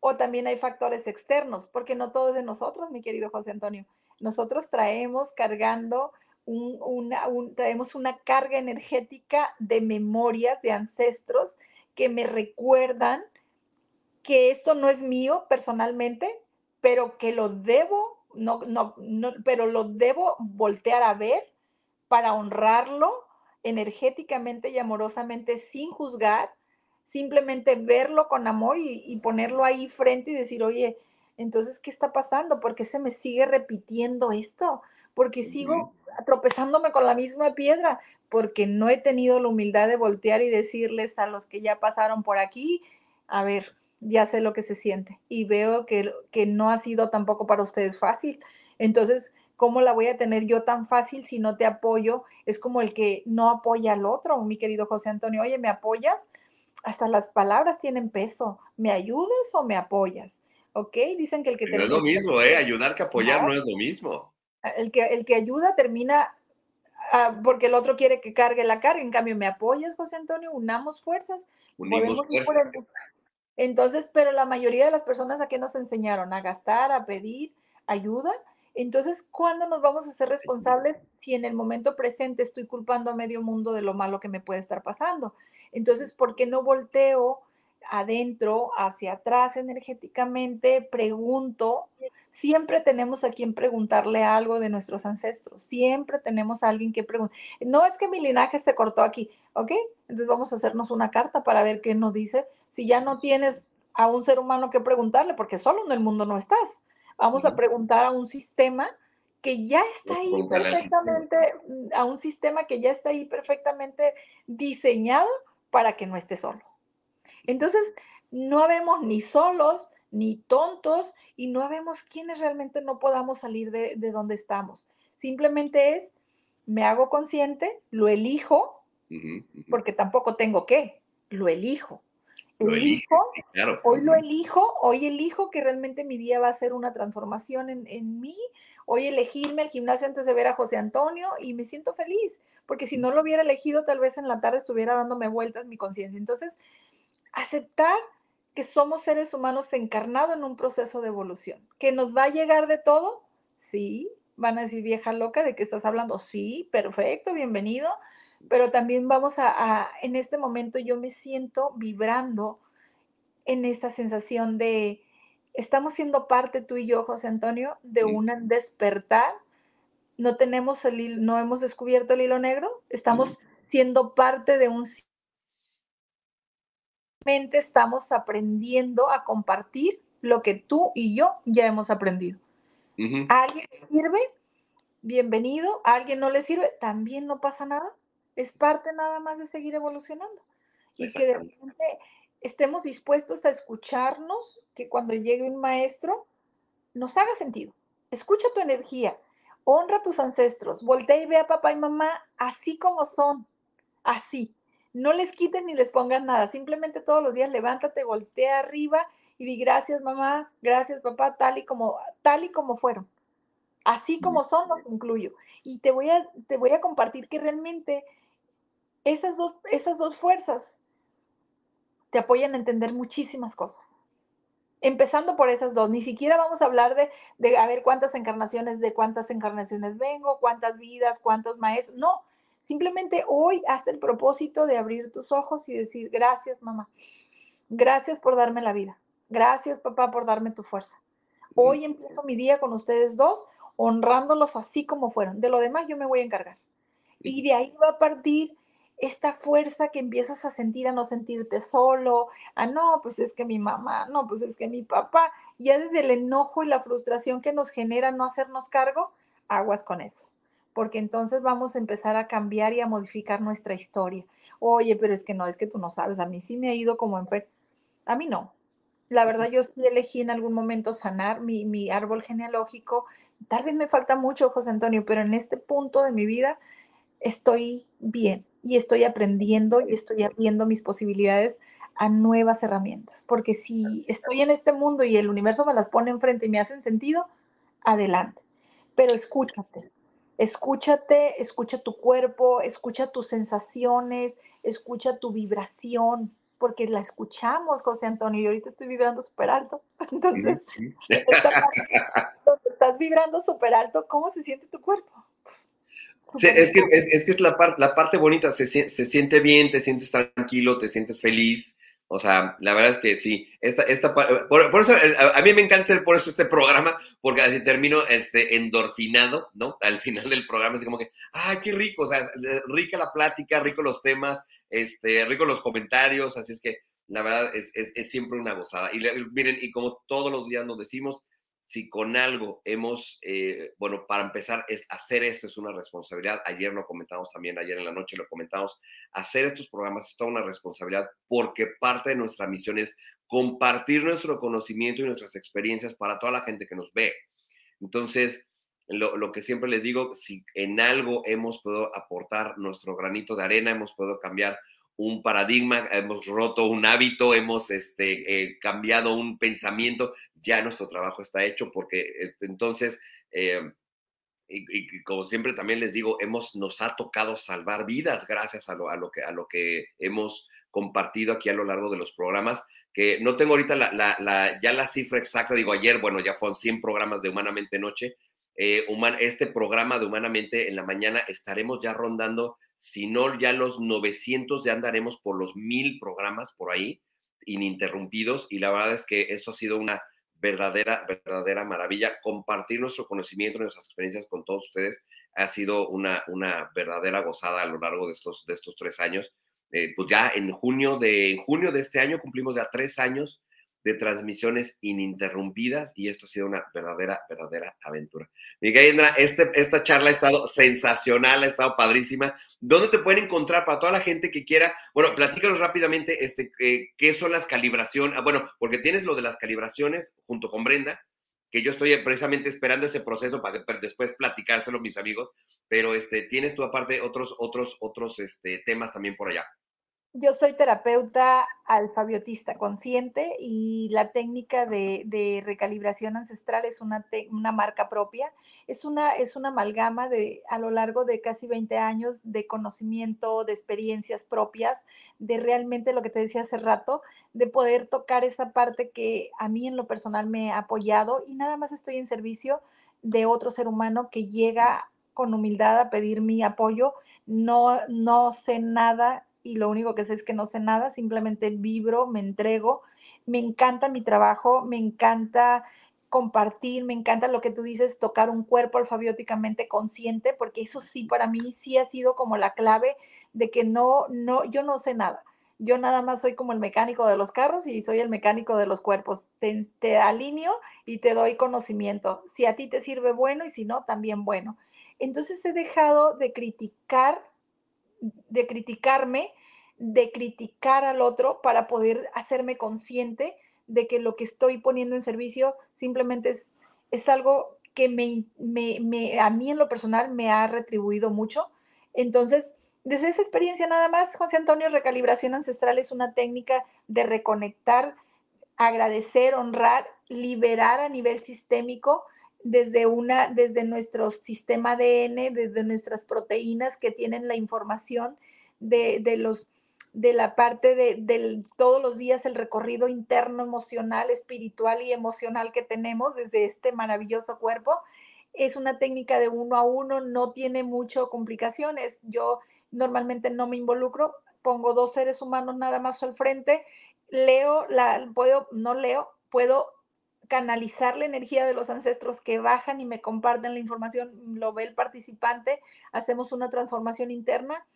o también hay factores externos, porque no todo es de nosotros, mi querido José Antonio. Nosotros traemos cargando una, traemos una carga energética de memorias de ancestros que me recuerdan que esto no es mío personalmente, pero que lo debo, no, no, no, pero lo debo voltear a ver para honrarlo energéticamente y amorosamente sin juzgar simplemente verlo con amor y, ponerlo ahí frente y decir, oye, entonces, ¿qué está pasando? ¿Por qué se me sigue repitiendo esto? Porque sigo tropezándome con la misma piedra, porque no he tenido la humildad de voltear y decirles a los que ya pasaron por aquí, a ver, ya sé lo que se siente y veo que, que no ha sido tampoco para ustedes fácil. Entonces, ¿cómo la voy a tener yo tan fácil si no te apoyo? Es como el que no apoya al otro, mi querido José Antonio, oye, ¿me apoyas? hasta las palabras tienen peso. ¿Me ayudas o me apoyas? ¿Ok? Dicen que el que... No es lo mismo, ¿eh? Ayudar que apoyar no, es lo mismo. El que, el que ayuda termina ah, porque el otro quiere que cargue la carga. En cambio, ¿me apoyas, José Antonio? Unamos fuerzas. Unimos fuerzas. Entonces, pero la mayoría de las personas a qué nos enseñaron? A gastar, a pedir ayuda. Entonces, ¿cuándo nos vamos a ser responsables si en el momento presente estoy culpando a medio mundo de lo malo que me puede estar pasando? Entonces, ¿por qué no volteo adentro, hacia atrás energéticamente? Pregunto. Siempre tenemos a quien preguntarle algo de nuestros ancestros. Siempre tenemos a alguien que pregunta. No es que mi linaje se cortó aquí, ¿ok? Entonces vamos a hacernos una carta para ver qué nos dice si ya no tienes a un ser humano que preguntarle, porque solo en el mundo no estás. Vamos a preguntar a un sistema que ya está ahí perfectamente, a un sistema que ya está ahí perfectamente diseñado para que no esté solo. Entonces, no habemos ni solos, ni tontos, y no habemos quienes realmente no podamos salir de, donde estamos. Simplemente es, me hago consciente, lo elijo, porque tampoco tengo que, lo elijo. Elijo, hoy lo elijo, hoy elijo que realmente mi vida va a ser una transformación en, en mí, hoy elegirme al gimnasio antes de ver a José Antonio y me siento feliz, porque si no lo hubiera elegido, tal vez en la tarde estuviera dándome vueltas mi conciencia. Entonces, aceptar que somos seres humanos encarnados en un proceso de evolución, que nos va a llegar de todo, sí, van a decir vieja loca de qué estás hablando, sí, perfecto, bienvenido, pero también vamos a, en este momento yo me siento vibrando en esa sensación de, estamos siendo parte tú y yo, José Antonio, de un despertar. No tenemos el no hemos descubierto el hilo negro, estamos siendo parte de un estamos aprendiendo a compartir lo que tú y yo ya hemos aprendido. ¿A alguien le sirve? Bienvenido. ¿A alguien no le sirve? También no pasa nada. Es parte nada más de seguir evolucionando. Y que de repente estemos dispuestos a escucharnos, que cuando llegue un maestro nos haga sentido. Escucha tu energía, honra a tus ancestros, voltea y ve a papá y mamá así como son, así. No les quites ni les pongas nada, simplemente todos los días levántate, voltea arriba y di gracias mamá, gracias papá, tal y como, tal y como fueron. Así como son, los incluyo. Y te voy a, te voy a compartir que realmente esas dos, esas dos fuerzas te apoyan a entender muchísimas cosas. Empezando por esas dos, ni siquiera vamos a hablar de, de a ver cuántas encarnaciones, de cuántas encarnaciones vengo, cuántas vidas, cuántos maestros. No, simplemente hoy haz el propósito de abrir tus ojos y decir, gracias mamá, gracias por darme la vida, gracias papá por darme tu fuerza. Hoy empiezo mi día con ustedes dos, honrándolos así como fueron. De lo demás yo me voy a encargar. Y de ahí va a partir esta fuerza que empiezas a sentir, a no sentirte solo, a no, pues es que mi mamá, no, pues es que mi papá, ya desde el enojo y la frustración que nos genera no hacernos cargo, aguas con eso, porque entonces vamos a empezar a cambiar y a modificar nuestra historia. Oye, pero es que no, es que tú no sabes, a mí sí me ha ido como en... A mí no. La verdad, yo sí elegí en algún momento sanar mi, mi árbol genealógico. Tal vez me falta mucho, José Antonio, pero en este punto de mi vida estoy bien y estoy aprendiendo y estoy abriendo mis posibilidades a nuevas herramientas. Porque si estoy en este mundo y el universo me las pone enfrente y me hacen sentido, adelante. Pero escúchate, escúchate, escucha tu cuerpo, escucha tus sensaciones, escucha tu vibración, porque la escuchamos, José Antonio, y ahorita estoy vibrando súper alto. Entonces, estás vibrando súper alto, ¿cómo se siente tu cuerpo? Es, que, es, que es la, parte la parte bonita, se, se, siente bien, te sientes tranquilo, te sientes feliz. O sea, la verdad es que sí. Esta, esta, por, eso, a, mí me encanta por eso este programa, porque así termino este, endorfinado, ¿no? Al final del programa, así como que, ¡ay, qué rico! O sea, rica la plática, rico los temas, este, rico los comentarios, así es que la verdad es, es, es siempre una gozada. Y miren, y como todos los días nos decimos, si con algo hemos, eh, bueno, para empezar, es hacer esto es una responsabilidad. Ayer lo comentamos también, ayer en la noche lo comentamos. Hacer estos programas es toda una responsabilidad porque parte de nuestra misión es compartir nuestro conocimiento y nuestras experiencias para toda la gente que nos ve. Entonces, lo, lo, que siempre les digo, si en algo hemos podido aportar nuestro granito de arena, hemos podido cambiar un paradigma, hemos roto un hábito, hemos este, eh, cambiado un pensamiento, ya nuestro trabajo está hecho porque eh, entonces, eh, y, como siempre también les digo, hemos, nos ha tocado salvar vidas gracias a lo, a lo, que, a lo que hemos compartido aquí a lo largo de los programas, que no tengo ahorita la, la, ya la cifra exacta, digo ayer, bueno, ya fueron 100 programas de Humanamente Noche, este programa de Humanamente en la mañana estaremos ya rondando si no ya los 900 ya andaremos por los mil programas por ahí, ininterrumpidos, y la verdad es que esto ha sido una verdadera, verdadera maravilla. Compartir nuestro conocimiento, nuestras experiencias con todos ustedes ha sido una, una verdadera gozada a lo largo de estos, de estos tres años. eh, pues ya en junio, de, en junio de este año cumplimos ya tres años de transmisiones ininterrumpidas y esto ha sido una verdadera, verdadera aventura. Miguel este, esta charla ha estado sensacional, ha estado padrísima. ¿Dónde te pueden encontrar para toda la gente que quiera? Bueno, platícanos rápidamente este, eh, qué son las calibraciones. Ah, bueno, porque tienes lo de las calibraciones junto con Brenda, que yo estoy precisamente esperando ese proceso para, después platicárselo mis amigos, pero este, tienes tú aparte otros, otros, otros este, temas también por allá. Yo soy terapeuta alfabiotista consciente y la técnica de, recalibración ancestral es una, una, marca propia. Es una, es una amalgama de, a lo largo de casi 20 años de conocimiento, de experiencias propias, de realmente lo que te decía hace rato, de poder tocar esa parte que a mí en lo personal me ha apoyado y nada más estoy en servicio de otro ser humano que llega con humildad a pedir mi apoyo. No, no sé nada y lo único que sé es que no sé nada, simplemente vibro, me entrego, me encanta mi trabajo, me encanta compartir, me encanta lo que tú dices, tocar un cuerpo alfabióticamente consciente, porque eso sí para mí sí ha sido como la clave de que no, no, yo no sé nada. Yo nada más soy como el mecánico de los carros y soy el mecánico de los cuerpos. Te, te alineo y te doy conocimiento. Si a ti te sirve bueno y si no, también bueno. Entonces he dejado de criticar de criticarme, de criticar al otro para poder hacerme consciente de que lo que estoy poniendo en servicio simplemente es, es algo que me, me, a mí en lo personal me ha retribuido mucho. Entonces, desde esa experiencia nada más, José Antonio, recalibración ancestral es una técnica de reconectar, agradecer, honrar, liberar a nivel sistémico desde, una, desde nuestro sistema ADN, desde nuestras proteínas que tienen la información de, los, de la parte de, todos los días, el recorrido interno, emocional, espiritual y emocional que tenemos desde este maravilloso cuerpo. Es una técnica de uno a uno, no tiene mucho complicaciones. Yo normalmente no me involucro, pongo dos seres humanos nada más al frente, leo, la, puedo, no leo, puedo canalizar la energía de los ancestros que bajan y me comparten la información, lo ve el participante, hacemos una transformación interna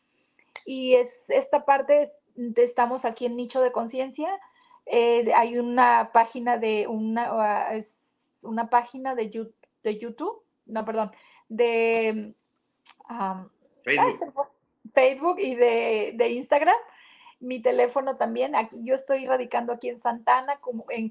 y es esta parte, estamos aquí en nicho de conciencia, eh, hay una página de una, es una página de, de YouTube, no, perdón, de Facebook. Facebook. y de, de Instagram mi teléfono también, aquí yo estoy radicando aquí en Santana, en,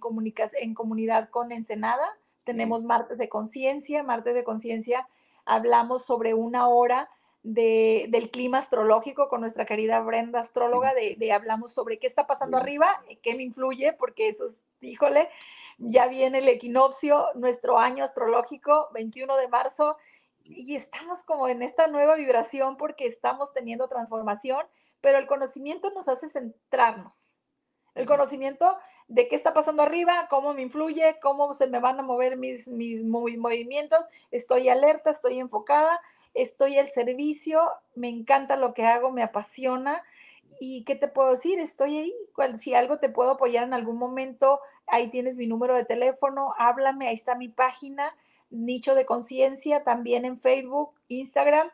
en comunidad con Ensenada. Tenemos martes de conciencia, martes de conciencia hablamos sobre una hora de, del clima astrológico con nuestra querida Brenda, astróloga, de, hablamos sobre qué está pasando arriba, qué me influye, porque eso es, híjole, ya viene el equinoccio, nuestro año astrológico, 21 de marzo, y estamos como en esta nueva vibración porque estamos teniendo transformación pero el conocimiento nos hace centrarnos. El conocimiento de qué está pasando arriba, cómo me influye, cómo se me van a mover mis, mis movimientos, estoy alerta, estoy enfocada, estoy al servicio, me encanta lo que hago, me apasiona. ¿Y qué te puedo decir? Estoy ahí. Si algo te puedo apoyar en algún momento, ahí tienes mi número de teléfono, háblame, ahí está mi página, Nicho de Conciencia, también en Facebook, Instagram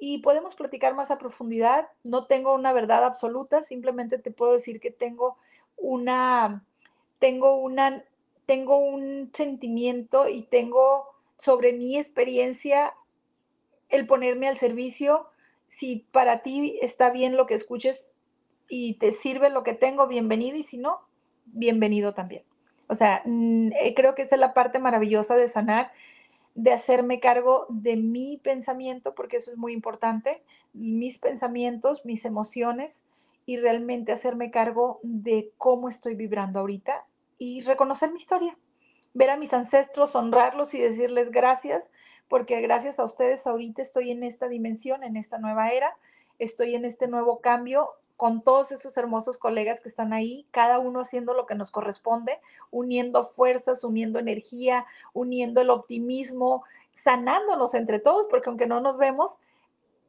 y podemos platicar más a profundidad. No tengo una verdad absoluta, simplemente te puedo decir que tengo una, tengo una, tengo un sentimiento y tengo sobre mi experiencia el ponerme al servicio. Si para ti está bien lo que escuches y te sirve lo que tengo, bienvenido, y si no, bienvenido también. O sea, mm, eh, creo que esa es la parte maravillosa de sanar de hacerme cargo de mi pensamiento, porque eso es muy importante, mis pensamientos, mis emociones y realmente hacerme cargo de cómo estoy vibrando ahorita y reconocer mi historia, ver a mis ancestros, honrarlos y decirles gracias, porque gracias a ustedes ahorita estoy en esta dimensión, en esta nueva era, estoy en este nuevo cambio con todos esos hermosos colegas que están ahí, cada uno haciendo lo que nos corresponde, uniendo fuerzas, uniendo energía, uniendo el optimismo, sanándonos entre todos, porque aunque no nos vemos,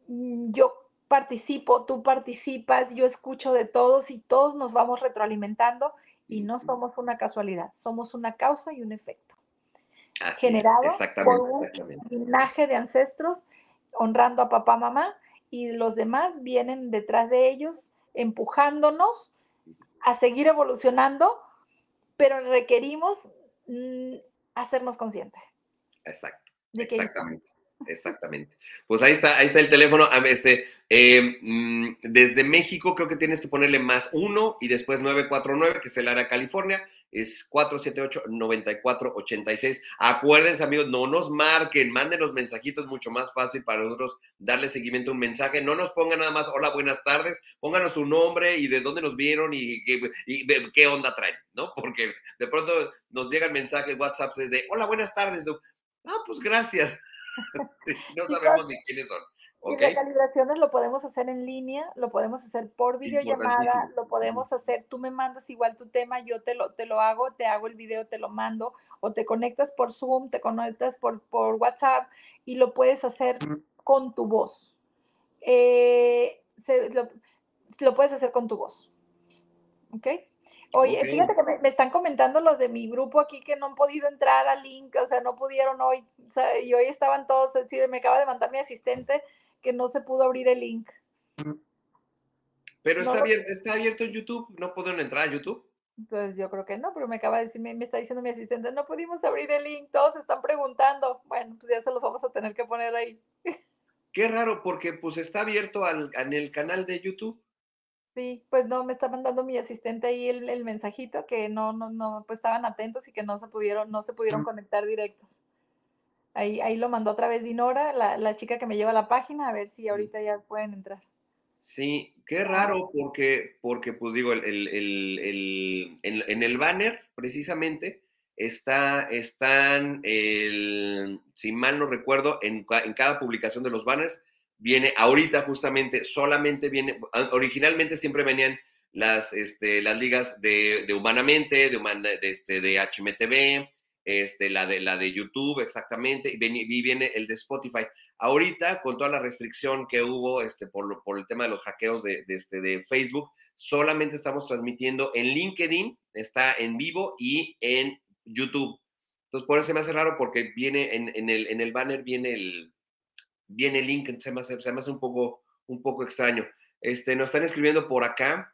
mm, yo participo, tú participas, yo escucho de todos y todos nos vamos retroalimentando y no somos una casualidad, somos una causa y un efecto. generado por un linaje de ancestros honrando a papá, mamá y los demás vienen detrás de ellos empujándonos a seguir evolucionando, pero requerimos mm, hacernos conscientes. Exacto. Exactamente. Exactamente. Pues ahí está, ahí está el teléfono. Este, eh, mm, desde México creo que tienes que ponerle más uno y después 949, que es el área California, es 478-9486. Acuérdense, amigos, no nos marquen, mándenos mensajitos, mucho más fácil para nosotros darle seguimiento a un mensaje. No nos pongan nada más, hola, buenas tardes, pónganos su nombre y de dónde nos vieron y, qué onda traen, ¿no? Porque de pronto nos llegan mensajes, WhatsApp de, hola, buenas tardes. Ah, pues gracias. no sabemos ni quiénes son. Y las calibraciones lo podemos hacer en línea, lo podemos hacer por videollamada, lo podemos hacer, tú me mandas igual tu tema, yo te lo, te lo hago, te hago el video, te lo mando, o te conectas por Zoom, te conectas por, por WhatsApp y lo puedes hacer con tu voz. Eh, lo, lo, puedes hacer con tu voz. ¿Ok? Oye, fíjate que me, están comentando los de mi grupo aquí que no han podido entrar al link, o sea, no pudieron hoy, o sea, y hoy estaban todos, sí, me acaba de mandar mi asistente que no se pudo abrir el link. Pero está, abierto, está abierto en YouTube, ¿no pueden entrar a YouTube? Pues yo creo que no, pero me acaba de decir, me, está diciendo mi asistente, no pudimos abrir el link, todos están preguntando. Bueno, pues ya se los vamos a tener que poner ahí. Qué raro, porque pues está abierto al, en el canal de YouTube. Sí, pues no, me está mandando mi asistente ahí el, mensajito que no, no, no, pues estaban atentos y que no se pudieron, no se pudieron conectar directos. Ahí, ahí lo mandó otra vez Dinora, la, la chica que me lleva la página, a ver si ahorita ya pueden entrar. Sí, qué raro, porque, porque pues digo, el, el, el, en, el banner, precisamente, está, están, el, si mal no recuerdo, en, en cada publicación de los banners, viene ahorita justamente, solamente viene, originalmente siempre venían las, este, las ligas de, de Humanamente, de, de, este, de HMTV, este, la, de, la de YouTube exactamente, y, viene el de Spotify. Ahorita, con toda la restricción que hubo este, por, por el tema de los hackeos de, de, este, de Facebook, solamente estamos transmitiendo en LinkedIn, está en vivo y en YouTube. Entonces, por eso se me hace raro porque viene en, en, el, en el banner, viene el, viene el link, se me hace, se me hace un, poco, un poco extraño. Este, nos están escribiendo por acá.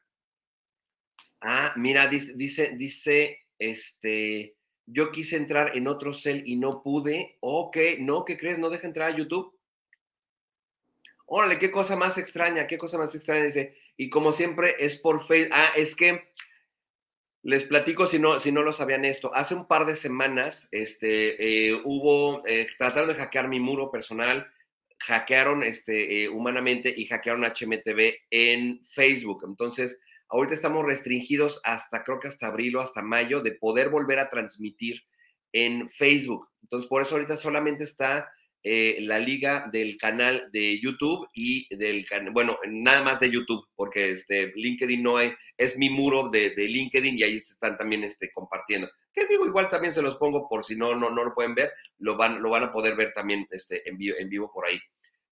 Ah, mira, dice, dice, dice, este, yo quise entrar en otro cel y no pude. Ok, no, ¿qué crees? ¿No deja entrar a YouTube? Órale, qué cosa más extraña, qué cosa más extraña. Dice, y como siempre es por Facebook. Ah, es que les platico si no, si no lo sabían esto. Hace un par de semanas este, eh, hubo, eh, trataron de hackear mi muro personal hackearon este, eh, humanamente y hackearon HMTV en Facebook. Entonces, ahorita estamos restringidos hasta, creo que hasta abril o hasta mayo, de poder volver a transmitir en Facebook. Entonces, por eso ahorita solamente está eh, la liga del canal de YouTube y del canal, bueno, nada más de YouTube, porque este, LinkedIn no hay, es mi muro de, de LinkedIn y ahí se están también este, compartiendo. Que digo, igual también se los pongo por si no, no, no lo pueden ver, lo van, lo van a poder ver también este, en, vivo, en vivo por ahí.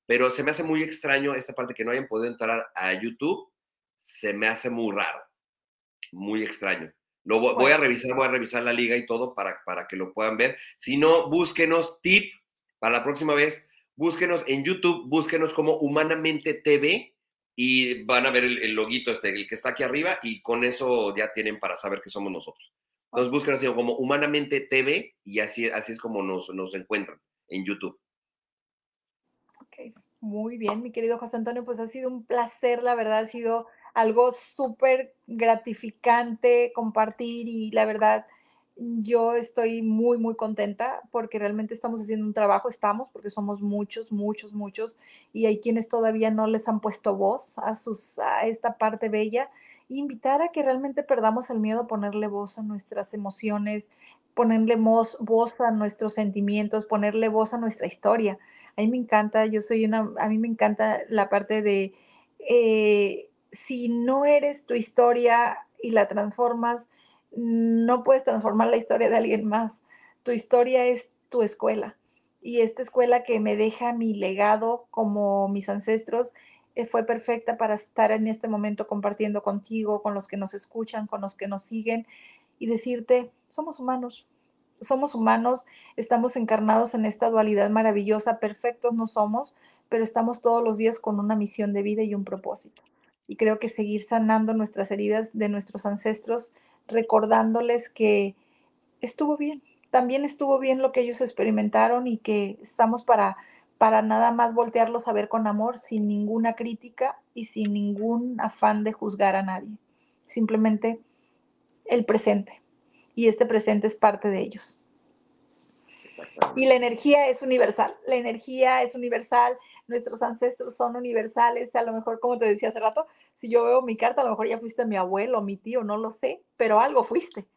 Pero se me hace muy extraño esta parte que no hayan podido entrar a YouTube, se me hace muy raro, muy extraño. Lo voy, a revisar, voy a revisar la liga y todo para, para que lo puedan ver. Si no, búsquenos tip para la próxima vez, búsquenos en YouTube, búsquenos como Humanamente TV y van a ver el, el loguito este, el que está aquí arriba y con eso ya tienen para saber que somos nosotros. Entonces busquen así como Humanamente TV y así, así es como nos, nos encuentran en YouTube. Ok, muy bien, mi querido José Antonio, pues ha sido un placer, la verdad, ha sido algo súper gratificante compartir y la verdad yo estoy muy, muy contenta porque realmente estamos haciendo un trabajo, estamos, porque somos muchos, muchos, muchos, y hay quienes todavía no les han puesto voz a, sus, a esta parte bella invitar a que realmente perdamos el miedo a ponerle voz a nuestras emociones, ponerle voz, a nuestros sentimientos, ponerle voz a nuestra historia. A mí me encanta, yo soy una, a mí me encanta la parte de, eh, si no eres tu historia y la transformas, no puedes transformar la historia de alguien más. Tu historia es tu escuela. Y esta escuela que me deja mi legado como mis ancestros eh, fue perfecta para estar en este momento compartiendo contigo, con los que nos escuchan, con los que nos siguen y decirte, somos humanos, somos humanos, estamos encarnados en esta dualidad maravillosa, perfectos no somos, pero estamos todos los días con una misión de vida y un propósito. Y creo que seguir sanando nuestras heridas de nuestros ancestros, recordándoles que estuvo bien, también estuvo bien lo que ellos experimentaron y que estamos para, para nada más voltearlos a ver con amor, sin ninguna crítica y sin ningún afán de juzgar a nadie. Simplemente el presente. Y este presente es parte de ellos. Y la energía es universal. La energía es universal. Nuestros ancestros son universales. A lo mejor, como te decía hace rato, si yo veo mi carta, a lo mejor ya fuiste mi abuelo, mi tío, no lo sé, pero algo fuiste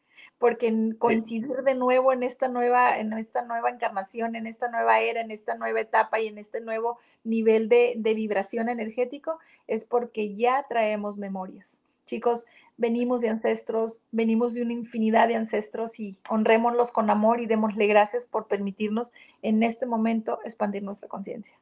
porque coincidir de nuevo en esta nueva, en esta nueva encarnación, en esta nueva era, en esta nueva etapa y en este nuevo nivel de, de vibración energético es porque ya traemos memorias. Chicos, venimos de ancestros, venimos de una infinidad de ancestros y honrémoslos con amor y démosle gracias por permitirnos en este momento expandir nuestra conciencia.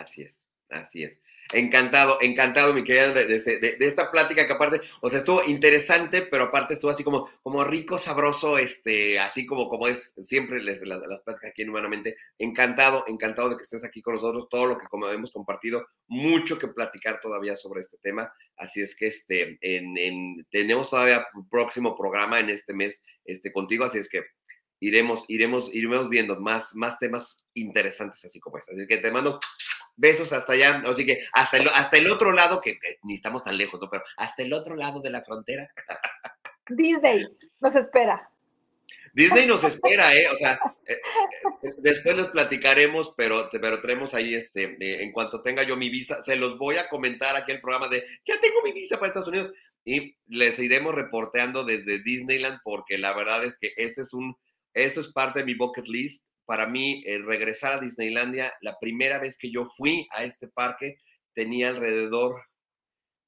Así es, así es. Encantado, encantado, mi querida este, de, esta plática que aparte, o sea, estuvo interesante, pero aparte estuvo así como, como rico, sabroso, este, así como, como es siempre las, las, pláticas aquí en Humanamente. Encantado, encantado de que estés aquí con nosotros, todo lo que hemos compartido, mucho que platicar todavía sobre este tema. Así es que este, en, tenemos todavía un próximo programa en este mes este, contigo, así es que iremos, iremos, iremos viendo más, más temas interesantes así como este. Así que te mando besos hasta allá, así que hasta el, hasta el otro lado, que, ni estamos tan lejos, ¿no? Pero hasta el otro lado de la frontera. Disney nos espera. Disney nos espera, ¿eh? O sea, eh, eh, después les platicaremos, pero, pero tenemos ahí, este, en cuanto tenga yo mi visa, se los voy a comentar aquí el programa de, ya tengo mi visa para Estados Unidos, y les iremos reporteando desde Disneyland, porque la verdad es que ese es un, eso es parte de mi bucket list, para mí regresar a Disneylandia, la primera vez que yo fui a este parque tenía alrededor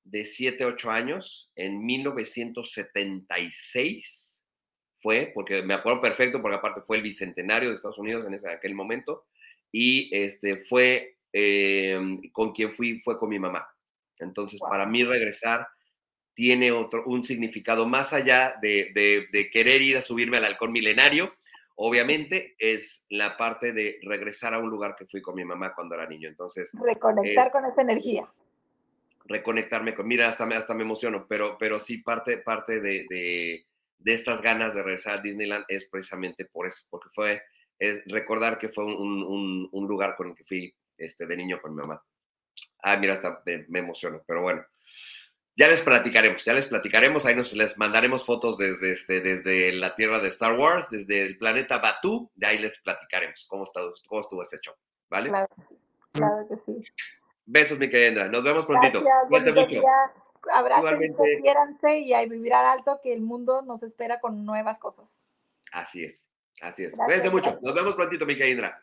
de 7, 8 años, en 1976 fue, porque me acuerdo perfecto, porque aparte fue el bicentenario de Estados Unidos en ese, aquel momento, y este fue em, con quien fui, fue con mi mamá. Entonces, para mí regresar tiene otro, un significado más allá de, de, querer ir a subirme al halcón milenario, obviamente es la parte de regresar a un lugar que fui con mi mamá cuando era niño. Entonces. Reconectar con esa energía. Reconectarme con. Mira, hasta me, hasta me emociono, pero, pero sí, parte, parte de, de, estas ganas de regresar a Disneyland es precisamente por eso, porque fue es recordar que fue un, un, lugar con el que fui este, de niño con mi mamá. Ah, mira, hasta me, me emociono, pero bueno. Ya les platicaremos, ya les platicaremos, ahí nos les mandaremos fotos desde, este, desde la tierra de Star Wars, desde el planeta Batu, de ahí les platicaremos cómo, está, cómo estuvo ese show, ¿vale? Claro, claro que sí. Besos, mi querida Nos vemos prontito. Cuídate mucho. Abrácense, y a vivir al alto que el mundo nos espera con nuevas cosas. Así es, así es. Cuídense mucho. Nos vemos prontito, mi querida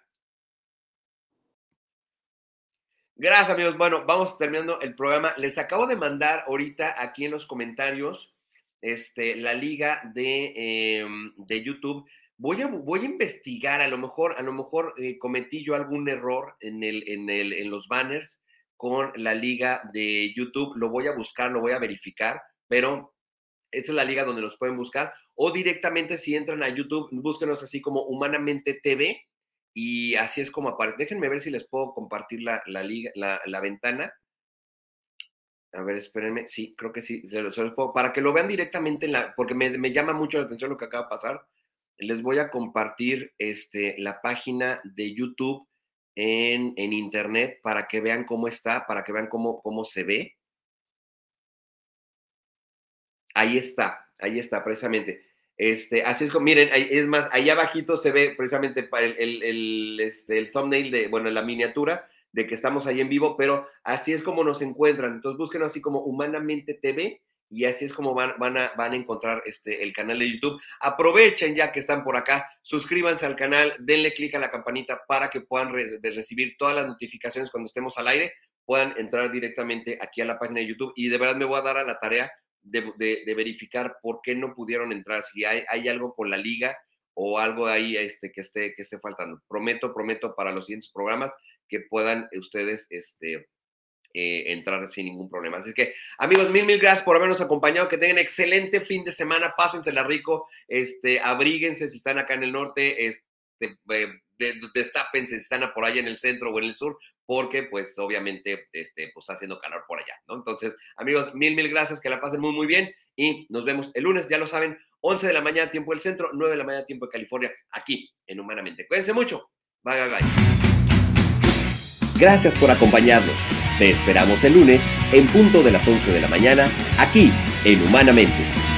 Gracias, amigos. Bueno, vamos terminando el programa. Les acabo de mandar ahorita aquí en los comentarios este, la liga de, em, de YouTube. Voy a, voy a investigar, a lo mejor, a lo mejor eh, cometí yo algún error en, el, en, el, en los banners con la liga de YouTube. Lo voy a buscar, lo voy a verificar, pero esa es la liga donde los pueden buscar. O directamente si entran a YouTube, búsquenos así como Humanamente TV y así es como aparece. Déjenme ver si les puedo compartir la, la, liga, la, la ventana. A ver, espérenme. Sí, creo que sí. Se puedo, para que lo vean directamente, en la, porque me, me, llama mucho la atención lo que acaba de pasar. Les voy a compartir este, la página de YouTube en, en internet para que vean cómo está, para que vean cómo, cómo se ve. Ahí está, ahí está, precisamente. Este, así es como, miren, es más, ahí abajito se ve precisamente el, el, este, el thumbnail de, bueno, la miniatura de que estamos ahí en vivo, pero así es como nos encuentran. Entonces búsquenos así como Humanamente TV y así es como van, van, a, van a encontrar este, el canal de YouTube. Aprovechen ya que están por acá, suscríbanse al canal, denle clic a la campanita para que puedan recibir todas las notificaciones cuando estemos al aire, puedan entrar directamente aquí a la página de YouTube y de verdad me voy a dar a la tarea de, verificar por qué no pudieron entrar, si hay, hay, algo con la liga o algo ahí este, que, esté, que esté faltando. Prometo, prometo para los siguientes programas que puedan ustedes este, eh, entrar sin ningún problema. Así que, amigos, mil, mil gracias por habernos acompañado. Que tengan excelente fin de semana. Pásensela rico. Este, abríguense si están acá en el norte. Este, eh, destápense si están por allá en el centro o en el sur, porque pues obviamente este, pues, está haciendo calor por allá, ¿no? Entonces, amigos, mil, mil gracias, que la pasen muy, muy bien y nos vemos el lunes, ya lo saben, 11 de la mañana, tiempo del centro, 9 de la mañana, tiempo de California, aquí en Humanamente. Cuídense mucho. Bye, bye, bye. Gracias por acompañarnos. Te esperamos el lunes en punto de las 11 de la mañana, aquí en Humanamente